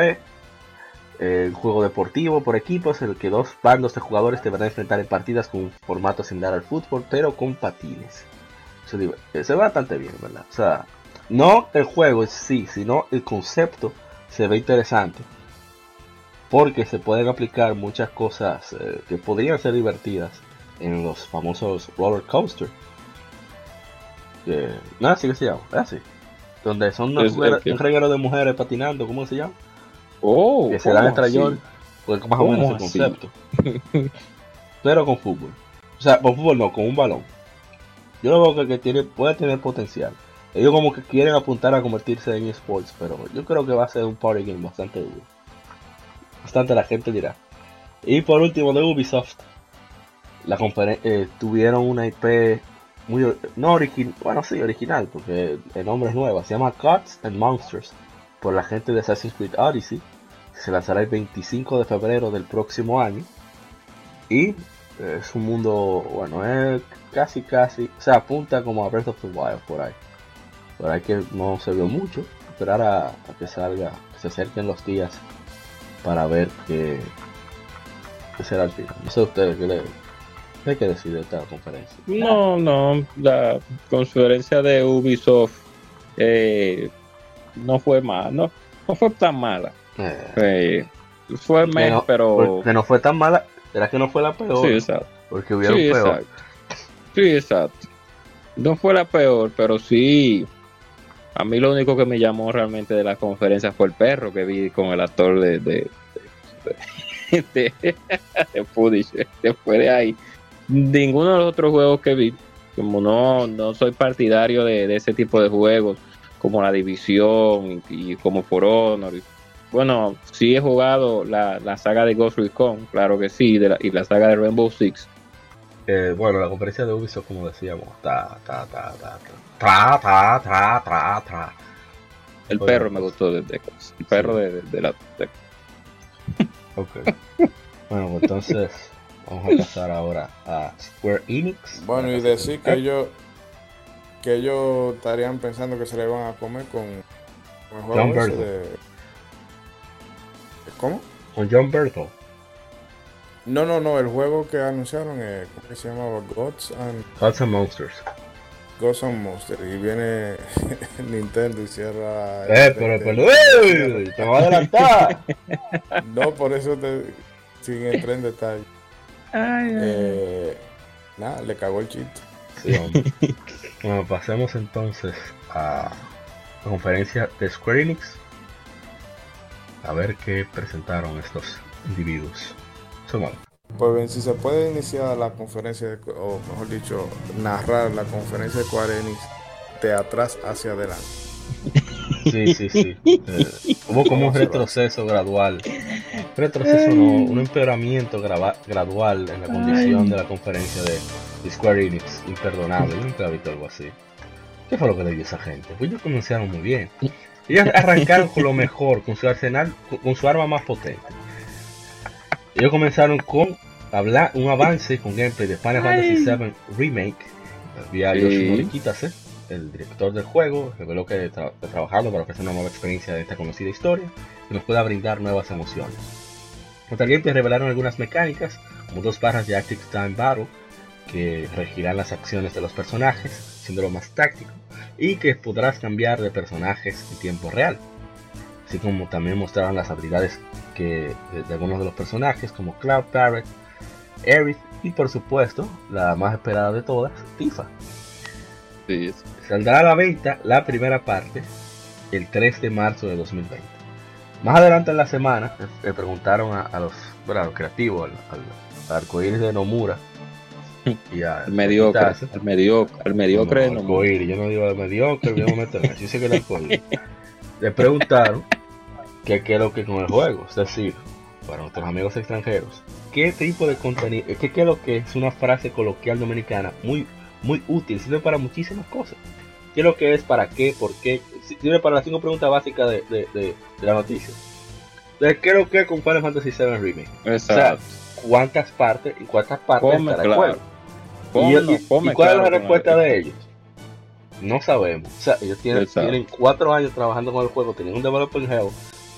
Eh, un juego deportivo por equipos en el que dos bandos de jugadores deberán enfrentar en partidas con un formato similar al fútbol, pero con patines. Eh, se ve bastante bien, ¿verdad? O sea, no el juego en sí, sino el concepto se ve interesante. Porque se pueden aplicar muchas cosas eh, que podrían ser divertidas en los famosos roller coaster. Que, nada, así que se llama, así. Donde son el un reguero de mujeres patinando, ¿cómo se llama? Oh, que se dan ¿cómo entre así? ellos, pues más o ¿Cómo menos el así? concepto. Pero con fútbol. O sea, con fútbol no, con un balón. Yo lo veo que, tiene, puede tener potencial. Ellos como que quieren apuntar a convertirse en esports, pero yo creo que va a ser un party game bastante duro. Bastante la gente dirá. Y por último de Ubisoft, la eh, tuvieron una IP muy no original, bueno sí original, porque el nombre es nuevo, se llama Gods and Monsters, por la gente de Assassin's Creed Odyssey, se lanzará el 25 de febrero del próximo año. Y eh, es un mundo, bueno, es casi casi, o apunta como a Breath of the Wild por ahí. Pero hay que no se vio mucho, esperar a, que salga, que se acerquen los días para ver qué, qué será el final. No sé ustedes qué le hay que decir de esta conferencia. No, no, la conferencia de Ubisoft eh, no fue mala, no, no fue tan mala. Eh, fue meh, no, pero porque no fue tan mala, será que no fue la peor, sí, exacto. porque hubieron Sí, peor. exacto. Sí, exacto. No fue la peor, pero sí. A mí lo único que me llamó realmente de la conferencia fue el perro que vi con el actor de de, de, de, de Punisher. Después de ahí, ninguno de los otros juegos que vi, como no, no soy partidario de, de ese tipo de juegos, como la División y, y como For Honor. y- Bueno, sí he jugado la, la saga de Ghost Recon, claro que sí, de la- y la saga de Rainbow Six. Eh, bueno, la conferencia de Ubisoft, como decíamos, ta, ta, ta, ta, ta, tra, tra, tra, tra. El Oye, perro me gustó de, de- el perro de, de- de la de- Ok. bueno, pues entonces vamos a pasar ahora a Square Enix. Bueno, y decir que ellos que ellos estarían pensando que se le van a comer con, con el juego John ese de ¿Cómo? Con John Berto. No, no, no, el juego que anunciaron, eh, ¿cómo que se llamaba? Gods and, Gods and Monsters. Gods and Monsters. Y viene Nintendo y cierra. Eh, pero, pero, ¡eh! Te va a adelantar. No, por eso te, sin entrar en detalle. Ay, ay. Eh, nada, le cagó el chiste. Sí, hombre. Bueno, pasemos entonces a la conferencia de Square Enix. A ver qué presentaron estos individuos. Sumado. Pues bien, si se puede iniciar la conferencia, de- o mejor dicho, narrar la conferencia de Square Enix de atrás hacia adelante. Sí, sí, sí. Eh, hubo como un retroceso gradual. Retroceso no, un empeoramiento grava- gradual en la condición de la conferencia de, de Square Enix. Imperdonable. Yo nunca he visto algo así. ¿Qué fue lo que le dio esa gente? Pues ellos comenzaron muy bien. Ellos arrancaron con lo mejor, con su arsenal, con, su arma más potente. Ellos comenzaron con hablar un avance con gameplay de Final Fantasy VII Remake. Vía Sí. Yoshinori Kitase, el director del juego, reveló que tra- está trabajando para ofrecer una nueva experiencia de esta conocida historia que nos pueda brindar nuevas emociones. El gameplay revelaron algunas mecánicas, como dos barras de Active Time Battle, que regirán las acciones de los personajes, siéndolo más táctico, y que podrás cambiar de personajes en tiempo real. Así como también mostraron las habilidades que, de, algunos de los personajes, como Cloud Parrot, Aerith y por supuesto, la más esperada de todas, Tifa. Sí, Saldrá a la venta la primera parte el 3 de marzo de 2020. Más adelante en la semana le- le preguntaron a, a los, bueno, a los creativos, al, al, al arcoíris de Nomura y a el mediocre, el mediocre, el mediocre no, no, arcoíris, yo no digo de mediocre, yo yo sé que el arcoíris. Le preguntaron qué es lo que con el juego, es decir, para nuestros amigos extranjeros, qué tipo de contenido, qué, qué es lo que es una frase coloquial dominicana muy, muy útil, sirve para muchísimas cosas. ¿Qué es lo que es, para qué, por qué? Sirve para las cinco preguntas básicas de, de, de, de la noticia. Entonces, ¿qué es lo que es con Final Fantasy VII Remake? Exacto. ¿Cuántas partes y cuántas partes Come estará el juego? ¿Y, Ponlo, y- come y cuál claro es la respuesta de ellos? No sabemos. O sea, ellos tienen, cuatro años trabajando con el juego, tienen un developer hell,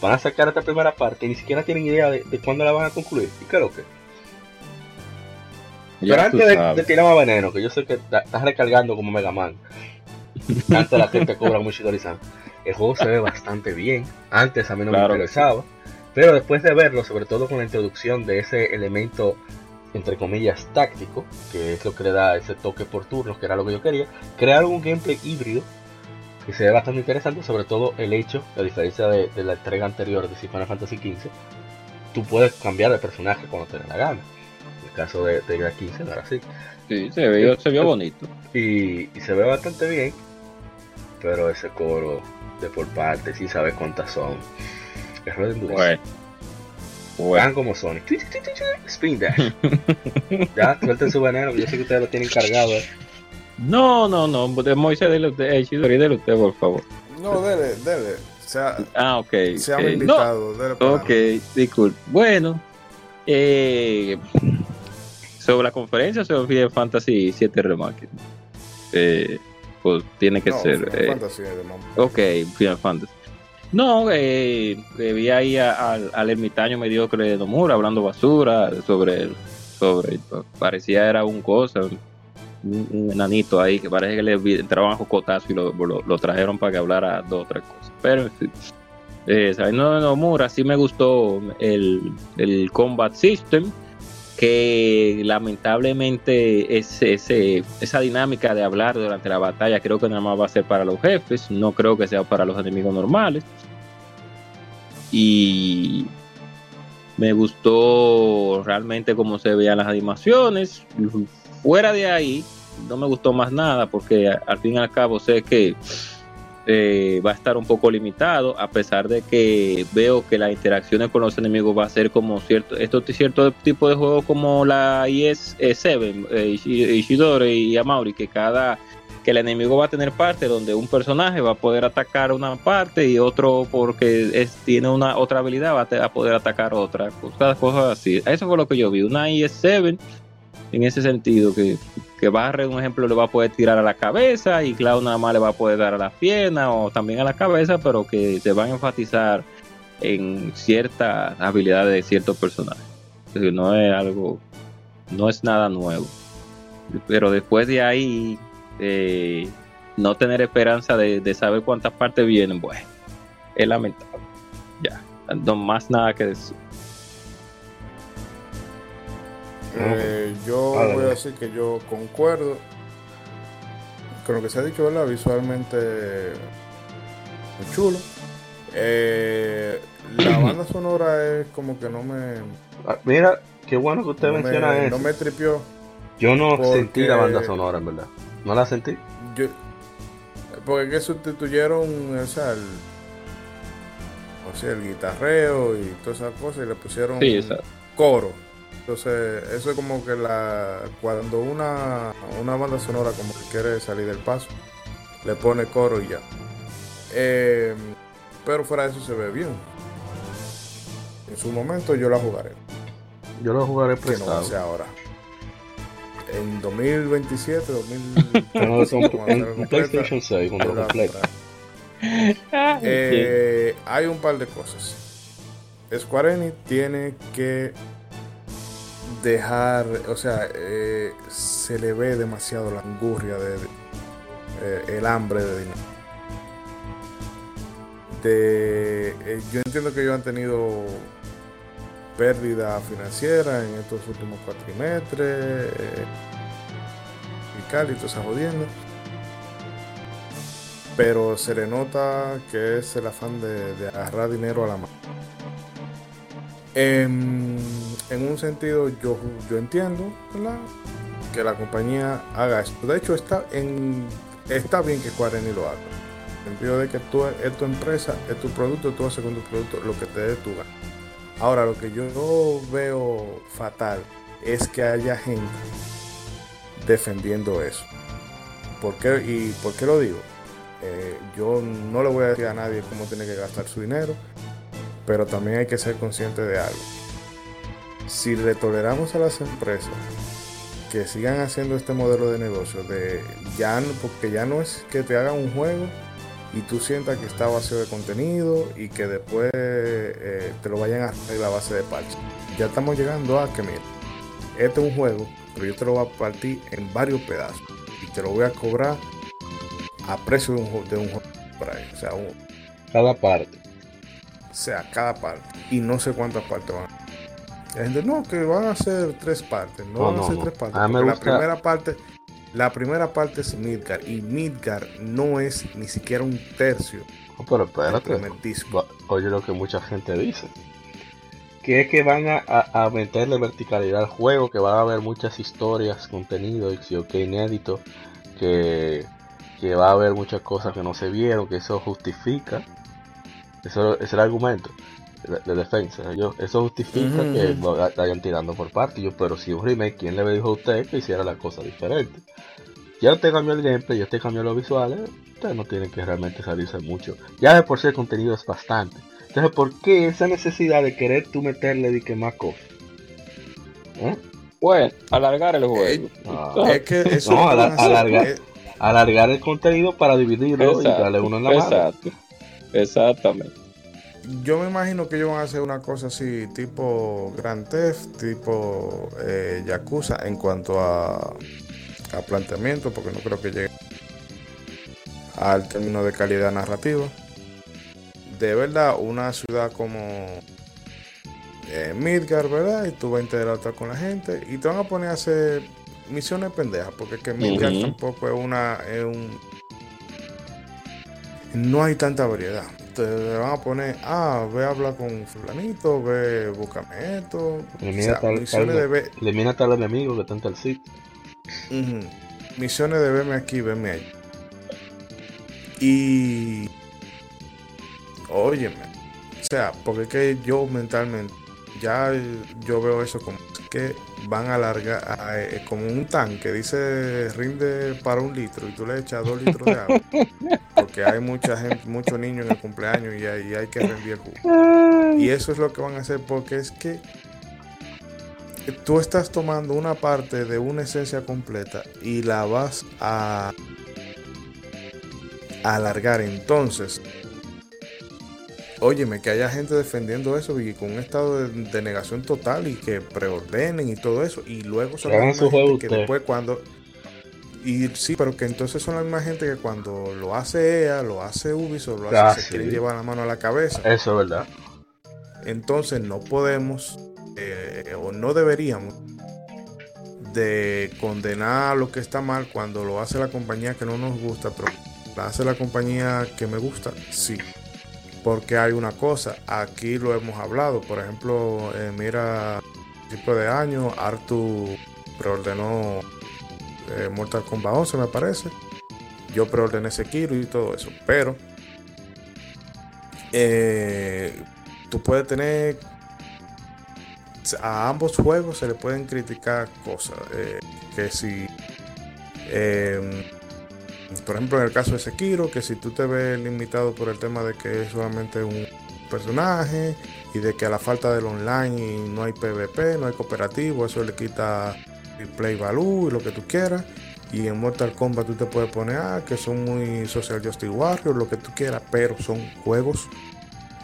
van a sacar esta primera parte y ni siquiera tienen idea de, de cuándo la van a concluir. ¿Y qué es lo que? Ya Pero antes de, de tirar más veneno, que yo sé que estás recargando como Mega Man, antes la gente cobra muy Shidori-san, el juego se ve bastante bien. Antes a mí no Claro me interesaba, pero después de verlo, sobre todo con la introducción de ese elemento entre comillas táctico, que es lo que le da ese toque por turnos, que era lo que yo quería, crear un gameplay híbrido que se ve bastante interesante, sobre todo el hecho, a diferencia de, de la entrega anterior de Final Fantasy XV, tú puedes cambiar de personaje cuando te dé la gana. En el caso de, de la 15 no era así. Sí, se vio, se vio bonito. Y, y se ve bastante bien, pero ese coro de por parte, si sabes cuántas son, es re endurecido. Bueno. Bueno. Van como Sonic. Spin dash. ya, suelten su veneno, yo sé que ustedes lo tienen cargado. eh. No, no, no. De Moisés, dele usted, eh, Chidori, dele usted, por favor. No, dele, dele. Sea, Ah, ok. sea ok. un No, invitado, dele para Ok, disculpe. Bueno, eh, sobre la conferencia sobre Final Fantasy 7 Remake, eh, pues tiene que No, ser. Final eh, Fantasy, ok, Final Fantasy. No, eh, que vi ahí a- al, al ermitaño mediocre de Nomura hablando basura sobre sobre parecía era un cosa, un, un enanito ahí que parece que le entraban a cocotazo y lo, lo- lo trajeron para que hablara dos o tres cosas. Pero en fin. Eh, sabiendo de Nomura, sí me gustó el, el Combat System, que lamentablemente es, ese, esa dinámica de hablar durante la batalla creo que nada más va a ser para los jefes, no creo que sea para los enemigos normales. Y me gustó realmente cómo se veían las animaciones. Fuera de ahí, no me gustó más nada porque al fin y al cabo sé que eh, va a estar un poco limitado, a pesar de que veo que las interacciones con los enemigos va a ser como cierto, estos cierto tipo de juegos como la IS 7, eh, Ishi- Ishidori y Amauri, que cada que el enemigo va a tener parte donde un personaje va a poder atacar una parte y otro porque es, tiene una otra habilidad va a poder atacar otra, cosas, cosas así. Eso fue lo que yo vi, una IS-7 en ese sentido, que, que Barre, un ejemplo, le va a poder tirar a la cabeza y Cloud nada más le va a poder dar a las piernas o también a la cabeza, pero que se van a enfatizar en ciertas habilidades de ciertos personajes. no es algo, no es nada nuevo. Pero después de ahí, eh, no tener esperanza de, saber cuántas partes vienen, bueno, es lamentable. Ya, no más nada que decir. Eh, yo voy a decir que yo concuerdo con lo que se ha dicho, ¿verdad? Visualmente muy chulo. Eh, la banda sonora es como que no me. Ah, mira, qué bueno que usted menciona eso. No me tripió. Yo no sentí la banda sonora, en verdad. ¿No la sentí? Yo, porque que sustituyeron o sea, el, o sea, el guitarreo y todas esas cosas y le pusieron coro. Entonces, eso es como que la cuando una, una banda sonora como que quiere salir del paso, le pone coro y ya. Eh, pero fuera de eso se ve bien. En su momento yo la jugaré. Yo la jugaré prestado. Que no ahora. En 2027, 2030, PlayStation 6, cuando eh, hay un par de cosas. Square Enix tiene que dejar, o sea, eh, se le ve demasiado la angurria de, eh, el hambre de dinero. De, eh, yo entiendo que ellos han tenido pérdida financiera en estos últimos cuatrimestres y cálidos esa jodiendo pero se le que es el afán de, de agarrar dinero a la mano en, un sentido, yo, yo entiendo que la compañía haga esto. De hecho, está, en, está bien que Quareni lo haga. En el sentido de que tú es tu empresa, es tu producto, tú haces con tu producto lo que te dé tu gana. Ahora, lo que yo veo fatal es que haya gente defendiendo eso. ¿Por qué? ¿Y por qué lo digo? Eh, yo no le voy a decir a nadie cómo tiene que gastar su dinero pero también hay que ser consciente de algo. Si le toleramos a las empresas que sigan haciendo este modelo de negocio, de ya porque ya no es que te hagan un juego y tú sientas que está vacío de contenido y que después eh, te lo vayan a hacer la base de parche. Ya estamos llegando a que, mira, este es un juego, pero yo te lo voy a partir en varios pedazos y te lo voy a cobrar a precio de un, de un juego para O sea, cada parte sea cada parte. Y no sé cuántas partes van. La gente, no, que van a ser tres partes. No, van a ser tres partes. La primera parte, la primera parte es Midgar. Y Midgar no es ni siquiera un tercio. pero espérate. Oye lo que mucha gente dice. Que es que van a, meterle verticalidad al juego, que va a haber muchas historias, contenido, que inédito, que, que va a haber muchas cosas que no se vieron, que eso justifica eso es el argumento de, defensa. eso justifica que vayan tirando por parte. Yo, pero si un remake, ¿quién le dijo a usted que hiciera la cosa diferente? Ya usted cambió el gameplay, ya usted cambió los visuales, ustedes no tienen que realmente salirse mucho. Ya de por sí el contenido es bastante. Entonces, ¿por qué esa necesidad de querer tú meterle de que más cosas? ¿Eh? Bueno, alargar el juego. Ah. es que eso no, alargar, alargar el contenido para dividirlo y darle uno en la mano. Exactamente. Yo me imagino que ellos van a hacer una cosa así, tipo Grand Theft, tipo eh, Yakuza, en cuanto a, a planteamiento, porque no creo que llegue al término de calidad narrativa. De verdad, una ciudad como eh, Midgar, ¿verdad? Y tú vas a interactuar con la gente y te van a poner a hacer misiones pendejas, porque es que Midgar tampoco es una. Es un, no hay tanta variedad. Te van a poner, ah, ve a hablar con fulanito, ve, búscame esto. Elimina, tal, misiones de elimina tal enemigo que está en tal sitio. Misiones de verme aquí, verme ahí. Y... Óyeme. O sea, porque es que yo mentalmente, ya yo veo eso como que van a alargar eh, como un tanque, dice rinde para un litro y tú le echas dos litros de agua. Porque hay mucha gente, muchos niños en el cumpleaños y hay, hay que rendir el jugo. Y eso es lo que van a hacer porque es que tú estás tomando una parte de una esencia completa y la vas a, a alargar. Entonces, óyeme, que haya gente defendiendo eso y con un estado de, de negación total y que preordenen y todo eso. Y luego son Hagan la su misma juego gente que después cuando... Y sí, pero que entonces son la misma gente que cuando lo hace EA, lo hace Ubisoft, lo hace, Ah, se sí. quieren llevar la mano a la cabeza. Eso es verdad. Entonces no podemos eh, o no deberíamos de condenar lo que está mal cuando lo hace la compañía que no nos gusta, pero la hace la compañía que me gusta, sí. Porque hay una cosa, aquí lo hemos hablado, por ejemplo, eh, mira, a de año, Artu preordenó eh, Mortal Kombat 11, me parece. Yo preordené Sekiro y todo eso, pero eh, tú puedes tener a ambos juegos se le pueden criticar cosas eh, que si eh, por ejemplo en el caso de Sekiro que si tú te ves limitado por el tema de que es solamente un personaje y de que a la falta del online no hay PvP no hay cooperativo eso le quita el play value y lo que tú quieras. Y en Mortal Kombat tú te puedes poner ah, que son muy Social Justice Warriors lo que tú quieras pero son juegos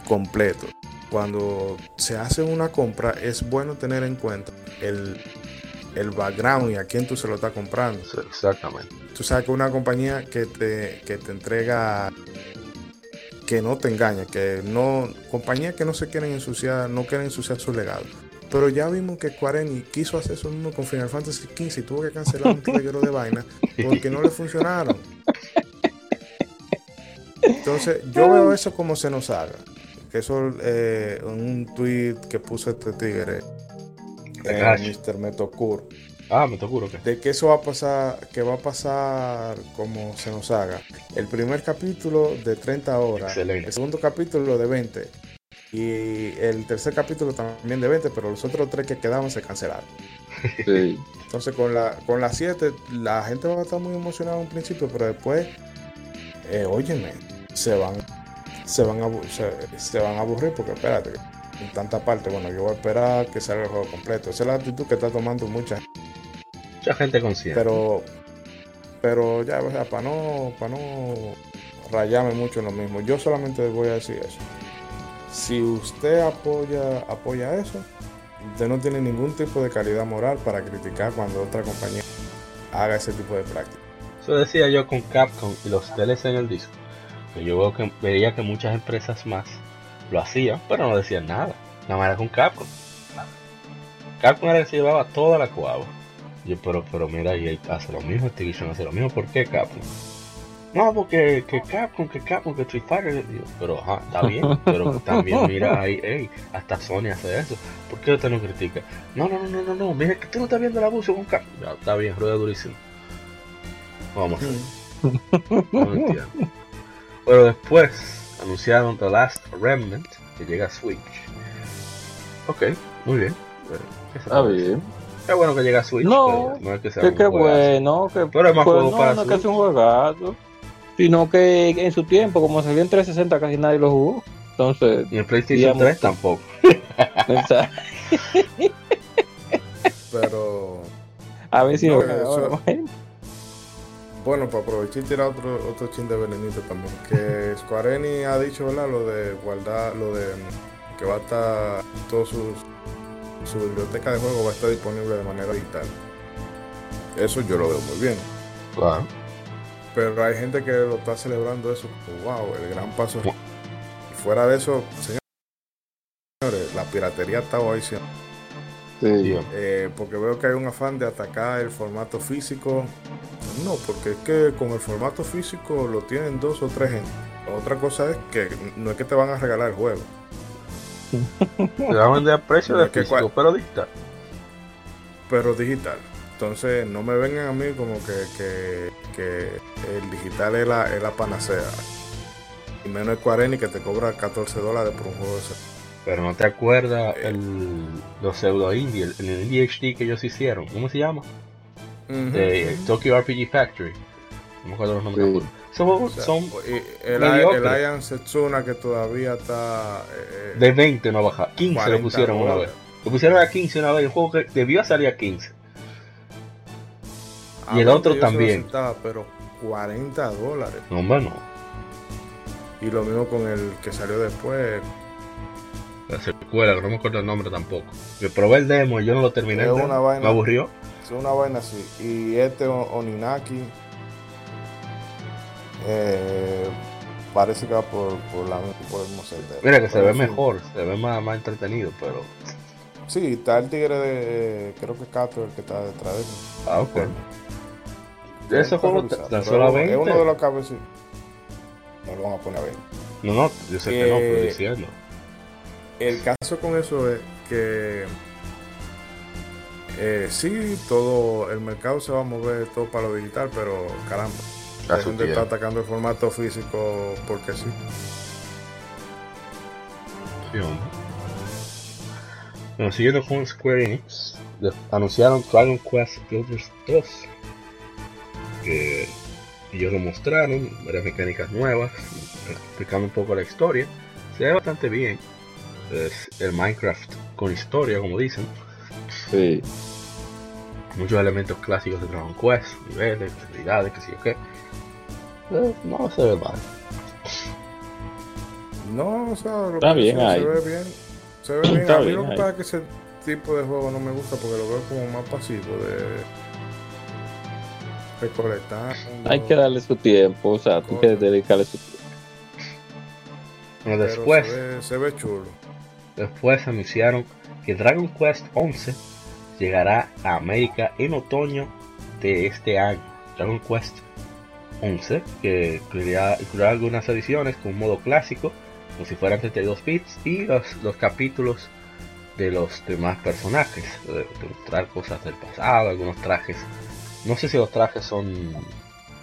completos. Cuando se hace una compra es bueno tener en cuenta el, el background y a quién tú se lo estás comprando. Exactamente. Tú sabes que una compañía que te, que te entrega, que no te engaña, que no, compañías que no se quieren ensuciar, no quieren ensuciar su legado. Pero ya vimos que Quareni quiso hacer eso mismo con Final Fantasy XV y tuvo que cancelar un reguero de vaina porque no le funcionaron. Entonces, yo veo eso como se nos haga. Que eso, eh, un tweet que puso este tigre, Gacho. Mr. Metokur, Ah, me te juro que. de que eso va a pasar, que va a pasar como se nos haga. El primer capítulo de 30 horas, Excelente. el segundo capítulo de 20 y el tercer capítulo también de 20, pero los otros tres que quedaban se cancelaron. Sí. Entonces con la con las 7 la gente va a estar muy emocionada al principio, pero después, eh, óyeme, se van se van a se van a aburrir porque espérate, en tanta parte, bueno, yo voy a esperar que salga el juego completo. Esa es la actitud que está tomando mucha Mucha gente consciente. pero pero ya o sea, para no para no rayarme mucho en lo mismo yo solamente voy a decir eso si usted apoya apoya eso usted no tiene ningún tipo de calidad moral para criticar cuando otra compañía haga ese tipo de práctica Eso decía yo con Capcom y los DLC en el disco. Yo veo que, veía que muchas empresas más lo hacían, pero no decían nada. Nada más era con Capcom. Capcom era el que se llevaba toda la coaba. Yo, pero, pero mira, y hace lo mismo, Activision hace lo mismo. ¿Por qué Capcom? No, porque que Capcom, que Capcom, que Street Fighter. Pero ajá, está bien. Pero también mira ahí, ey, hasta Sony hace eso. ¿Por qué usted no critica? No, no, no, no, no, no. Mira que tú no estás viendo el abuso con Capcom. Ya, está bien, rueda durísimo. Vamos. No entiendo. Pero después anunciaron The Last Remnant que llega a Switch. Ok, muy bien. Bueno, ¿qué se Está puede decir? bien. Qué bueno que llega a Switch. No, pero no es que sea Que un qué juegazo. bueno, que Pero es más pues, juego no, para no es que Switch. sea un juegazo, sino que en su tiempo, como salió en 360, casi nadie lo jugó. Entonces, Y en PlayStation Digamos- 3 tampoco. pero a ver si No, lo eso- bueno. para aprovechar y tirar otro otro chin de venenito también que Square Enix ha dicho ¿verdad? lo de guardar lo de mm, que va a estar todos sus su biblioteca de juegos va a estar disponible de manera digital eso yo lo veo muy bien Claro. pero hay gente que lo está celebrando eso wow, el gran paso. Y fuera de eso, señores, la piratería está hoy sí, Sí. eh, porque veo que hay un afán de atacar el formato físico. No, porque es que con el formato físico lo tienen dos o tres gente. Otra cosa es que no es que te van a regalar el juego, Te van a vender a precio No, de físico, cual- pero digital. pero digital. Entonces no me vengan a mí como que, que, que el digital es la, es la panacea. Y menos el Quareni que te cobra 14 dólares por un juego de ese. Pero no te acuerdas Eh. el, los pseudo indie, el, el indie HD que ellos hicieron. ¿Cómo se llama? De. Tokyo RPG Factory. No me acuerdo los nombres. Sí. juegos O sea, son y el, el Ian Setsuna que todavía está eh, de 20 no baja. 15 le 40 pusieron una vez. Lo pusieron a 15 una vez. El juego que debió salir a 15. Ah, Y el no, otro lo también. aceptaba, pero 40 dólares. No, hombre, no. Y lo mismo con el que salió después. La secuela, que no me acuerdo el nombre tampoco. Yo probé el demo y yo no lo terminé. Demo, una vaina. Me aburrió. Es una vaina así. Y este Oninaki eh, parece que va por, por, la, por el sendero. Mira que se ve mejor, se ve más, más entretenido, pero. Sí, está el tigre de. Creo que Cato el que está detrás de él. Ah, ok. Está Ese juego revisado, tan pero solo a Es 20. uno de los cabecitos. No lo van a poner a 20. No, no, yo sé que no, pero Eh, diciendo. El caso con eso es que eh, sí, todo el mercado se va a mover todo para lo digital, pero caramba, A dejen su de estar tiempo. atacando el formato físico porque sí. Sí, hombre. Bueno, siguiendo con Square Enix, anunciaron Dragon Quest Builders 2. Que ellos lo mostraron, varias mecánicas nuevas, explicando un poco la historia. Se ve bastante bien. Es el Minecraft con historia, como dicen. Sí. Muchos elementos clásicos de Dragon Quest, niveles, habilidades, que sí o qué. Eh, no se ve mal. No, o sea, lo Está que bien se, ahí. se ve bien. Se ve bien. Está a mí bien lo que pasa es que ese tipo de juego no me gusta porque lo veo como más pasivo de recolectar. Hay que darle su tiempo, o sea, que Cosas. dedicarle su tiempo. Bueno, pero después, se ve, se ve chulo. después anunciaron que Dragon Quest 11 llegará a América en otoño de este año. Dragon Quest 11, que incluirá, algunas ediciones con modo clásico, como si fueran 32 bits, y los, los capítulos de los demás personajes, de mostrar cosas del pasado, algunos trajes. No sé si los trajes son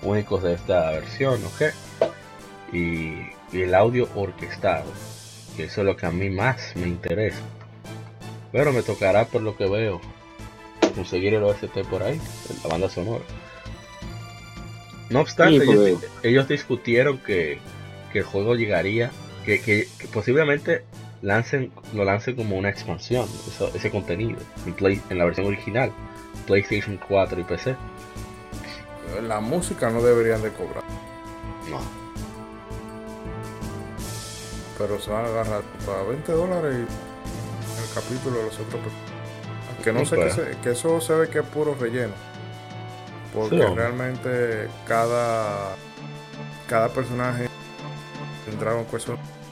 únicos de esta versión o qué. Y, y el audio orquestado, que eso es lo que a mí más me interesa. Pero me tocará por lo que veo conseguir el OST por ahí, la banda sonora. No obstante, Sí, ellos, discutieron que, que el juego llegaría, que, que- que posiblemente lancen, lo lancen como una expansión, eso- ese contenido, en, Play- en la versión original, PlayStation 4 y PC. La música no deberían de cobrar, No, pero se van a agarrar para 20 dólares y el capítulo de los otros. per- Que no sé que, pues. se- que eso se ve que es puro relleno. Porque Sí, realmente cada, cada personaje en Dragon Quest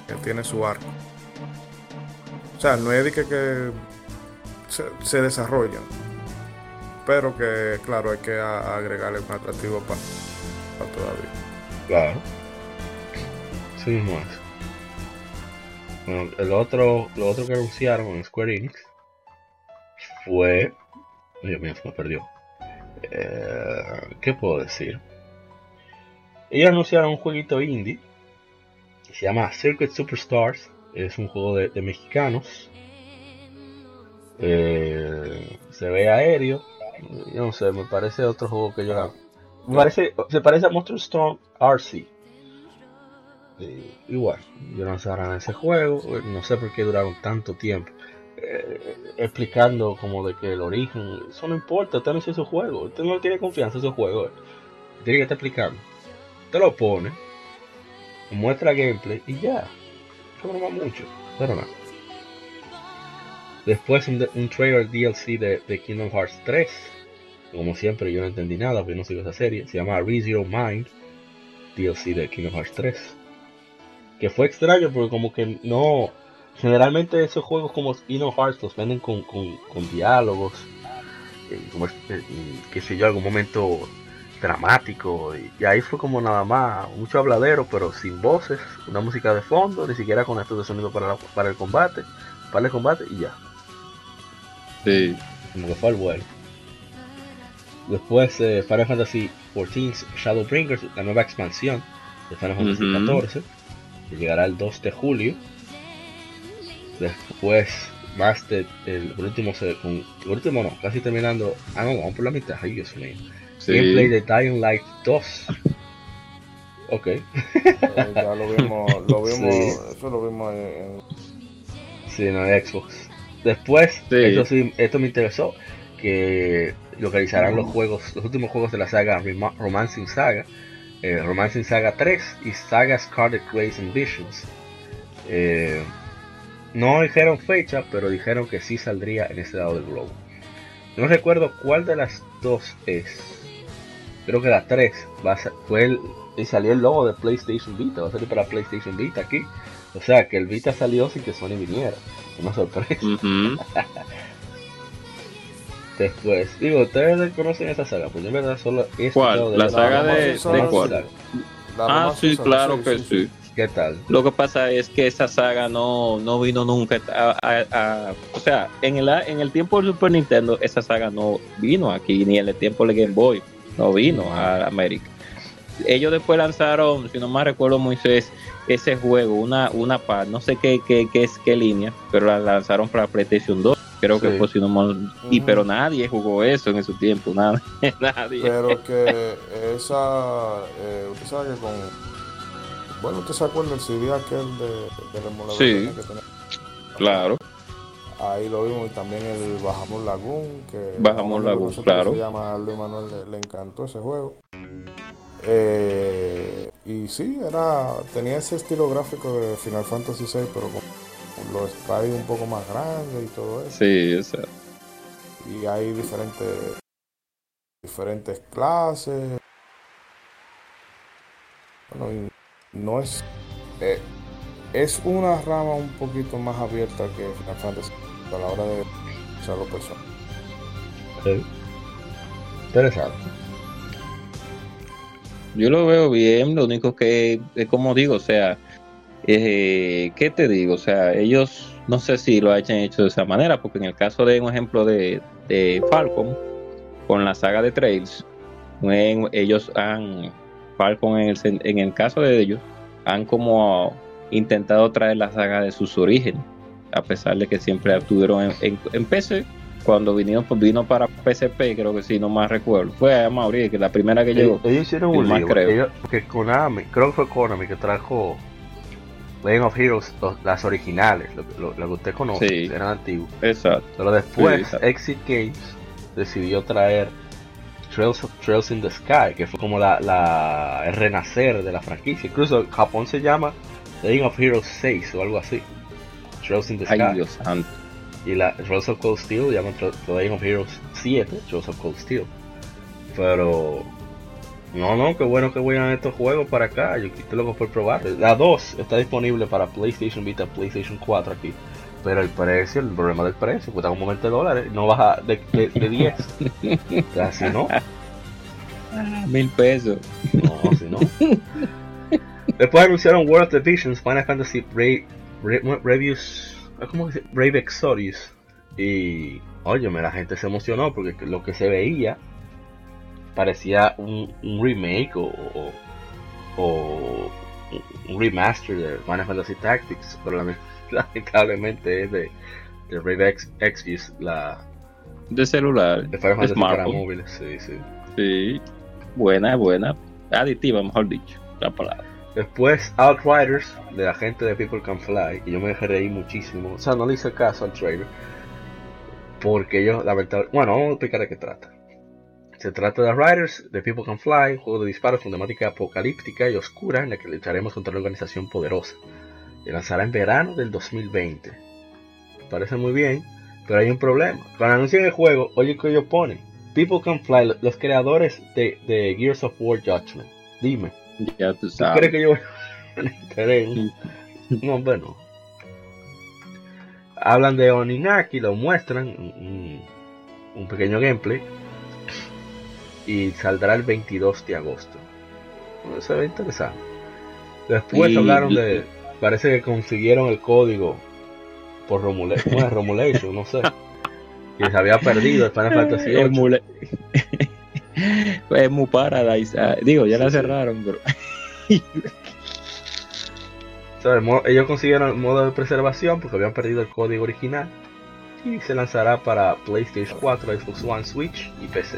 que tiene su arco. O sea, no es de que, que se, se desarrollan. Pero que, claro, hay que a- agregarle un atractivo para, para todavía. Claro. Sí mismo es. Bueno, el otro, lo otro que anunciaron en Square Enix fue. Dios mío, se me perdió. Eh, ¿Qué puedo decir? Ellos anunciaron un jueguito indie se llama Circuit Superstars. Es un juego de, de mexicanos. Eh, se ve aéreo. Yo no sé, me parece otro juego que yo. Me parece, se parece a Monster Storm RC. Eh, igual, yo no sé ahora en ese juego, no sé por qué duraron tanto tiempo eh, explicando como de que el origen, eso no importa, usted no hizo ese juego, usted no tiene confianza en ese juego, eh. tiene que estar explicando. Te lo pone, muestra gameplay y ya, eso no va mucho, pero nada. Después un, un trailer DLC de, de Kingdom Hearts 3, como siempre yo no entendí nada porque no sigo esa serie, se llama ReZero Mind, DLC de Kingdom Hearts 3. Que fue extraño porque como que no... Generalmente esos juegos como Kingdom Hearts los venden con, con, con diálogos, eh, como, eh, qué sé yo, algún momento dramático. Y, y ahí fue como nada más, mucho habladero, pero sin voces, una música de fondo, ni siquiera con estos de sonido para, la- para el combate, para el combate y ya Sí. como que fue al vuelo. Después eh, Final Fantasy XIV Shadowbringers, la nueva expansión de Final Fantasy. XIV, que llegará el 2 de julio. Después, más de, el último, se- con- el último no, casi terminando. Ah, no, vamos por la mitad, ay Dios mío. Gameplay Sí. de Dying Light 2. Ok, Eh, ya lo vimos, lo vimos, Sí. eso lo vimos en, en- sí, no de Xbox. Después, Sí. esto sí, esto me interesó, que localizarán los juegos, los últimos juegos de la saga Rema- Romancing Saga eh, Romancing Saga 3 y Saga Scarlet Grace and Visions. Eh, no dijeron fecha, pero dijeron que sí saldría en este lado del globo. No recuerdo cuál de las dos es. Creo que la 3 va a ser- fue el, y salió el logo de PlayStation Vita. Va a salir para PlayStation Vita aquí. O sea que el Vita salió sin que Sony viniera. Una sorpresa. Después, digo, ustedes conocen esa saga. Pues yo en verdad solo he ¿Cuál? de La saga de- de cuál? Ah, sí, claro que sí. ¿Qué tal? Lo que pasa es que esa saga no, no vino nunca a, a- a- o sea, en el, en el tiempo del Super Nintendo esa saga no vino aquí, ni en el tiempo del Game Boy, no vino a América. Ellos después lanzaron, si no más recuerdo Moisés, ese juego, una, una par, no sé qué, qué, qué es qué línea, pero la lanzaron para PlayStation 2. Creo que fue si no mal- y pero nadie jugó eso en su tiempo, nada, nadie. Pero que esa, eh, usted sabe que con, bueno, usted se acuerda del CD aquel de, del emulador Sí. que tenía? Claro, Ahí lo vimos y también el Bajamón Lagoon, que amigo Lagoon, claro. Se llama Luis Manuel, le, le encantó ese juego. Eh, y sí, era, tenía ese estilo gráfico de Final Fantasy VI, pero con los sprites un poco más grandes y todo eso. sí, o sea, y hay diferentes diferentes clases bueno y no es eh, es una rama un poquito más abierta que Final Fantasy a la hora de usar los personajes Sí. Interesante. Yo lo veo bien, lo único que, es como digo, o sea, eh, ¿qué te digo? O sea, ellos no sé si lo hayan hecho de esa manera, porque en el caso de un ejemplo de, de Falcon, con la saga de Trails, en- ellos han, Falcon en el, en el caso de ellos, han como intentado traer la saga de sus orígenes, a pesar de que siempre tuvieron en, en, en PC. Cuando vinieron, pues vino para PSP, creo que sí, no más recuerdo. Fue a Mauri, que la primera que llegó. Ellos, hicieron un lío. creo. Ellos, porque Konami, creo que fue Konami que trajo Legend of Heroes, los- las originales, lo, lo- lo que usted conoce, Sí. eran antiguos. Exacto. Pero después, Sí, exacto. Exit Games decidió traer Trails, of, Trails in the Sky, que fue como la, la el renacer de la franquicia. Incluso Japón se llama Legend of Heroes 6 o algo así. Trails in the Sky. Ay, Dios santo. Y la Trails of Cold Steel llaman Legend of Heroes 7, Trails of Cold Steel. Pero. No, no, qué bueno que vayan estos juegos para acá. Yo estoy loco por probar. La 2 está disponible para PlayStation Vita, PlayStation 4 aquí. Pero el precio, el problema del precio, cuesta como 20 dólares. No baja de, de, de 10. O sea, si no, Mil pesos. no, si no. Después anunciaron World of the Visions, Final Fantasy Brave, Brave- Reviews, ¿cómo se dice? Brave Exodus. Y, óyeme, la gente se emocionó porque lo que se veía parecía un, un remake o, o, o un remaster de Final Fantasy Tactics, pero lame- lamentablemente es de, de Brave Ex- Exodus, la De celular. de Final Fantasy para móviles. Sí, sí. Sí. Buena, buena. Aditiva, mejor dicho. La palabra. Después Outriders de la gente de People Can Fly. Y yo me dejé reír muchísimo. O sea, no le hice caso al trailer. Porque yo, lamentablemente. Bueno, vamos a explicar de qué trata. Se trata de Riders de People Can Fly, un juego de disparos con temática apocalíptica y oscura en la que lucharemos contra una organización poderosa. Se lanzará en verano del 2020. Parece muy bien, pero hay un problema. Cuando anuncian el juego, oye que ellos ponen. People Can Fly, los creadores de, de Gears of War Judgment. Dime. Ya tú ¿Tú crees sabes. que yo No, bueno. Hablan de Oninaki, lo muestran, un, un pequeño gameplay. Y saldrá el 22 de agosto. Bueno, Se ve interesante. Después Y- hablaron de. Parece que consiguieron el código por Romula- ¿cómo es? Romulation, no sé. Que se había perdido el Final Fantasy VIII. Emule- Emu Paradise. ah, digo, ya la Sí, sí. cerraron, pero. O sea, el mo- ellos consiguieron el modo de preservación porque habían perdido el código original y se lanzará para PlayStation 4, Xbox One, Switch y PC.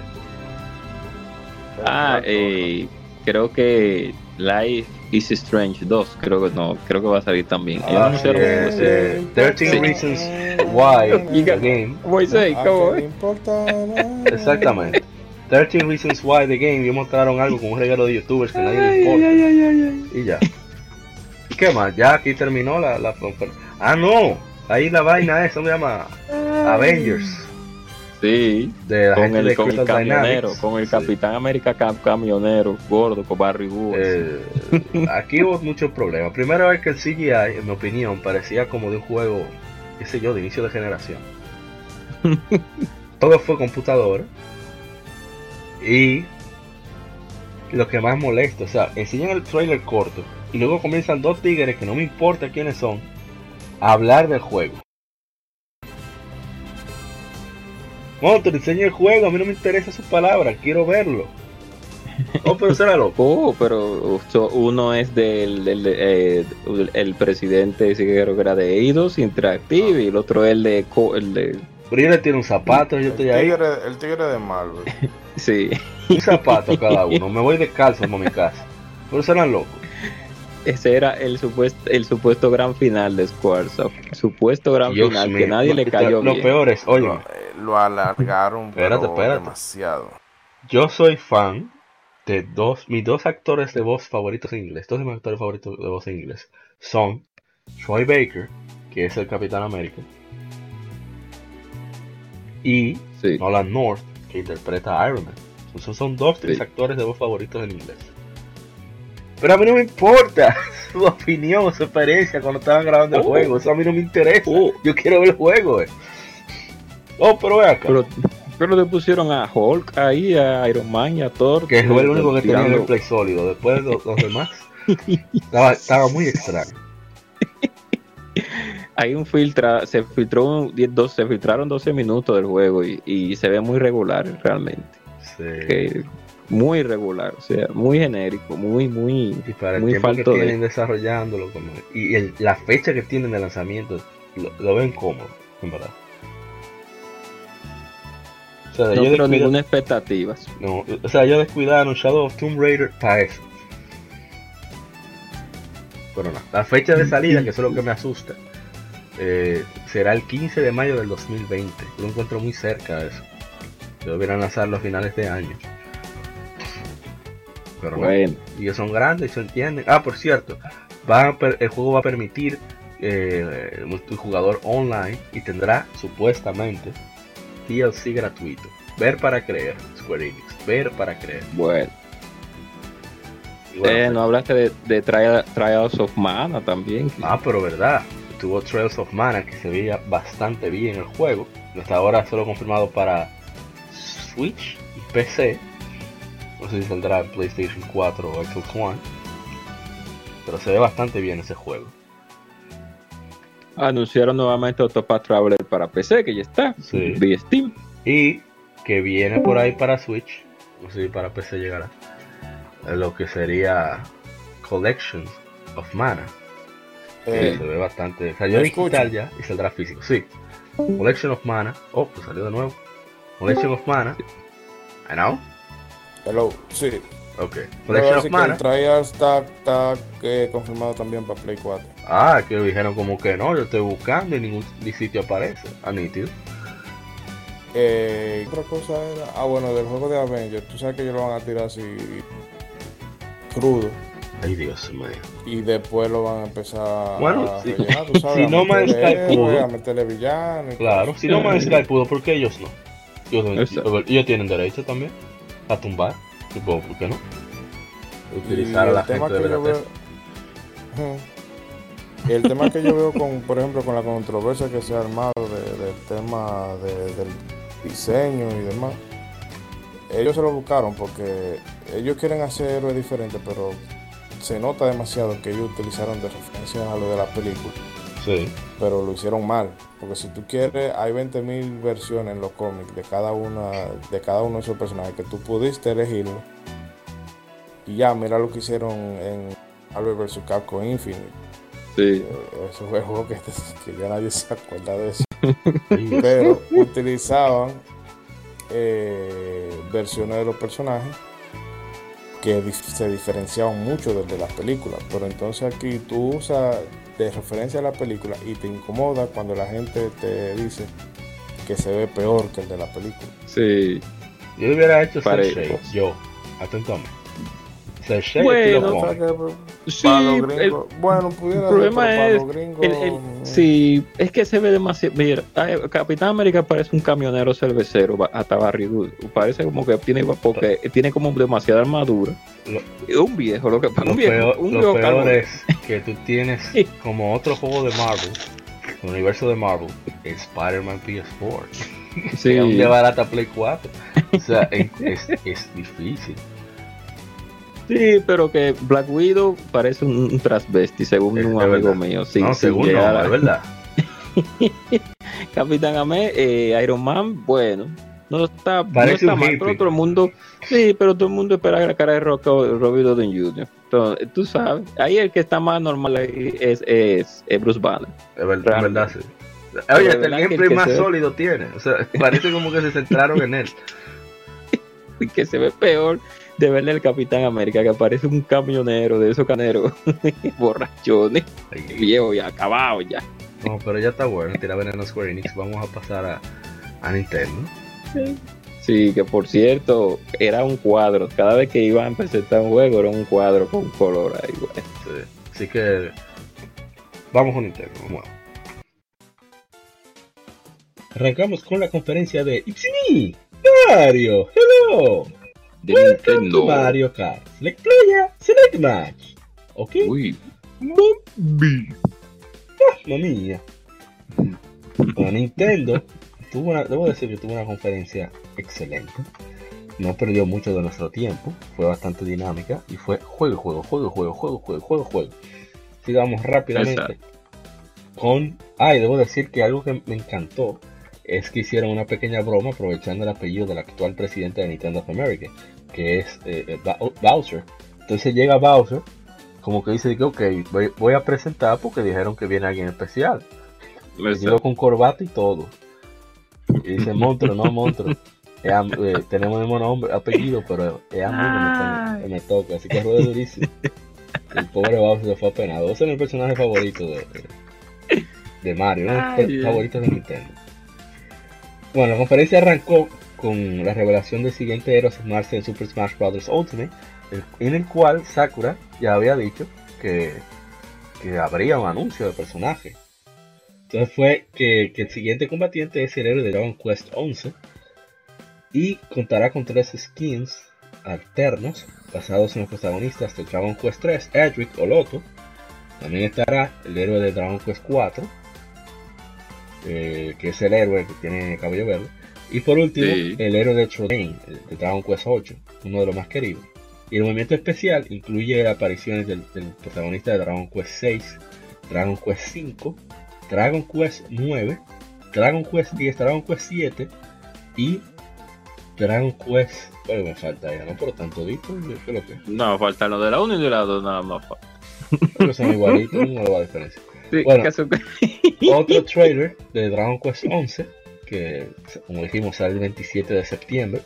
Ah, eh, creo que Life is Strange 2. Creo que no, creo que va a salir también. Ah, anunciaron sí, algo eh, así. eh, 13 Sí. Reasons Why the ga- Game. Moisés, ¿A ¿cómo qué le es? importa nada? Exactamente. 13 Reasons Why The Game y mostraron algo con un regalo de youtubers que nadie le importa. Y ya. ¿Y qué más? Ya aquí terminó la, la... Ah, no. Ahí la vaina esa se llama Avengers. Sí, De la con gente el, de con el Crystal camionero, Dynamics. con el Sí. Capitán América cam- camionero, gordo, con Barry Wood. Eh, aquí hubo muchos problemas. Primero es que el CGI, en mi opinión, parecía como de un juego, qué sé yo, de inicio de generación. Todo fue computadora. Y lo que más molesta, o sea, enseñan el trailer corto y luego comienzan dos tigres que no me importa quiénes son a hablar del juego. No, te enseño el juego, a mí no me interesa su palabra, quiero verlo. No, pero será loco. Oh, pero so- uno es del, del- eh, el presidente sí, creo que era de Eidos Interactive y el otro es el de, co- el de Pero yo le tiro un zapato, yo El estoy ahí. tigre, el tigre de Marvel. sí, Un zapato cada uno. Me voy descalzo a mi casa. Pero serán locos. Ese era el supuesto el supuesto gran final de Squaresoft, supuesto gran Dios final que nadie le cayó Lo bien. peor es, oye, Lo, eh, lo alargaron Espérate, pero espérate. demasiado. yo soy fan de dos, mis dos actores de voz favoritos en inglés, dos de mis actores favoritos de voz en inglés son Troy Baker, que es el Capitán América, y Sí. Nolan North, que interpreta a Iron Man. Esos son dos de mis Sí. actores de voz favoritos en inglés. Pero a mí no me importa su opinión, su experiencia cuando estaban grabando el Oh. juego. Eso a mí no me interesa. Oh. Yo quiero ver el juego. eh. Oh, pero ve acá. Pero, pero le pusieron a Hulk ahí, a Iron Man y a Thor. que fue el único que tenía el play sólido. Después los, los demás. estaba, estaba muy extraño. Hay un filtra, se filtró un, 10, 12, se filtraron 12 minutos del juego y, y se ve muy regular realmente. Sí. Que, muy regular, o sea, muy genérico, muy, muy. Y para el Muy tiempo que falto de- tienen desarrollándolo. como- y el- la fecha que tienen de lanzamiento. Lo, lo ven cómodo, en verdad. O sea, No yo creo ninguna expectativa. No, o sea, ellos descuidaron Shadow of Tomb Raider para eso. Pero no, la fecha de salida, que eso es lo que me asusta, eh, será el 15 de mayo del 2020. Yo lo encuentro muy cerca de eso. Deberían lanzarlo a finales de año. Pero no, Bueno, ellos son grandes, se entienden. Ah, por cierto, va a per- el juego va a permitir eh, multijugador online y tendrá supuestamente DLC gratuito. Ver para creer, Square Enix. Ver para creer. bueno. Bueno, Eh, no hablaste de, de Trial- Trials of Mana también. Ah, pero verdad. Tuvo Trails of Mana que se veía bastante bien el juego. Hasta ahora solo confirmado para Switch y PC. No sé si saldrá en PlayStation 4 o Xbox One. Pero se ve bastante bien ese juego. Anunciaron nuevamente Octopath Traveler para PC, que ya está. Sí. Vía Steam. Y que viene por ahí para Switch. No sé si para PC llegará. Lo que sería Collections of Mana. se ve bastante. Salió ¿me digital ya y saldrá físico. Sí. Collection of Mana. Oh, pues salió de nuevo. Collection of Mana. I know. Hello, sí. Ok. Collection of Mana. el trial está, está eh, confirmado también para Play 4. Ah, que dijeron como que no, yo estoy buscando y ningún sitio aparece. Ah, nítido. Eh, otra cosa era, ah bueno, del juego de Avengers, tú sabes que ellos lo van a tirar así crudo Ay, Dios mío. y después lo van a empezar Bueno, a si- rellenar, tú sabes, si a No meterle Sky pudo. a meterle villano Claro. cosas. Si no Man's Sky pudo, ¿por qué ellos no? Ellos, ellos tienen derecho también a tumbar. Supongo, ¿por qué no? Y Utilizar a la gente de veo el tema que yo veo con, por ejemplo, con la controversia que se ha armado de- del tema de- del diseño y demás, ellos se lo buscaron porque ellos quieren hacer héroes diferentes, pero se nota demasiado que ellos utilizaron de referencia a lo de la película, Sí. pero lo hicieron mal, porque si tú quieres, hay 20.000 versiones en los cómics de cada una de cada uno de esos personajes que tú pudiste elegirlo. Y ya, mira lo que hicieron en Marvel vs. Capcom Infinite. Sí. Eh, Eso fue algo que, que ya nadie se acuerda de eso. Pero utilizaban eh, versiones de los personajes que se diferenciaban mucho del de las películas. Pero entonces aquí tú usas de referencia a la película y te incomoda cuando la gente te dice que se ve peor que el de la película. Sí. Yo hubiera hecho Pare- Cell Shade, yo, atentamente. Cell Shade Bueno, O sea que Sí, el- bueno, pudiera el ser, problema para es los gringos, El- el- mm, sí, es que se ve demasiado. Mira, Capitán América parece un camionero cervecero, hasta barrigudo. Parece como que tiene, porque tiene como demasiada armadura. Lo- Es un viejo, lo que pasa. Lo Un viejo, peor, un lo viejo peor calvo. es que tú tienes como otro juego de Marvel, el universo de Marvel, Spider-Man PS4. Sí. De barata Play 4. O sea, es, es, es difícil. Sí, pero que Black Widow parece un, transvesti, según Es- un amigo verdad. mío. No, según no, a- es verdad. Capitán Amé, eh, Iron Man, bueno, no está, no está mal, pero todo el mundo, sí, pero todo el mundo espera la cara de Rock- Robbie Downey Jr. Entonces, tú sabes, ahí el que está más normal ahí es, es, es Bruce Banner. Es verdad, es verdad sí. Oye, hasta el gameplay más se sólido tiene. O sea, parece como que se centraron en él. Que se ve peor de verle al Capitán América, que parece un camionero de esos caneros borrachones, viejo y acabado ya. No, pero ya está bueno. Tira veneno a Square Enix. Vamos a pasar a, a Nintendo. Sí, que por cierto, era un cuadro. Cada vez que iban a presentar un juego, era un cuadro con color ahí, güey. Sí. Así que vamos con Nintendo. Vamos Arrancamos con la conferencia de me, Mario. Hello. De Welcome to Nintendo. Mario Kart. Select player, select match. Ok. Uy, Mamma mía. Bueno, Nintendo tuvo una, debo decir que tuvo una conferencia excelente. No perdió mucho de nuestro tiempo, fue bastante dinámica y fue juego, juego, juego, juego, juego, juego, juego, juego. Sigamos rápidamente con. Ay, debo decir que algo que me encantó es que hicieron una pequeña broma aprovechando el apellido del actual presidente de Nintendo of America, que es eh, eh, Ba- Bowser. Entonces llega Bowser, como que dice que ok, voy, voy a presentar porque dijeron que viene alguien especial. Llegó con corbata y todo. Y dice monstruo, no monstruo. Eh, tenemos el mismo nombre, apellido, pero es a mí que me, toca, así que rueda durísimo. El pobre Bowser se fue apenado. Ese es mi personaje favorito de, Mario, uno los favoritos de Nintendo. Bueno, la conferencia arrancó con la revelación del siguiente héroe a en Super Smash Bros. Ultimate, en el cual Sakura ya había dicho que, que habría un anuncio de personaje. Entonces fue que, que el siguiente combatiente es el héroe de Dragon Quest 11 y contará con tres skins alternos basados en los protagonistas de Dragon Quest 3, Edric o Loto. También estará el héroe de Dragon Quest 4, eh, que es el héroe que tiene cabello verde. Y por último, Sí. el héroe de el de Dragon Quest 8, uno de los más queridos. Y el movimiento especial incluye apariciones del, del protagonista de Dragon Quest 6, Dragon Quest 5, Dragon Quest 9, Dragon Quest 10, Dragon Quest 7 y Dragon Quest. Bueno, me falta ya, ¿no? Por tanto. ¿Qué es lo que? No, faltan los de la 1 y de la 2 nada más. fa- Creo que son igualitos, no va a diferencia. Sí, Bueno. Otro trailer de Dragon Quest 11, como dijimos sale el 27 de septiembre.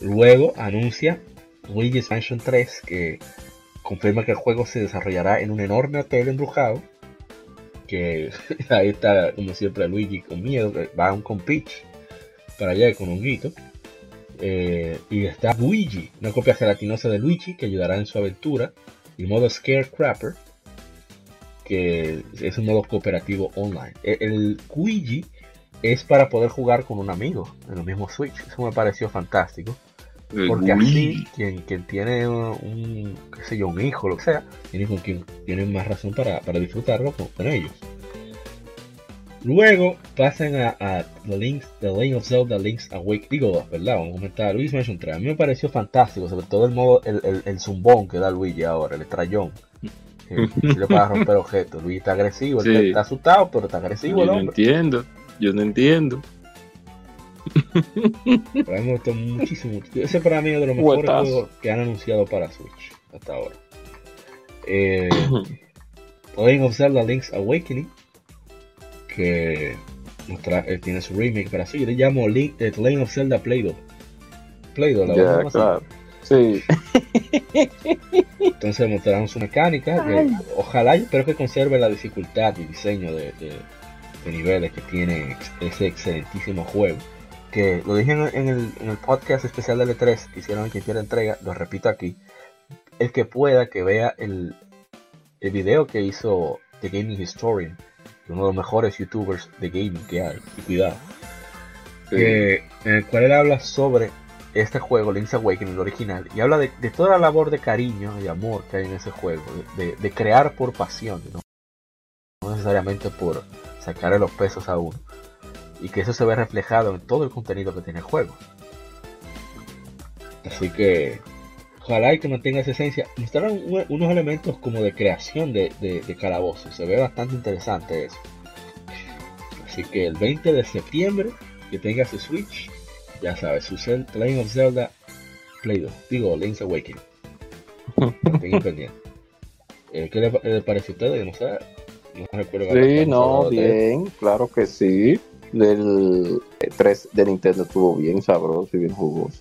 Luego anuncia Luigi's Mansion 3, que confirma que el juego se desarrollará en un enorme hotel embrujado. Que ahí está, como siempre, Luigi con miedo, va un con Peach para allá con un guito. Eh, y está Luigi, una copia gelatinosa de Luigi que ayudará en su aventura. Y modo Scarecrapper, que es un modo cooperativo online. El Luigi es para poder jugar con un amigo en el mismo Switch. Eso me pareció fantástico. Porque así, quien, quien tiene un, qué sé yo, un hijo, lo que sea, tiene con quien tiene más razón para, para disfrutarlo con, con ellos. Luego pasan a, a The, Links, The Lane of Zelda Link's Awake. Digo, ¿verdad? Vamos a comentar Luis Mansion 3. A mí me pareció fantástico, sobre todo el modo, el, el, el zumbón que da Luigi ahora, el estrellón. Eh, sirve para romper objetos. Luigi está agresivo, Sí. está, está asustado, pero está agresivo Yo el no hombre. entiendo. Yo no entiendo. Pero a mí me gustó muchísimo. Ese para mí es de los mejores juegos que han anunciado para Switch hasta ahora. Eh, of Zelda Link's Awakening, que eh, tiene su remake para Switch. Yo le llamo Link, eh, Legend of Zelda Play-Doh. Play-Doh, la Ya, verdad. claro. Sí. Entonces mostrarán su mecánica. que ojalá, espero que conserve la dificultad y diseño de, de- de niveles que tiene ese excelentísimo juego. que lo dije en, el, en el podcast especial de L3 que hicieron en Quintiera Entrega, lo repito aquí. El que pueda que vea el, el video que hizo The Gaming Historian, uno de los mejores youtubers de gaming que hay, y cuidado, en el cual él habla sobre este juego, Link's Awakening, el original, y habla de, toda la labor de cariño y amor que hay en ese juego, de, crear por pasión, ¿no? necesariamente por sacarle los pesos a uno, y que eso se ve reflejado en todo el contenido que tiene el juego. Así que ojalá y que mantenga esa esencia. Mostraron unos elementos como de creación de, de, calabozos, se ve bastante interesante eso. Así que el 20 de septiembre, que tenga su Switch, ya sabes, su Legend of Zelda Play-Doh, digo, Link's Awakening. Eh, ¿Qué le, parece a ustedes? No sé. No recuerdo. Sí, no, bien, claro que sí. Del 3 eh, de Nintendo estuvo bien sabroso y bien jugoso.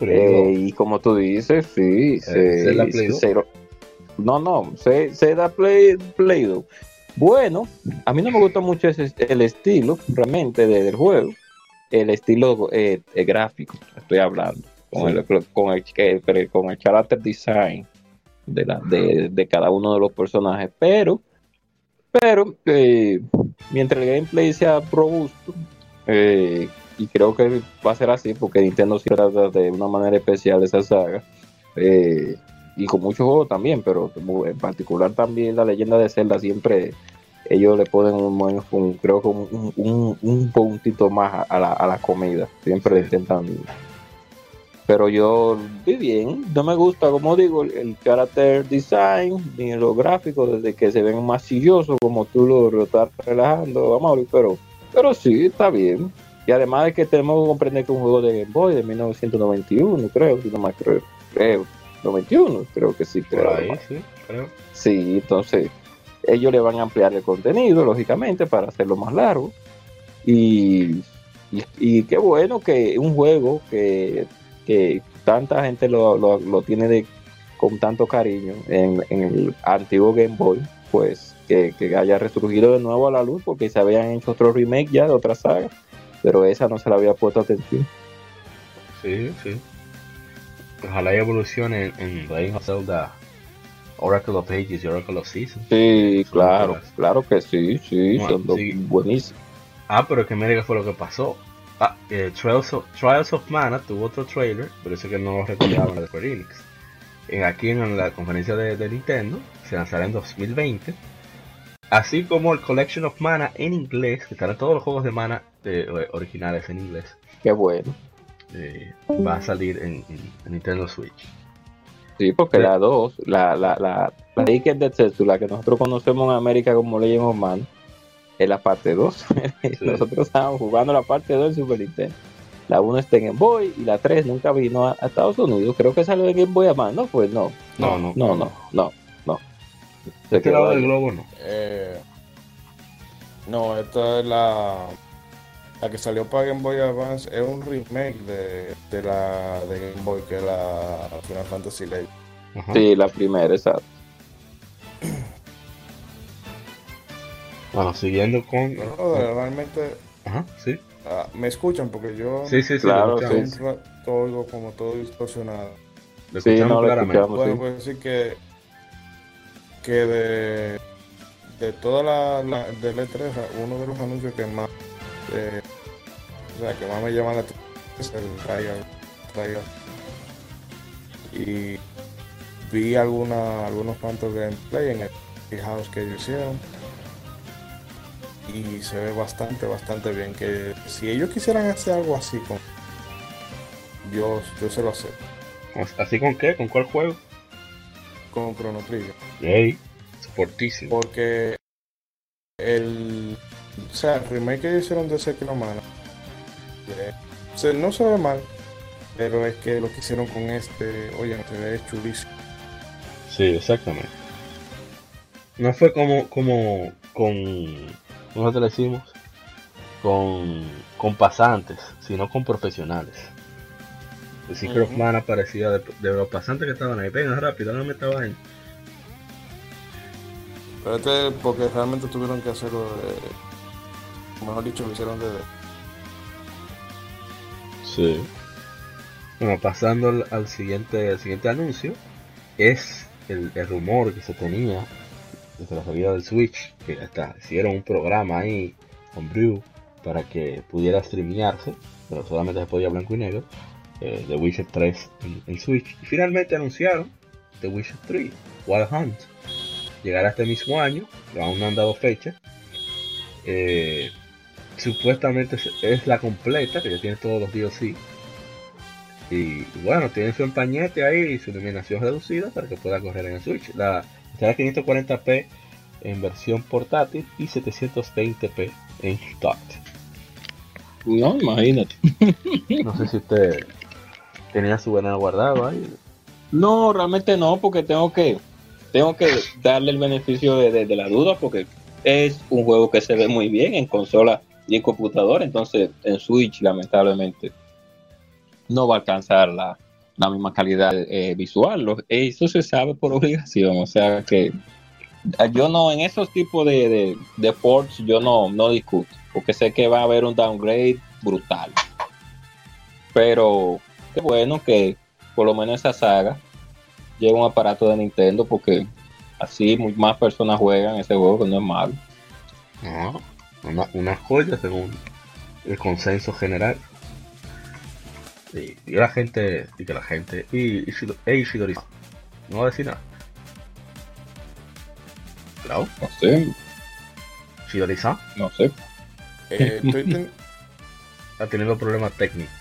Eh, y como tú dices, sí. Se, no, no, se, se da Play, Play-Doh. Bueno, a mí no me gusta mucho ese, el estilo realmente del juego el estilo eh, gráfico, estoy hablando, con, el, con, el, con el character design de, la, de, cada uno de los personajes, pero, pero eh, mientras el gameplay sea robusto, eh, y creo que va a ser así porque Nintendo se trata de una manera especial esa saga, y con muchos juegos también, pero en particular también la leyenda de Zelda siempre ellos le ponen un, creo que un, un, puntito más a la, a la comida. Siempre intentan. Pero yo vi bien, no me gusta, como digo, el, character design ni los gráficos, desde que se ven más sillosos, como tú lo estás relajando, vamos pero, pero sí, está bien. Y además de que tenemos que comprender que es un juego de Game Boy de 1991, creo, si no más creo, creo, 91, creo que sí, creo. sí, creo. Sí, entonces ellos le van a ampliar el contenido, lógicamente, para hacerlo más largo. Y, y, qué bueno que un juego que, tanta gente lo, tiene de, con tanto cariño en, el antiguo Game Boy, pues que, haya resurgido de nuevo a la luz, porque se habían hecho otro remake ya de otra saga, pero esa no se le había puesto atención. Sí, sí. Ojalá evolucione en, en of Zelda Oracle of Ages y Oracle of Seasons. Sí, claro, claro que sí, sí, son buenísimos. Ah, pero que me diga fue lo que pasó. Ah, eh, Trials, of, Trials, of, Mana tuvo otro trailer, pero eso que no lo recordaban de Square Enix. Eh, aquí en la conferencia de, Nintendo se lanzará en 2020. Así como el Collection of Mana en inglés, que estarán todos los juegos de Mana eh, originales en inglés. Qué bueno. va a salir en Nintendo Switch. Sí, porque la 2, la, la, la, la de la que nosotros conocemos en América como Legend of Man, es la parte 2. nosotros estábamos jugando la parte 2 en Super Nintendo. La 1 está en Game Boy y la 3 nunca vino a, Estados Unidos. Creo que salió en Game Boy Man, ¿no? Pues no. No, no, no, no, no. no. ¿De este lado del globo no? Eh, no, esta es la la que salió para Game Boy Advance es un remake de, de la de Game Boy, que es la Final Fantasy Legend. Sí, la primera, exacto. Bueno, siguiendo con. No, realmente. Ajá, sí. Ah, me escuchan porque yo. Sí, sí, sí. Claro, sí. Todo como todo distorsionado. sí, no, claramente. Bueno, pues decir que. Que de. De toda la, la de E3, uno de los anuncios que más eh, o sea, que más me llama la atención es el trailer, Y vi alguna, algunos cuantos gameplay en el house que ellos hicieron. Y se ve bastante, bastante bien. Que si ellos quisieran hacer algo así con. Yo, yo se lo sé. ¿Así con qué? ¿Con cuál juego? Con Chrono Trigger. Yay, fortísimo. Porque el o sea, el remake que hicieron de Sekiro Mana eh, no se ve mal, pero es que lo que hicieron con este, oye, se ve chulísimo. Sí, exactamente. No fue como, como con, nosotros decimos, con, con pasantes, sino con profesionales. El Secret of Mana parecía de, los pasantes que estaban ahí. Venga, rápido, no me estaba ahí. Pero este, porque realmente tuvieron que hacerlo de mejor dicho, lo hicieron de. Sí. Bueno, pasando al, al siguiente, al siguiente anuncio, es el, el rumor que se tenía desde la salida del Switch, que hasta hicieron un programa ahí con Brew para que pudiera streamearse, pero solamente se podía blanco y negro, eh, The Witcher 3 en, en Switch. Y finalmente anunciaron The Witcher 3, Wild Hunt. Llegará este mismo año, aún no han dado fecha. Eh, supuestamente es- es la completa, que ya tiene todos los DLC. Y bueno, tiene su empañete ahí y su iluminación reducida para que pueda correr en el Switch. La estará 540p en versión portátil y 720p en dock. No, imagínate. No sé si usted tenía su veneno guardado ahí. No, realmente no, porque tengo que tengo que darle el beneficio de, de- de la duda, porque es un juego que se ve muy bien en consola y en computadora, entonces en Switch lamentablemente no va a alcanzar la, la misma calidad eh, visual. Eso se sabe por obligación, o sea que eh, yo no, en esos tipos de, de, yo no, no discuto, porque sé que va a haber un downgrade brutal. Pero qué bueno que por lo menos esa saga lleva un aparato de Nintendo, porque así muy- más personas juegan ese juego, que no es malo. Una, una joya según el consenso general. Y, y la gente, y que la gente, y, y Shido- Shidori, no va a decir nada. Claro, No sé, Shidori-san no sé. Eh, estoy ten- está teniendo problemas técnicos.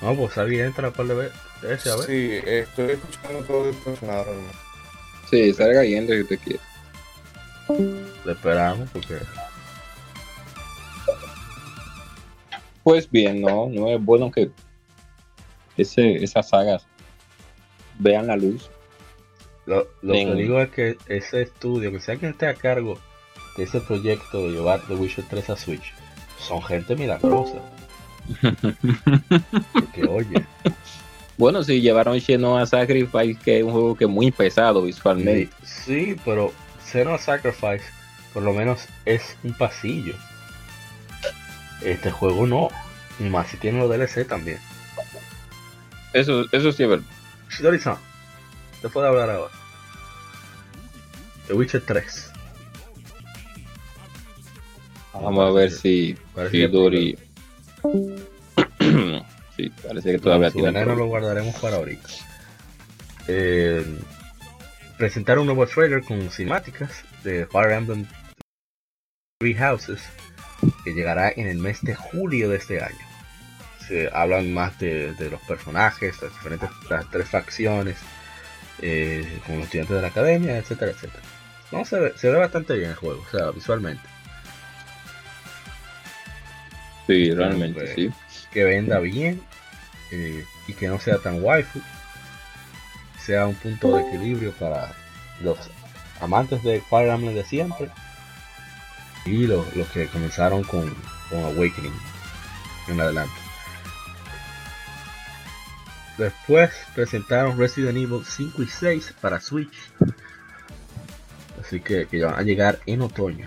No, pues ahí entra un par de veces, a ver. sí, estoy escuchando todo distorsionado. hermano. Sí, salga yendo si usted quiere. Le esperamos porque Pues bien, no, no es bueno que ese, esas sagas vean la luz. Lo, lo que digo es que ese estudio, que sea quien esté a cargo de ese proyecto de llevar The Witcher 3 a Switch, son gente milagrosa. Porque oye, Bueno, si llevaron Xenoa Sacrifice, que es un juego que es muy pesado visualmente. sí, pero Xenoa Sacrifice por lo menos es un pasillo. Este juego no, más si tiene los DLC también. Eso, eso sí es verdad. Shidori-san, te puedo hablar ahora. The Witcher 3. Vamos a ver si que- Shidori. sí, parece que todavía tiene. veneno lo guardaremos para ahorita. Eh, presentar un nuevo trailer con cinemáticas de Fire Emblem Three Houses que llegará en el mes de julio de este año. Se hablan más de, de los personajes, las diferentes las tres facciones, eh, con los estudiantes de la academia, etcétera, etcétera. No, se, ve, se ve bastante bien el juego, o sea, visualmente. Sí, realmente, Pues, sí. que venda bien eh, y que no sea tan waifu, sea un punto de equilibrio para los amantes de Fire Emblem de siempre y los, los que comenzaron con, con Awakening en adelante. Después presentaron Resident Evil 5 y 6 para Switch. Así que, que van a llegar en otoño.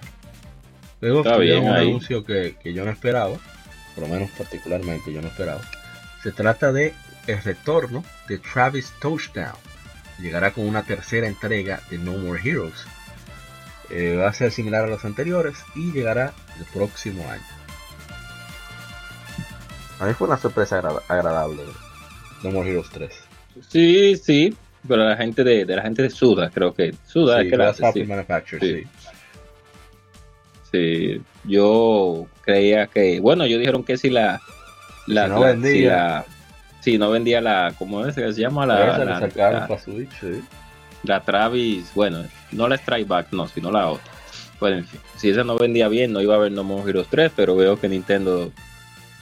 Luego Está tuvieron bien un ahí. anuncio que, que yo no esperaba, por lo menos particularmente yo no esperaba. Se trata de el retorno de Travis Touchdown. Llegará con una tercera entrega de No More Heroes. Eh, va a ser similar a los anteriores y llegará el próximo año. A mí fue una sorpresa agra- agradable No More Heroes 3. Sí, sí, pero la gente de, de la gente de Suda, creo que Suda Sí, es que la hace, sí. Manufacture, Sí. sí. Sí, yo creía que, bueno, ellos dijeron que si la, la, Si no la- vendía. si la- si no vendía la, ¿cómo es que se llama? La, Esa la, la- para Switch, sí. la Travis, bueno, no la Strike Back, no, sino la otra. Bueno, en fin, si esa no vendía bien, no iba a haber No More Heroes 3, pero veo que Nintendo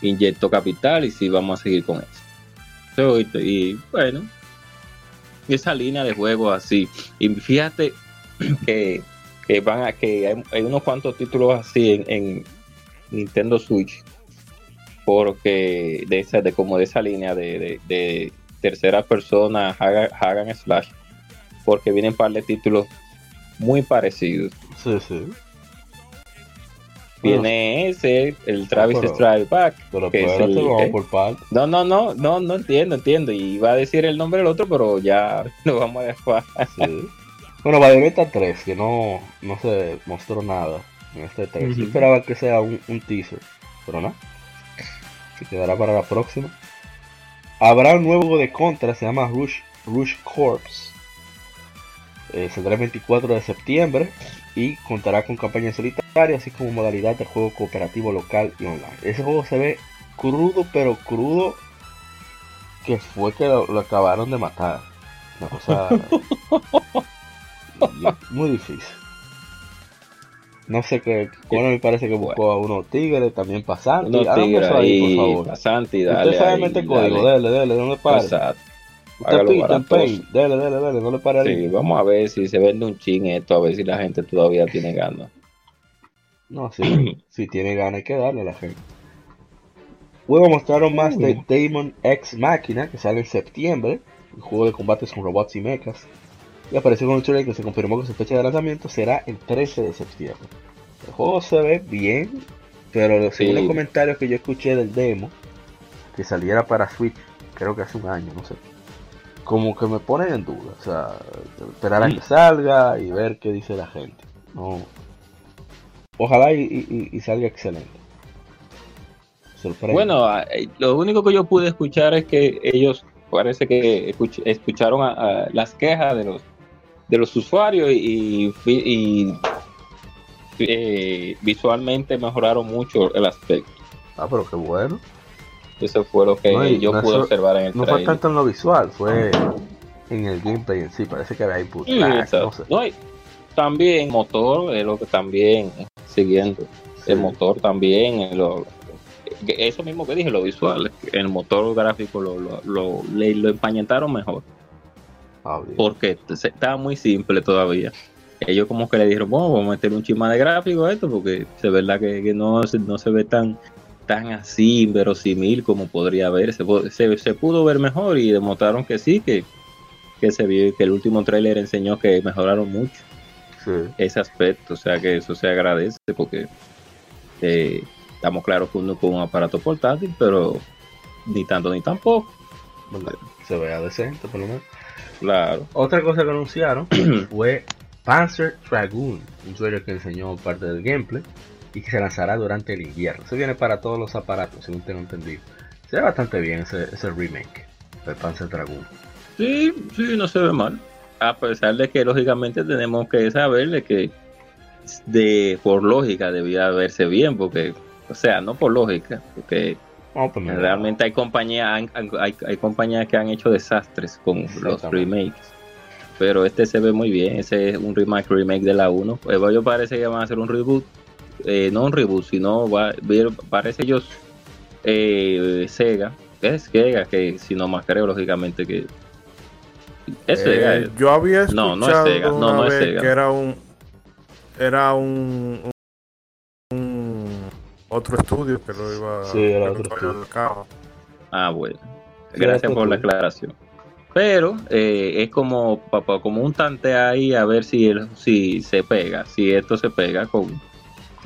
inyectó capital y sí vamos a seguir con eso. Y, y, bueno, esa línea de juegos así. Y fíjate que, que van a que hay, unos cuantos títulos así en, en Nintendo Switch. Porque de esa, de como de esa línea de, de, de tercera persona, hagan, hagan slash. Porque vienen un par de títulos muy parecidos. Sí, sí. Viene ese, el Travis pero- Strike Back. Pero que es el- vamos ¿eh? por parte. No, no, no, no, no entiendo, entiendo. Y iba a decir el nombre del otro, pero ya lo vamos a dejar. Sí. Bueno, Bayonetta 3, que no, no se mostró nada en este 3. Ujú. Yo esperaba que sea un, un teaser, pero no. Se quedará para la próxima. Habrá un nuevo juego de Contra, se llama Rush, Rush Corps. Eh, saldrá el 24 de septiembre y contará con campaña en solitario, así como modalidad de juego cooperativo local y online. Ese juego se ve crudo, pero crudo que fue que lo, lo acabaron de matar. Una cosa muy difícil. No sé qué. Bueno, me parece que buscó a unos tigres también. Unos Hágame tigres ahí, por favor. pasante y dale. Usted sabe meter dale. código, dele, dele, no le pare. Exacto. Usted. Paint, dele, dele, dele, no le pare ahí. Sí, vamos a ver si se vende un chin esto, a ver si la gente todavía tiene ganas. No, sí, si tiene ganas hay que darle a la gente. Luego mostraron más de Damon X Máquina, que sale en septiembre, un juego de combates con robots y mechas. Y apareció con un trailer que se confirmó que su fecha de lanzamiento será el 13 de septiembre. El juego se ve bien, pero según Sí. los comentarios que yo escuché del demo, que saliera para Switch, creo que hace un año, no sé. Como que me ponen en duda, o sea, esperar a que salga y ver qué dice la gente. No, Ojalá y, y- y salga excelente. Sorpresa. Bueno, eh, lo único que yo pude escuchar es que ellos parece que escuch- escucharon a- a las quejas de los de los usuarios y, eh, visualmente mejoraron mucho el aspecto. Ah, pero qué bueno. Eso fue lo que No, yo no pude eso- observar en el No fue tanto en lo visual, fue en el gameplay en sí. Parece que había input Sí, lag, exacto. no sé. No, y también motor es lo que también siguiendo el motor también eh, lo- eso mismo que dije lo visual el motor gráfico lo, lo, lo, le- lo empañetaron mejor Ah, porque estaba muy simple todavía ellos como que le dijeron bueno vamos a meter un chisma de gráfico a esto porque es verdad que, que no, no se ve tan tan así inverosímil como podría verse se, se pudo ver mejor y demostraron que sí que que se vio que el último tráiler enseñó que mejoraron mucho Sí. ese aspecto, o sea que eso se agradece porque eh, estamos claros que uno con un aparato portátil, pero ni tanto ni tampoco, Bueno, se vea decente, por lo menos. claro. Otra cosa que anunciaron fue Panzer Dragoon, un trailer que enseñó parte del gameplay y que se lanzará durante el invierno. Se viene para todos los aparatos, según tengo entendido. Se ve bastante bien ese, ese remake de Panzer Dragoon. Sí, sí, no se ve mal. A pesar de que lógicamente tenemos que saber de que de por lógica debía verse bien, porque, o sea, no por lógica, porque poner- realmente hay compañías hay, hay compañías que han hecho desastres con los remakes. Pero este se ve muy bien, ese es un remake remake de la 1. Pues yo parece que van a hacer un reboot, eh, no un reboot, sino va, parece ellos eh, Sega, es Sega que si no más creo lógicamente que es Sega. Eh, yo había No, escuchado no es Sega, no, una no es Sega. que era un era un, un- un- otro estudio que lo iba Sí, era otro estudio. cabo. Ah, bueno. Gracias por la aclaración. Pero eh, es como papá, como un tante ahí a ver si el- si se pega, si esto se pega con,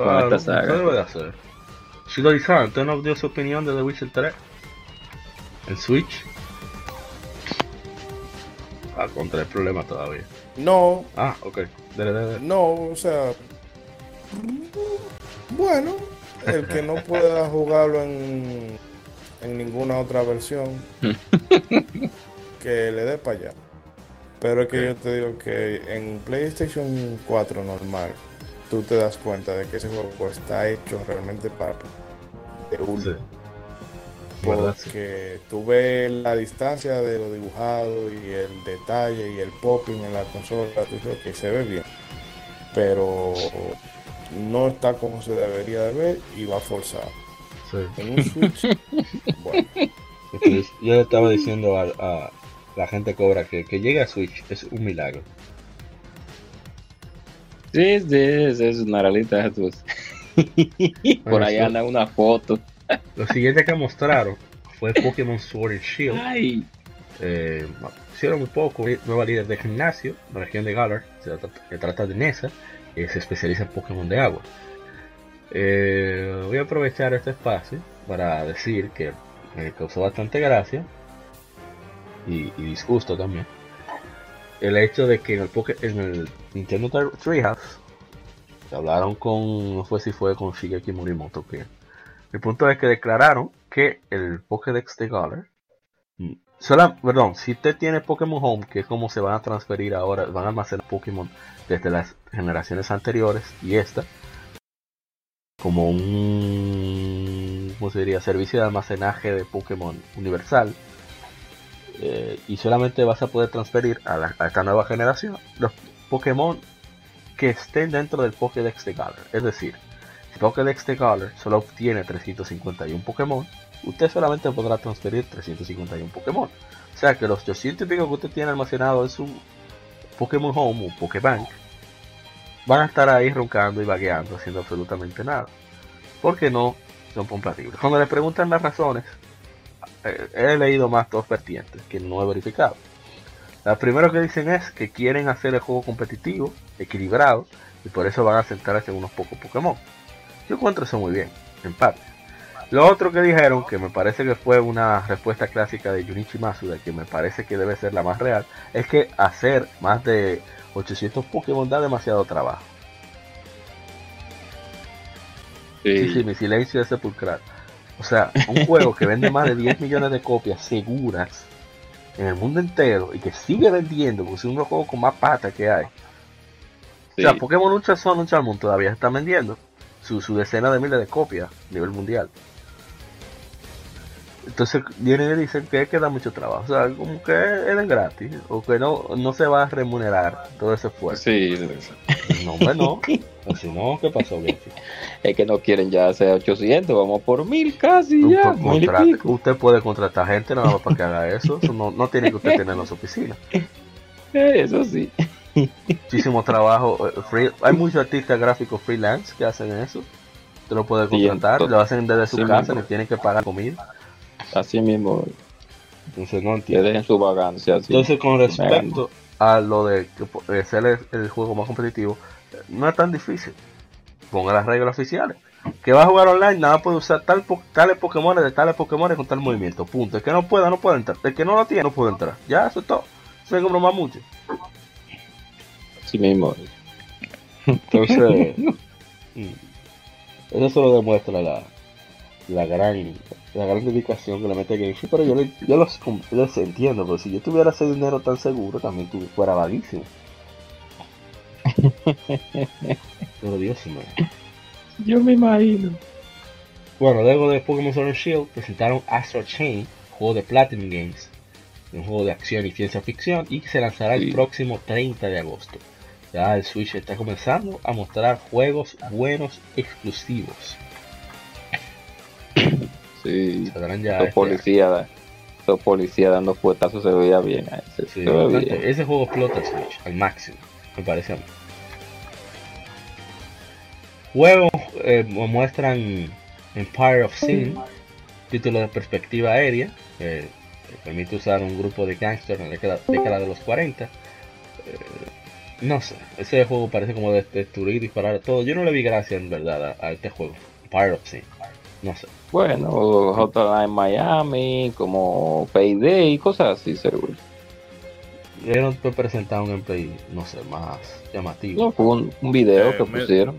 con Claro, esta saga. se debe de hacer. Shido Izan, ¿usted nos dio su opinión de The Witcher 3? ¿En Switch? Ah, contra el problema todavía. No, Ah, ok. Dele, dele, dele. no, o sea, bueno, el que no pueda jugarlo en, en ninguna otra versión, que le dé para allá. Pero es que yo te digo que en PlayStation 4 normal, tú te das cuenta de que ese juego está hecho realmente para de uno. Sí. Porque tú ves la distancia de lo dibujado y el detalle y el popping en la consola, tú dices que se ve bien. Pero no está como se debería de ver y va forzado. Sí. En un Switch, bueno, yo le estaba diciendo a, a la gente cobra que, que llegue a Switch es un milagro. Sí, sí, es, es una realidad. pues. Por sí. anda una foto. Lo siguiente que mostraron fue Pokémon Sword and Shield. Ay, Eh, hicieron muy poco. Nueva líder de gimnasio, la región de Galar, se trata- que trata de Nessa, eh, se especializa en Pokémon de agua. Eh, voy a aprovechar este espacio para decir que me causó bastante gracia y, y disgusto también el hecho de que en el, en el Nintendo Tre- Treehouse hablaron con, no fue si fue con Shigeki Morimoto, que el punto es que declararon que el Pokédex de Galar, mm, sola, perdón, si usted tiene Pokémon Home, que es como se van a transferir ahora, van a almacenar Pokémon desde las generaciones anteriores y esta, como un, ¿cómo se diría? Servicio de almacenaje de Pokémon universal. Eh, y solamente vas a poder transferir a, esta nueva generación los Pokémon que estén dentro del Pokédex de Galar. Es decir, si Pokédex de Galar solo obtiene 351 Pokémon, usted solamente podrá transferir 351 Pokémon. O sea que los 200 y pico que usted tiene almacenado en su Pokémon Home o Pokébank van a estar ahí roncando y vagueando, haciendo absolutamente nada. Porque no son compatibles. Cuando le preguntan las razones, he leído más dos vertientes que no he verificado. La primera que dicen es que quieren hacer el juego competitivo, equilibrado, y por eso van a centrarse en unos pocos Pokémon. Yo encuentro eso muy bien, en parte. Lo otro que dijeron, que me parece que fue una respuesta clásica de Junichi Masuda, que me parece que debe ser la más real, es que hacer más de 800 Pokémon da demasiado trabajo. Sí, sí, mi silencio es sepulcral. O sea, un juego que vende más de 10 millones de copias seguras en el mundo entero y que sigue vendiendo, porque es uno de los juegos con más pata que hay. Sí. O sea, Pokémon Ultra Sun, Ultra Moon todavía está vendiendo su, su decena de miles de copias a nivel mundial. Entonces vienen y dicen que queda mucho trabajo. O sea, como que es gratis. O que no, no se va a remunerar todo ese esfuerzo. Sí, No, hombre, no. O si no, ¿qué pasó, Genshin? es que no quieren ya hacer 800, vamos por mil casi ya, mil y pico. usted puede contratar gente nada más para que haga eso. Eso no, no tiene que usted tener en su oficina. Eso sí. Muchísimo trabajo. eh, free- hay muchos artistas gráficos freelance que hacen eso. Usted lo puede contratar, lo hacen desde su sí casa, le tienen que pagar comida. Así mismo, Entonces no que entiendo. dejen su vagancia así. Entonces con respecto a lo de que de ser el, el juego más competitivo, no es tan difícil. Ponga las reglas oficiales. Que va a jugar online, nada puede usar tal po- tales Pokémon de tales Pokémon con tal movimiento. Punto. El que no pueda, no puede entrar. El que no lo tiene, no puede entrar. Ya, eso es todo. Que bromar mucho. Así mismo. Entonces, mm, eso solo demuestra la, la gran la gran dedicación que le mete Genshin, pero yo, le- yo los, entiendo, pero si yo tuviera ese dinero tan seguro, también tu, fuera vaguísimo. pero Dios mío. Yo me imagino. Bueno, luego de Pokémon Sword and Shield presentaron Astro Chain, juego de Platinum Games, un juego de acción y ciencia ficción, y que se lanzará el próximo 30 de agosto. Ya el Switch está comenzando a mostrar juegos buenos exclusivos. Sí, ya los este policías, los policías dando puetazos se veía bien. a ese, Sí, se veía bien. ese juego explota el Switch al máximo, me parece a mí. Juegos eh, mu- muestran Empire of Sin, título de perspectiva aérea, eh, que permite usar un grupo de gangsters en la década, década de los 40. Eh, no sé, ese juego parece como de destruir y disparar a todo. Yo no le vi gracia en verdad a, a este juego, Empire of Sin. No sé. Bueno, Hotline Miami, como Payday y cosas así, seguro. Debieron presentar un gameplay, no sé, más llamativo. No, fue un, un video Eh, que me- pusieron.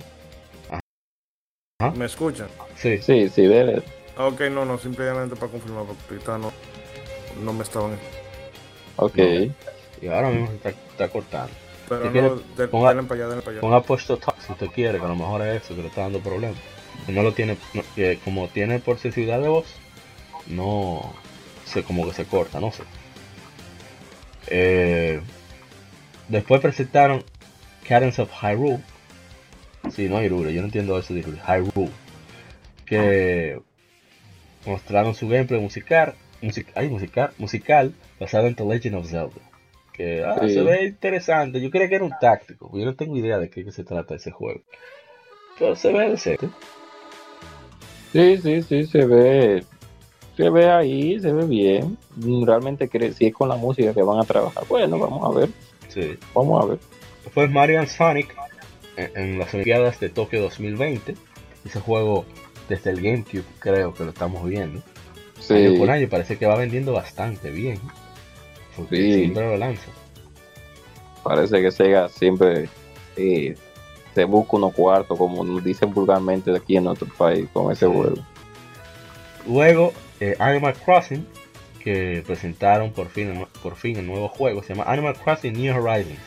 ¿Me escuchan? Sí, Sí, sí, dele. Ok, no, no, simplemente para confirmar, porque ahorita no, no me estaban. Ok. y ahora mismo se está, está cortando. Pero Si no, quiere, de- ponga- denle para allá, denle para allá. Ponga push to talk si usted quiere, que a lo mejor es eso que le está dando problemas. No lo tiene, no- que como tiene por sensibilidad de voz, no sé, como que se corta, no sé. Eh, después presentaron Cadence of Hyrule. Sí, no Hyrule, yo no entiendo eso de Hyrule. Hyrule. Que mostraron su gameplay musical, music, ay, musical, musical basado en The Legend of Zelda. Que ah, Sí. se ve interesante. Yo creía que era un táctico. Yo no tengo idea de qué, qué se trata ese juego. Pero se ve decente. Sí, sí, sí, se ve. Se ve ahí, se ve bien. Realmente creo si es con la música que van a trabajar. Bueno, vamos a ver, Sí. vamos a ver. Fue Mario and Sonic en, en las Olimpiadas de Tokio 2020. Ese juego desde el GameCube creo que lo estamos viendo. Sí, Año por año parece que va vendiendo bastante bien. Porque Sí. siempre lo lanza. parece que Sega siempre eh, se busca unos cuartos, como nos dicen vulgarmente aquí en nuestro país, con ese juego. Luego, eh, Animal Crossing, que presentaron por fin, por fin el nuevo juego, se llama Animal Crossing New Horizons.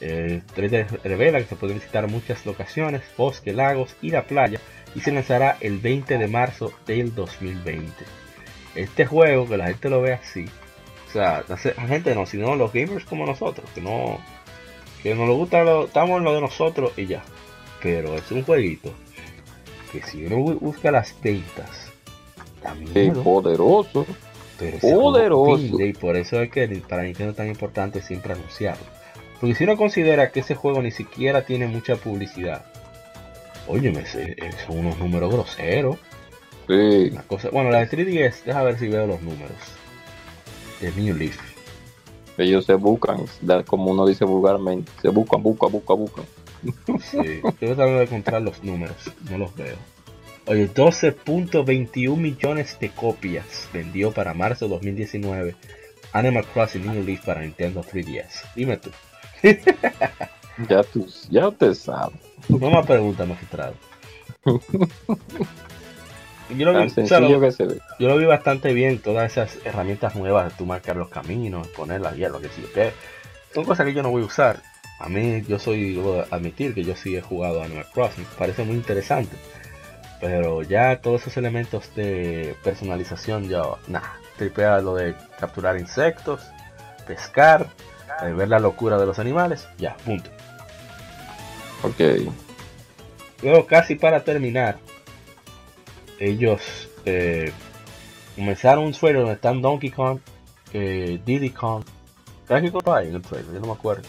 El trailer revela que se pueden visitar muchas locaciones, bosque, lagos y la playa, y se lanzará el 20 de marzo del 2020. Este juego, que la gente lo ve así, o sea, la se- la gente no, sino los gamers como nosotros, que no, que nos lo gusta, lo, estamos en lo de nosotros y ya. Pero es un jueguito que si uno bu- busca las ventas, da Sí, miedo. poderoso. Pero Poderoso. y por eso es que para Nintendo es tan importante siempre anunciarlo. Porque si uno considera que ese juego ni siquiera tiene mucha publicidad, óyeme, eh, son unos números groseros. Sí, cosa, bueno, la de 3DS, deja ver si veo los números. De New Leaf. Ellos se buscan, como uno dice vulgarmente, se buscan, buscan, buscan, buscan. Sí, estoy tratando de encontrar los números, no los veo. Oye, 12.21 millones de copias vendió para marzo 2019 Animal Crossing New Leaf para Nintendo 3DS. Dime tú. Ya tú, ya usted sabe. No me pregunta, magistrado. Yo lo, vi, lo- que se ve. yo lo bastante bien, todas esas herramientas nuevas de tú marcar los caminos, poner la hierba, que sí, que son cosas que yo no voy a usar. A mí, yo soy, debo admitir que yo sí he jugado Animal Crossing, parece muy interesante. Pero ya todos esos elementos de personalización, ya, nada, tripea lo de capturar insectos, pescar, eh, ver la locura de los animales, ya, punto. Ok. Luego, casi para terminar, ellos eh, comenzaron un trailer donde están Donkey Kong, eh, Diddy Kong. Donkey Kong está ahí en el trailer, yo no me acuerdo.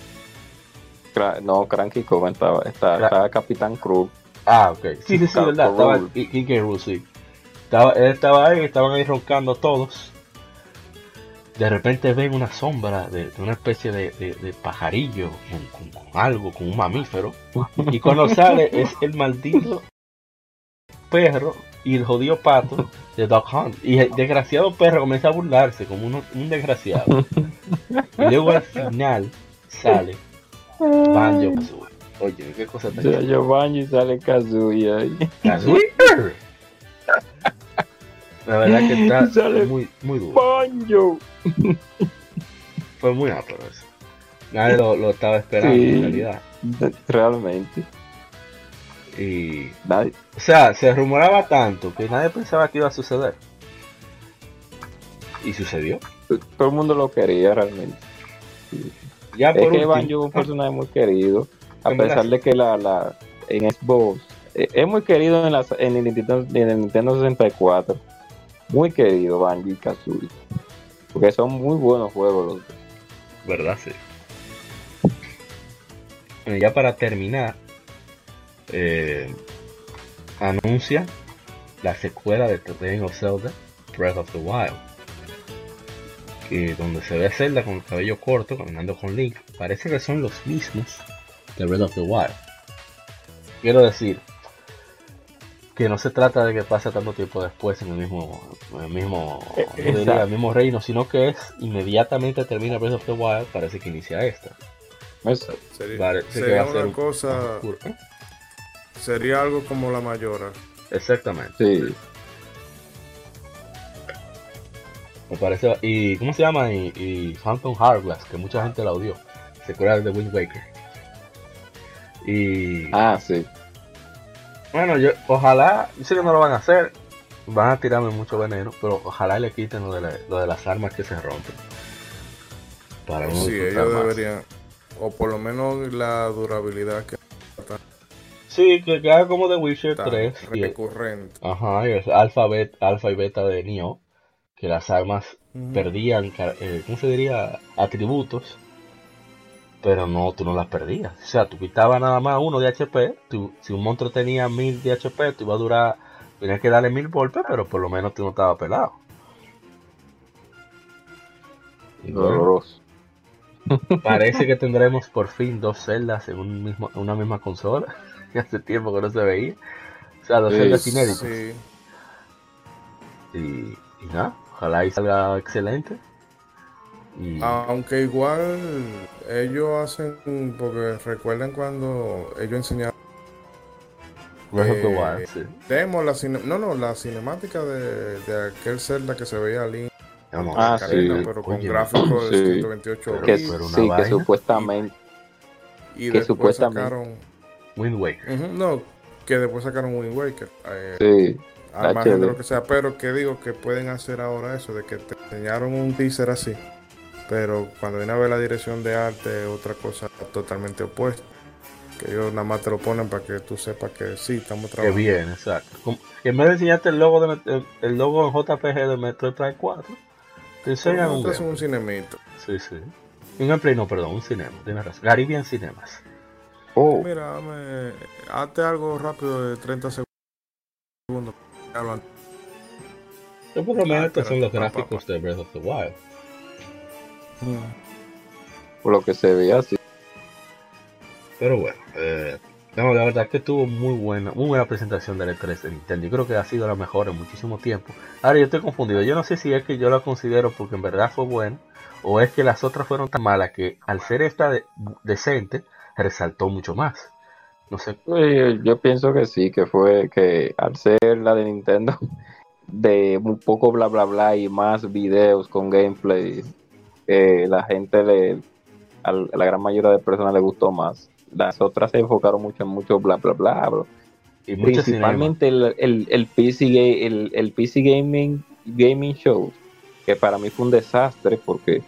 Cra- no, Cranky Kong estaba, Cra- estaba Capitán Cruz. Ah, ok. Sí, sí, sí, verdad. Estaba. King. Rool, sí. Estaba, él estaba ahí, estaban ahí roncando todos. De repente ven una sombra de, de una especie de, de- de pajarillo con, con- con algo, con un mamífero. Y cuando sale es el maldito perro y el jodido pato de Dog Hunt. Y el desgraciado perro comienza a burlarse como uno- un desgraciado. Y luego al final sale Banjo Kazooie. Oye, qué cosa tan Ya Giovanni y sale Kazuya ahí. Kazooie. La verdad que está Sale muy, muy duro. Banjo. Fue muy apto eso. Nadie lo, lo estaba esperando Sí. en realidad. Realmente. Y, Nadie- o sea, se rumoraba tanto que nadie pensaba que iba a suceder. Y sucedió. todo el mundo lo quería realmente. Ya Es por que Banjo es un personaje muy querido. A pesar de que la, la en Xbox eh, es muy querido en, las, en, el Nintendo, en el Nintendo 64. Muy querido Banjo y Kazooie. Porque son muy buenos juegos los dos. ¿verdad? Sí. Bueno, ya para terminar, eh, anuncia la secuela de The Legend of Zelda, Breath of the Wild. Que donde se ve a Zelda con el cabello corto caminando con Link. Parece que son los mismos de Breath of the Wild. Quiero decir que no se trata de que pase tanto tiempo después en el mismo, en el mismo, Eh, no diría, exacto. el mismo reino, sino que es inmediatamente termina Breath of the Wild, parece que inicia esta. Es- Sería, sería va a ser una un- cosa, oscuro. ¿eh? Sería algo como la mayora. Exactamente. sí. Me parece. Y ¿cómo se llama? Y, y Phantom Hourglass, que mucha gente la odió. Secuela de Wind Waker. Y Ah, sí. bueno, yo ojalá, yo sé que no lo van a hacer, van a tirarme mucho veneno, pero ojalá le quiten lo de, la- lo de las armas que se rompen. Para uno Sí, ellos más. deberían, o por lo menos la durabilidad que Sí, que, que haga como The Witcher está 3 y, recurrente. ajá, y el alfa, bet- alfa y beta de Nioh, que las armas perdían, eh, ¿cómo se diría? Atributos, pero no, tú no las perdías. O sea, tú quitabas nada más uno de HP, tú- si un monstruo tenía 1000 de HP, tú ibas a durar, tenías que darle mil golpes, pero por lo menos tú no estabas pelado. Doloroso. parece que tendremos por fin dos celdas en, un mismo, en una misma consola, que hace tiempo que no se veía. O sea, los Sí, Zelda inéditos. Sí. Y, y nada, ojalá y salga excelente. Y, Aunque igual ellos hacen, porque recuerden cuando ellos enseñaron eh, Wild, sí. demo, la cine- no, no, la cinemática de, de aquel Zelda que se veía no, Ah, sí. pero con Oye, gráficos de Sí. 128 Pero- Que, bits, pero una sí, que supuestamente. y que después supuestamente- sacaron, Wind Waker. No, que después sacaron Wind Waker, eh, Sí, al margen de lo que sea, pero que digo que pueden hacer ahora eso, de que te enseñaron un teaser así, pero cuando viene a ver la dirección de arte, otra cosa totalmente opuesta, que ellos nada más te lo ponen para que tú sepas que sí, estamos Que trabajando. bien, exacto. Como- que en vez de enseñarte el logo, de, el, el logo en JPG de Metroid Prime 4, te enseñan un es un cinemito. Sí, sí. Un gameplay, no, perdón, un cinema. Tienes razón. Caribbean Cinemas. Oh, Mira, dame, hazte algo rápido de 30 segundos. Hablan. Yo por lo menos Ah, estos son los gráficos de Breath of the Wild. por lo que se veía así. Pero bueno, eh, no, la verdad que tuvo muy buena, muy buena presentación del E3 de Nintendo. Yo creo que ha sido la mejor en muchísimo tiempo. Ahora yo estoy confundido. Yo no sé si es que yo la considero porque en verdad fue buena o es que las otras fueron tan malas que al ser esta de- decente resaltó mucho más. No sé. Yo pienso que sí, que fue que al ser la de Nintendo, de un poco bla bla bla y más videos con gameplay, eh, la gente le, a la gran mayoría de personas le gustó más. Las otras se enfocaron mucho en mucho bla bla bla, bro. Y principalmente el, el, el PC, el, el PC Gaming, gaming Show, que para mí fue un desastre porque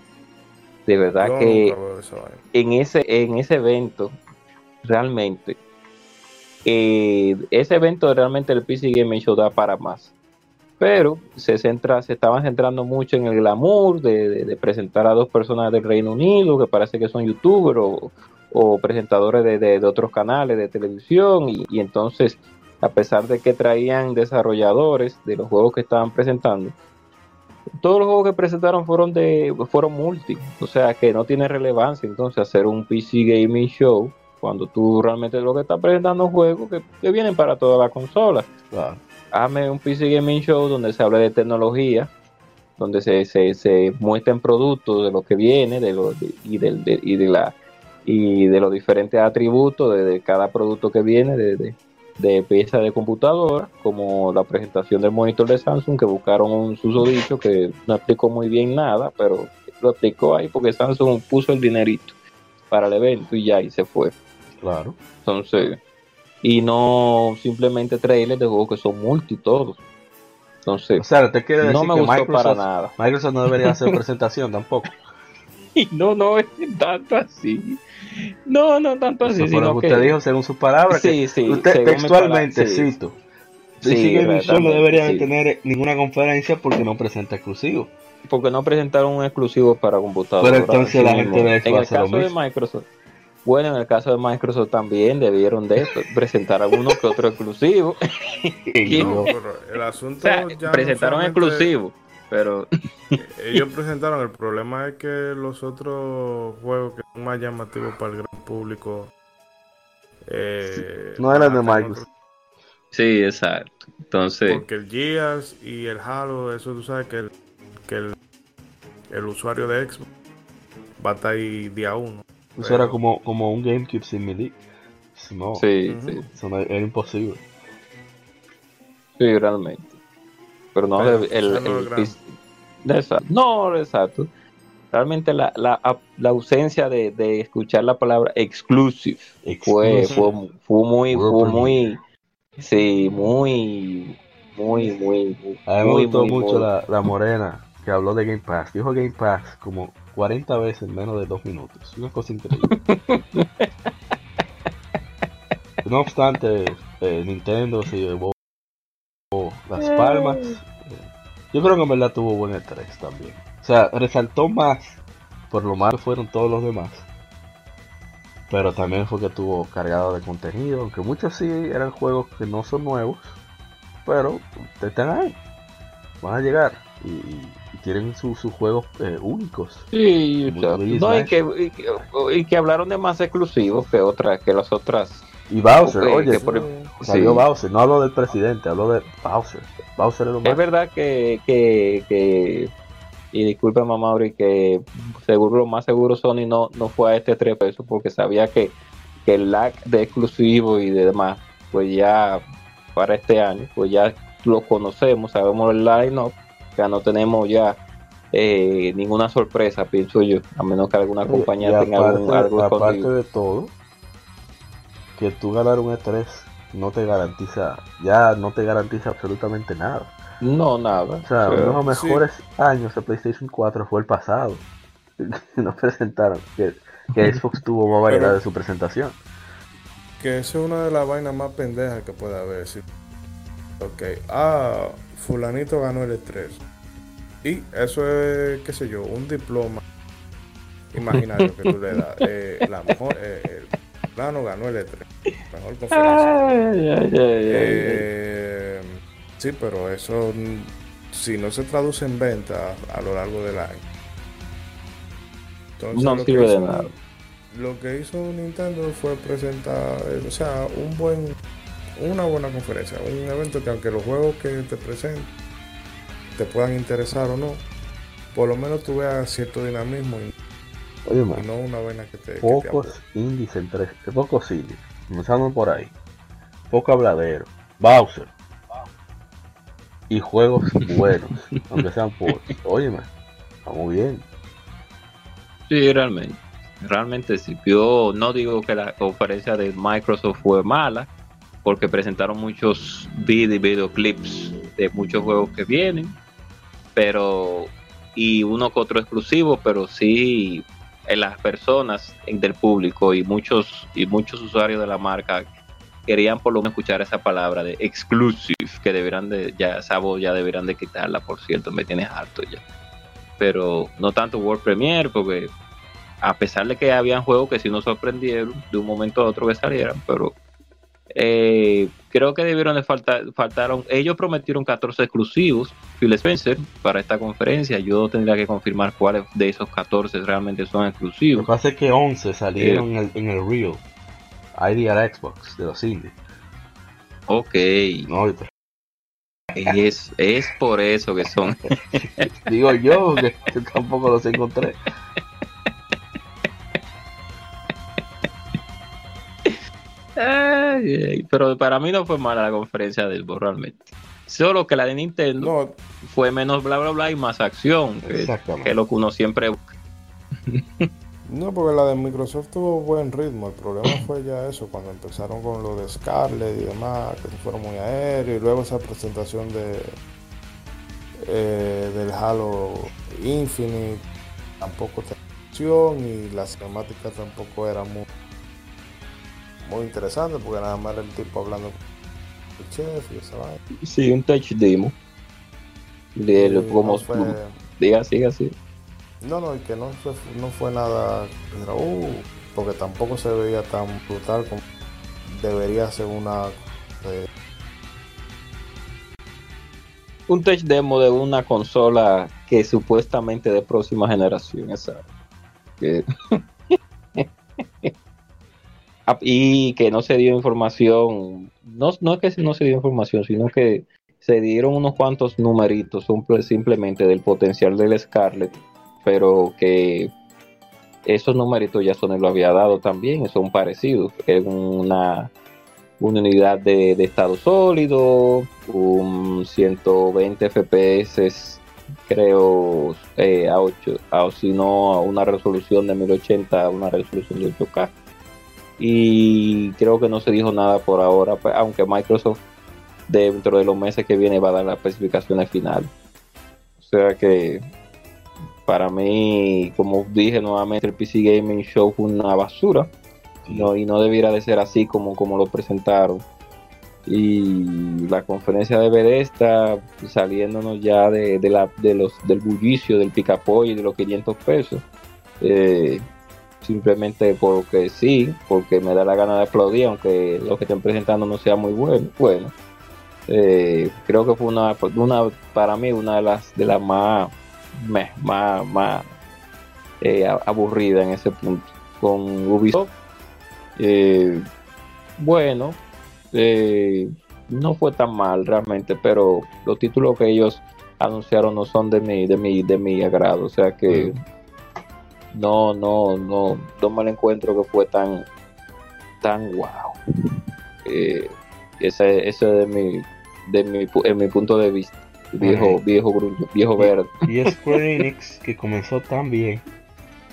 de verdad Yo que en ese, en ese evento, realmente, eh, ese evento realmente el PC Gaming Show da para más. Pero se centra, se estaban centrando mucho en el glamour de, de- de presentar a dos personas del Reino Unido que parece que son youtubers o, o presentadores de, de- de otros canales de televisión y, y entonces a pesar de que traían desarrolladores de los juegos que estaban presentando, todos los juegos que presentaron fueron de fueron multi, o sea que no tiene relevancia entonces hacer un PC gaming show cuando tú realmente lo que estás presentando es juegos que, que vienen para todas las consolas. Claro. Hazme un PC gaming show donde se hable de tecnología, donde se, se, se muestren productos de lo que viene de lo, de- y, del- de, y de la y de los diferentes atributos de, de cada producto que viene de, de, de pieza de computadora, como la presentación del monitor de Samsung, que buscaron un susodicho que no explicó muy bien nada, pero lo explicó ahí porque Samsung puso el dinerito para el evento y ya, y se fue. Claro. Entonces, y no simplemente trailers de juegos que son multi todos. O Entonces, sea, te quiere decir no me que gustó Microsoft, para nada. Microsoft no debería hacer presentación tampoco. Y no, no es tanto así. No, no tanto así, lo sino que... usted dijo según sus palabras. que Sí, sí. usted textualmente, palabra, sí. cito. Sí, no debería sí. tener ninguna conferencia porque no presenta exclusivo. Porque no presentaron un exclusivo para computadora. Pero entonces la gente de Xbox En el hace caso de. Microsoft. Bueno, en el caso de Microsoft también debieron de presentar alguno que otro exclusivo. No, yo- pero el asunto O sea, ya no presentaron solamente- exclusivos. Pero Ellos presentaron, el problema es que los otros juegos que son más llamativos para el gran público eh, no eran de Microsoft. sí, exacto. Entonces, Porque el Gears y el Halo, eso tú sabes que el, que el, el usuario de Xbox va a estar ahí día uno. Eso era como, como un GameCube sin MIDI. No, sí, sí, eso no- era imposible. sí, realmente. Pero no, Pero, el, no el exacto. No, exacto. Realmente la, la, la ausencia de, de escuchar la palabra exclusive fue, Exclusive. fue, fue muy, World fue muy, sí, muy, muy, muy, muy, A mí me muy, gustó muy, mucho muy- la, la morena que habló de Game Pass. Dijo Game Pass como 40 veces en menos de 2 minutos. Una cosa increíble. no obstante, eh, Nintendo se llevó las palmas. Eh, Yo creo que en verdad tuvo buen E3 también. O sea, resaltó más por lo mal fueron todos los demás. Pero también fue que tuvo cargado de contenido, aunque muchos sí eran juegos que no son nuevos, pero están ahí, van a llegar y, y- y tienen su- sus juegos eh, únicos. Sí, o sea, no, y que, y, que, y que hablaron de más exclusivos que otras, que las otras Y Bowser, oye, por- salió sí. Bowser, no hablo del presidente, hablo de Bowser. Bowser es lo más. Es verdad que, que, que y disculpe mamá Mauri, que seguro lo más seguro Sony no, no fue a este 3 pesos porque sabía que, que el lag de exclusivo y de demás, pues ya para este año, pues ya lo conocemos, sabemos el line-up, ya no tenemos ya eh, ninguna sorpresa, pienso yo, a menos que alguna compañía y tenga aparte, algún, algo aparte escondido. de todo, que tú ganar un E3 no te garantiza, ya no te garantiza absolutamente nada. No, nada. O sea, uno de los sí. mejores años de PlayStation 4 fue el pasado. no presentaron, que, que Xbox tuvo más variedad Pero- de su presentación. Que eso es una de las vainas más pendejas que puede haber. sí. Ok, ah, fulanito ganó el E3. Y eso es, qué sé yo, un diploma imaginario que tú le das. Eh, la mejor, eh, el plano ganó el E3. Mejor conferencia. ay, ay, ay, ay, ay. Eh, sí, pero eso, si no se traduce en venta a lo largo del año. Entonces, No sirve de nada. Lo que hizo Nintendo fue presentar, eh, o sea, un buen, una buena conferencia, un evento que aunque los juegos que te presenten te puedan interesar o no, por lo menos tú veas cierto dinamismo y, Oye, y man, no una vaina que te... que te pocos aburra. indies en tres, pocos indies, comenzando por ahí, poco habladero, Bowser y juegos buenos, aunque sean por, oye, man, está muy bien. Sí, realmente. Realmente sí. Yo no digo que la conferencia de Microsoft fue mala, porque presentaron muchos vid- y videoclips de muchos juegos que vienen, pero y uno que otro exclusivo, pero sí en las personas del público y muchos y muchos usuarios de la marca querían por lo menos escuchar esa palabra de exclusive que deberán de ya esa voz ya deberán de quitarla por cierto me tienes harto ya. Pero no tanto World Premiere porque a pesar de que habían juegos que sí nos sorprendieron de un momento a otro que salieran, pero eh, creo que debieron de faltar, faltaron, ellos prometieron 14 exclusivos, Phil Spencer, para esta conferencia, yo tendría que confirmar cuáles de esos 14 realmente son Lo exclusivos. que pasa es que 11 salieron en, el, en el Real, IDR Xbox de los indies. Ok, No, es, es por eso que son. digo yo, que tampoco los encontré. Ay, ay, pero para mí no fue mala la conferencia del Xbox realmente. Solo que la de Nintendo No, fue menos bla bla bla y más acción, que, que es lo que uno siempre busca. No, porque la de Microsoft tuvo buen ritmo. El problema fue ya eso, cuando empezaron con lo de Scarlett y demás, que se fueron muy aéreos. Y luego esa presentación de eh, del Halo Infinite tampoco tenía acción y la cinemática tampoco era muy, muy interesante porque nada más era el tipo hablando con el chef y esa vaina. Sí, un touch demo. De lo- como no fue- diga, siga así. No, no, y que no fue, no fue nada, uh, porque tampoco se veía tan brutal como debería ser una... eh, Un touch demo de una consola que supuestamente de próxima generación, esa. Que- y que no se dio información, no, no es que no se dio información, sino que se dieron unos cuantos numeritos simple- simplemente del potencial del Scarlett, pero que esos numeritos ya Sony lo había dado también, son parecidos, es una, una unidad de, de estado sólido, un 120 FPS, creo, eh, a 8, a, si no a una resolución de 1080, a una resolución de 8K. Y creo que no se dijo nada por ahora, pues, aunque Microsoft dentro de los meses que viene va a dar las especificaciones finales. O sea que para mí, como dije nuevamente, el PC Gaming Show fue una basura. No, y no debiera de ser así como, como lo presentaron. Y la conferencia de Bethesda saliéndonos ya de, de la, de los, del bullicio, del picapollo y de los 500 pesos. Eh, simplemente porque sí, porque me da la gana de aplaudir, aunque lo que estén presentando no sea muy bueno. Bueno, eh, creo que fue una, una, para mí, una de las, de las más, más, más eh, en ese punto. Con Ubisoft, eh, bueno. No fue tan mal realmente, pero los títulos que ellos anunciaron no son de mi, de mi, de mi agrado. O sea que no, no, no, no me lo encuentro que fue tan, tan wow. Eh, ese, ese de mi, de mi, en mi punto de vista. Viejo, viejo grunge, viejo verde. Y Square Enix, que comenzó tan bien,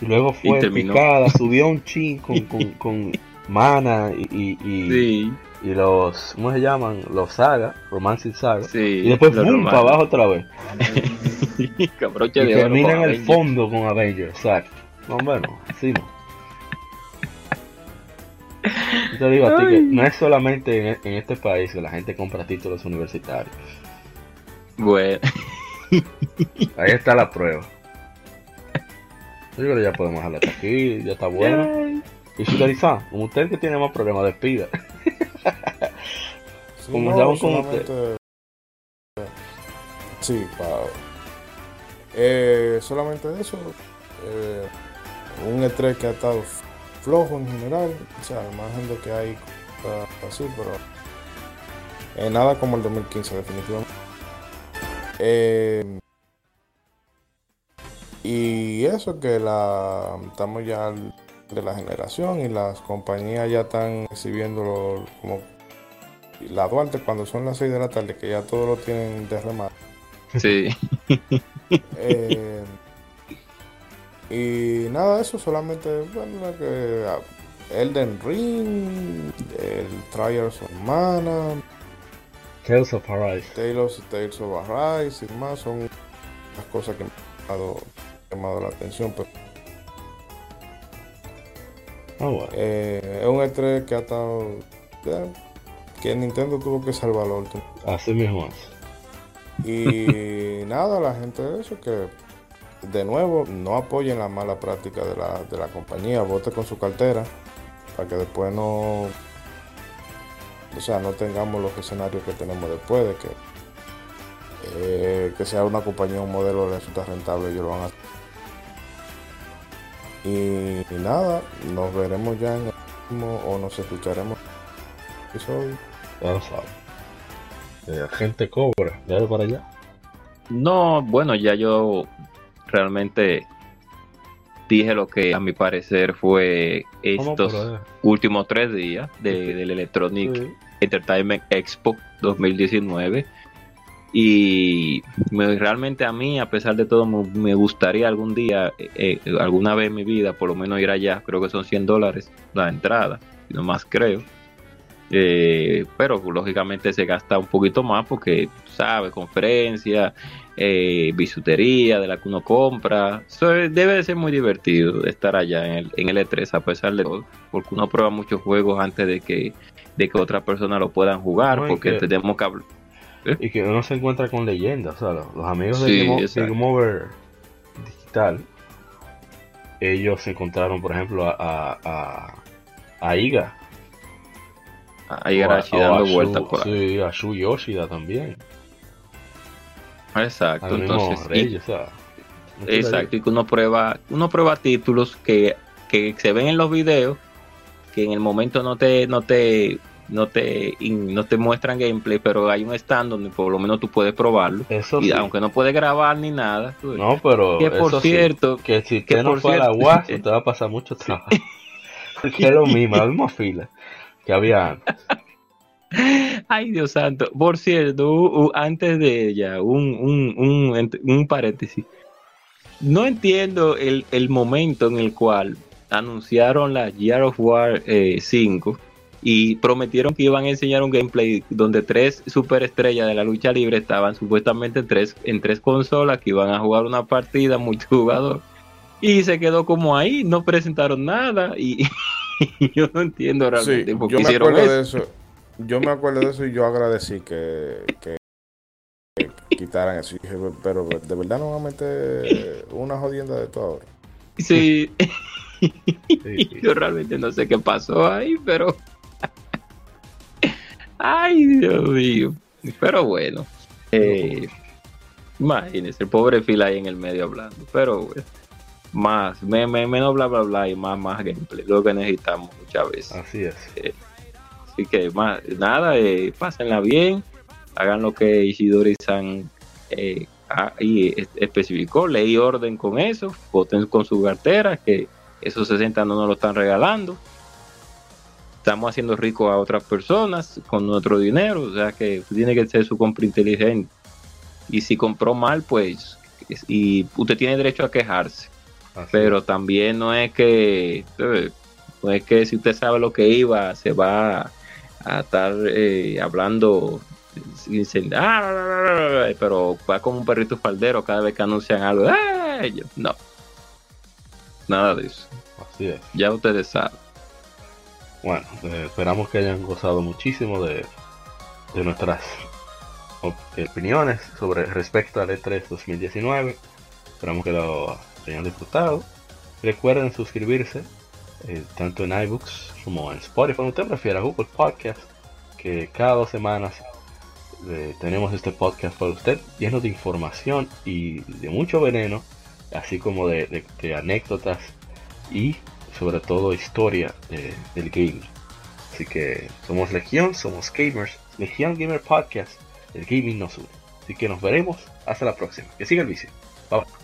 y luego fue Y picada, subió un chin con, con, con Mana y, y, y- Sí, y los, ¿cómo se llaman? Los Saga, Romancing Saga. sí. Y después, ¡pum! para abajo otra vez. Y de oro termina en con el fondo con Avengers, exacto. No, bueno, así no. Yo te digo a ti que no es solamente en, en este país que la gente compra títulos universitarios. Bueno, Ahí está la prueba. Yo creo que ya podemos dejarla hasta aquí, ya está bueno. Y Shigari-san, como usted que tiene más problemas, despida. Sí, Comenzamos con solamente- Sí, para. Eh, solamente eso. eh, un E3 que ha estado flojo en general. O sea, al margen de que hay así, pero. eh, nada como el 2015, definitivamente. Eh, y eso que la estamos ya de la generación y las compañías ya están exhibiéndolo como la Duarte cuando son las 6 de la tarde, que ya todo lo tienen de remate. sí. Eh, y nada de eso, solamente bueno, que ah, Elden Ring, el Trials of Mana, Tales of Arise. Tales, Tales of Arise y más son las cosas que me han dado- llamado la atención. Pero eh, es un E3 que ha estado. que Nintendo tuvo que salvarlo. Así mismo. Y nada, la gente de eso que de nuevo no apoyen la mala práctica de la, de la compañía, vote con su cartera para que después no o sea no tengamos los escenarios que tenemos después de que eh, que sea una compañía un modelo resulta rentable ellos lo van a hacer. y, y nada, nos veremos ya en el próximo o nos escucharemos en el episodio. Ya lo. Eh, gente cobra. Dale para allá. No, bueno, ya yo realmente dije lo que a mi parecer fue estos últimos tres días de, del Electronic Sí. Entertainment Expo 2019. Y me- realmente a mí, a pesar de todo, me, me gustaría algún día, eh, eh, alguna vez en mi vida, por lo menos ir allá. Creo que son 100 dólares la entrada, no más creo. Eh, pero lógicamente se gasta un poquito más porque, sabes, conferencia, eh, bisutería de la que uno compra. Es- debe de ser muy divertido estar allá en el, en el E3 a pesar de todo, porque uno prueba muchos juegos antes de que, de que otras personas lo puedan jugar, No, porque que- tenemos que hablar. Y que uno se encuentra con leyendas. O sea, los, los amigos de Sí, Game, de. Game Over Digital, ellos se encontraron, por ejemplo, a, a, a, a Iga. A- a dando vueltas por ahí. Sí, a Shu Yoshida también. Exacto, Al entonces. y- Reyes, o sea, mucho Exacto, y que uno prueba, uno prueba títulos que, que se ven en los videos, que en el momento no te, no te, no te, no te muestran gameplay, pero hay un stand donde por lo menos tú puedes probarlo. Eso y sí. aunque no puedes grabar ni nada. tú. No, pero que por eso sí, cierto, que si que usted no por fue a la UAS, usted va a pasar mucho trabajo. Porque es lo mismo, la misma fila que había ay Dios santo, por cierto, antes de ella, un, un, un, un paréntesis. No entiendo el, el momento en el cual anunciaron la Gear of War eh, 5 y prometieron que iban a enseñar un gameplay donde tres superestrellas de la lucha libre estaban supuestamente tres, en tres consolas que iban a jugar una partida multijugador. Y se quedó como ahí, no presentaron nada y, yo no entiendo Sí, realmente qué yo me acuerdo eso. de eso. Yo me acuerdo de eso y yo agradecí que, que, que quitaran eso. Dije, pero de verdad no van a meter una jodienda de todo ahora. Sí, Sí, sí. yo realmente no sé qué pasó ahí, pero. Ay, Dios mío. Pero bueno. Eh, imagínese, el pobre Phil ahí en el medio hablando. Pero bueno. Más, me- me- menos bla bla bla y más, más gameplay. Lo que necesitamos muchas veces. Así es. Así que más, nada, eh, pásenla bien, hagan lo que Ishidori-san eh, ahí especificó, ley orden con eso, voten con su cartera, que esos 60 no nos lo están regalando. Estamos haciendo rico a otras personas con nuestro dinero, o sea que tiene que ser su compra inteligente. Y si compró mal, pues, y usted tiene derecho a quejarse. Pero también no es que, no es que si usted sabe lo que iba, se va a estar eh, hablando ah, pero va como un perrito faldero cada vez que anuncian algo. No, nada de eso. Así es. Ya ustedes saben. Bueno, eh, esperamos que hayan gozado muchísimo de, de nuestras opiniones sobre respecto al E3 2019. Esperamos que lo hayan disfrutado. Recuerden suscribirse eh, tanto en iBooks como en Spotify, cuando usted prefiera, Google Podcast, que cada dos semanas eh, tenemos este podcast para usted lleno de información y de mucho veneno, así como de, anécdotas y sobre todo historia del gaming. Así que somos Legión, somos gamers, Legión Gamer Podcast, el gaming nos une. Así que nos veremos hasta la próxima. Que siga el vicio. Bye bye.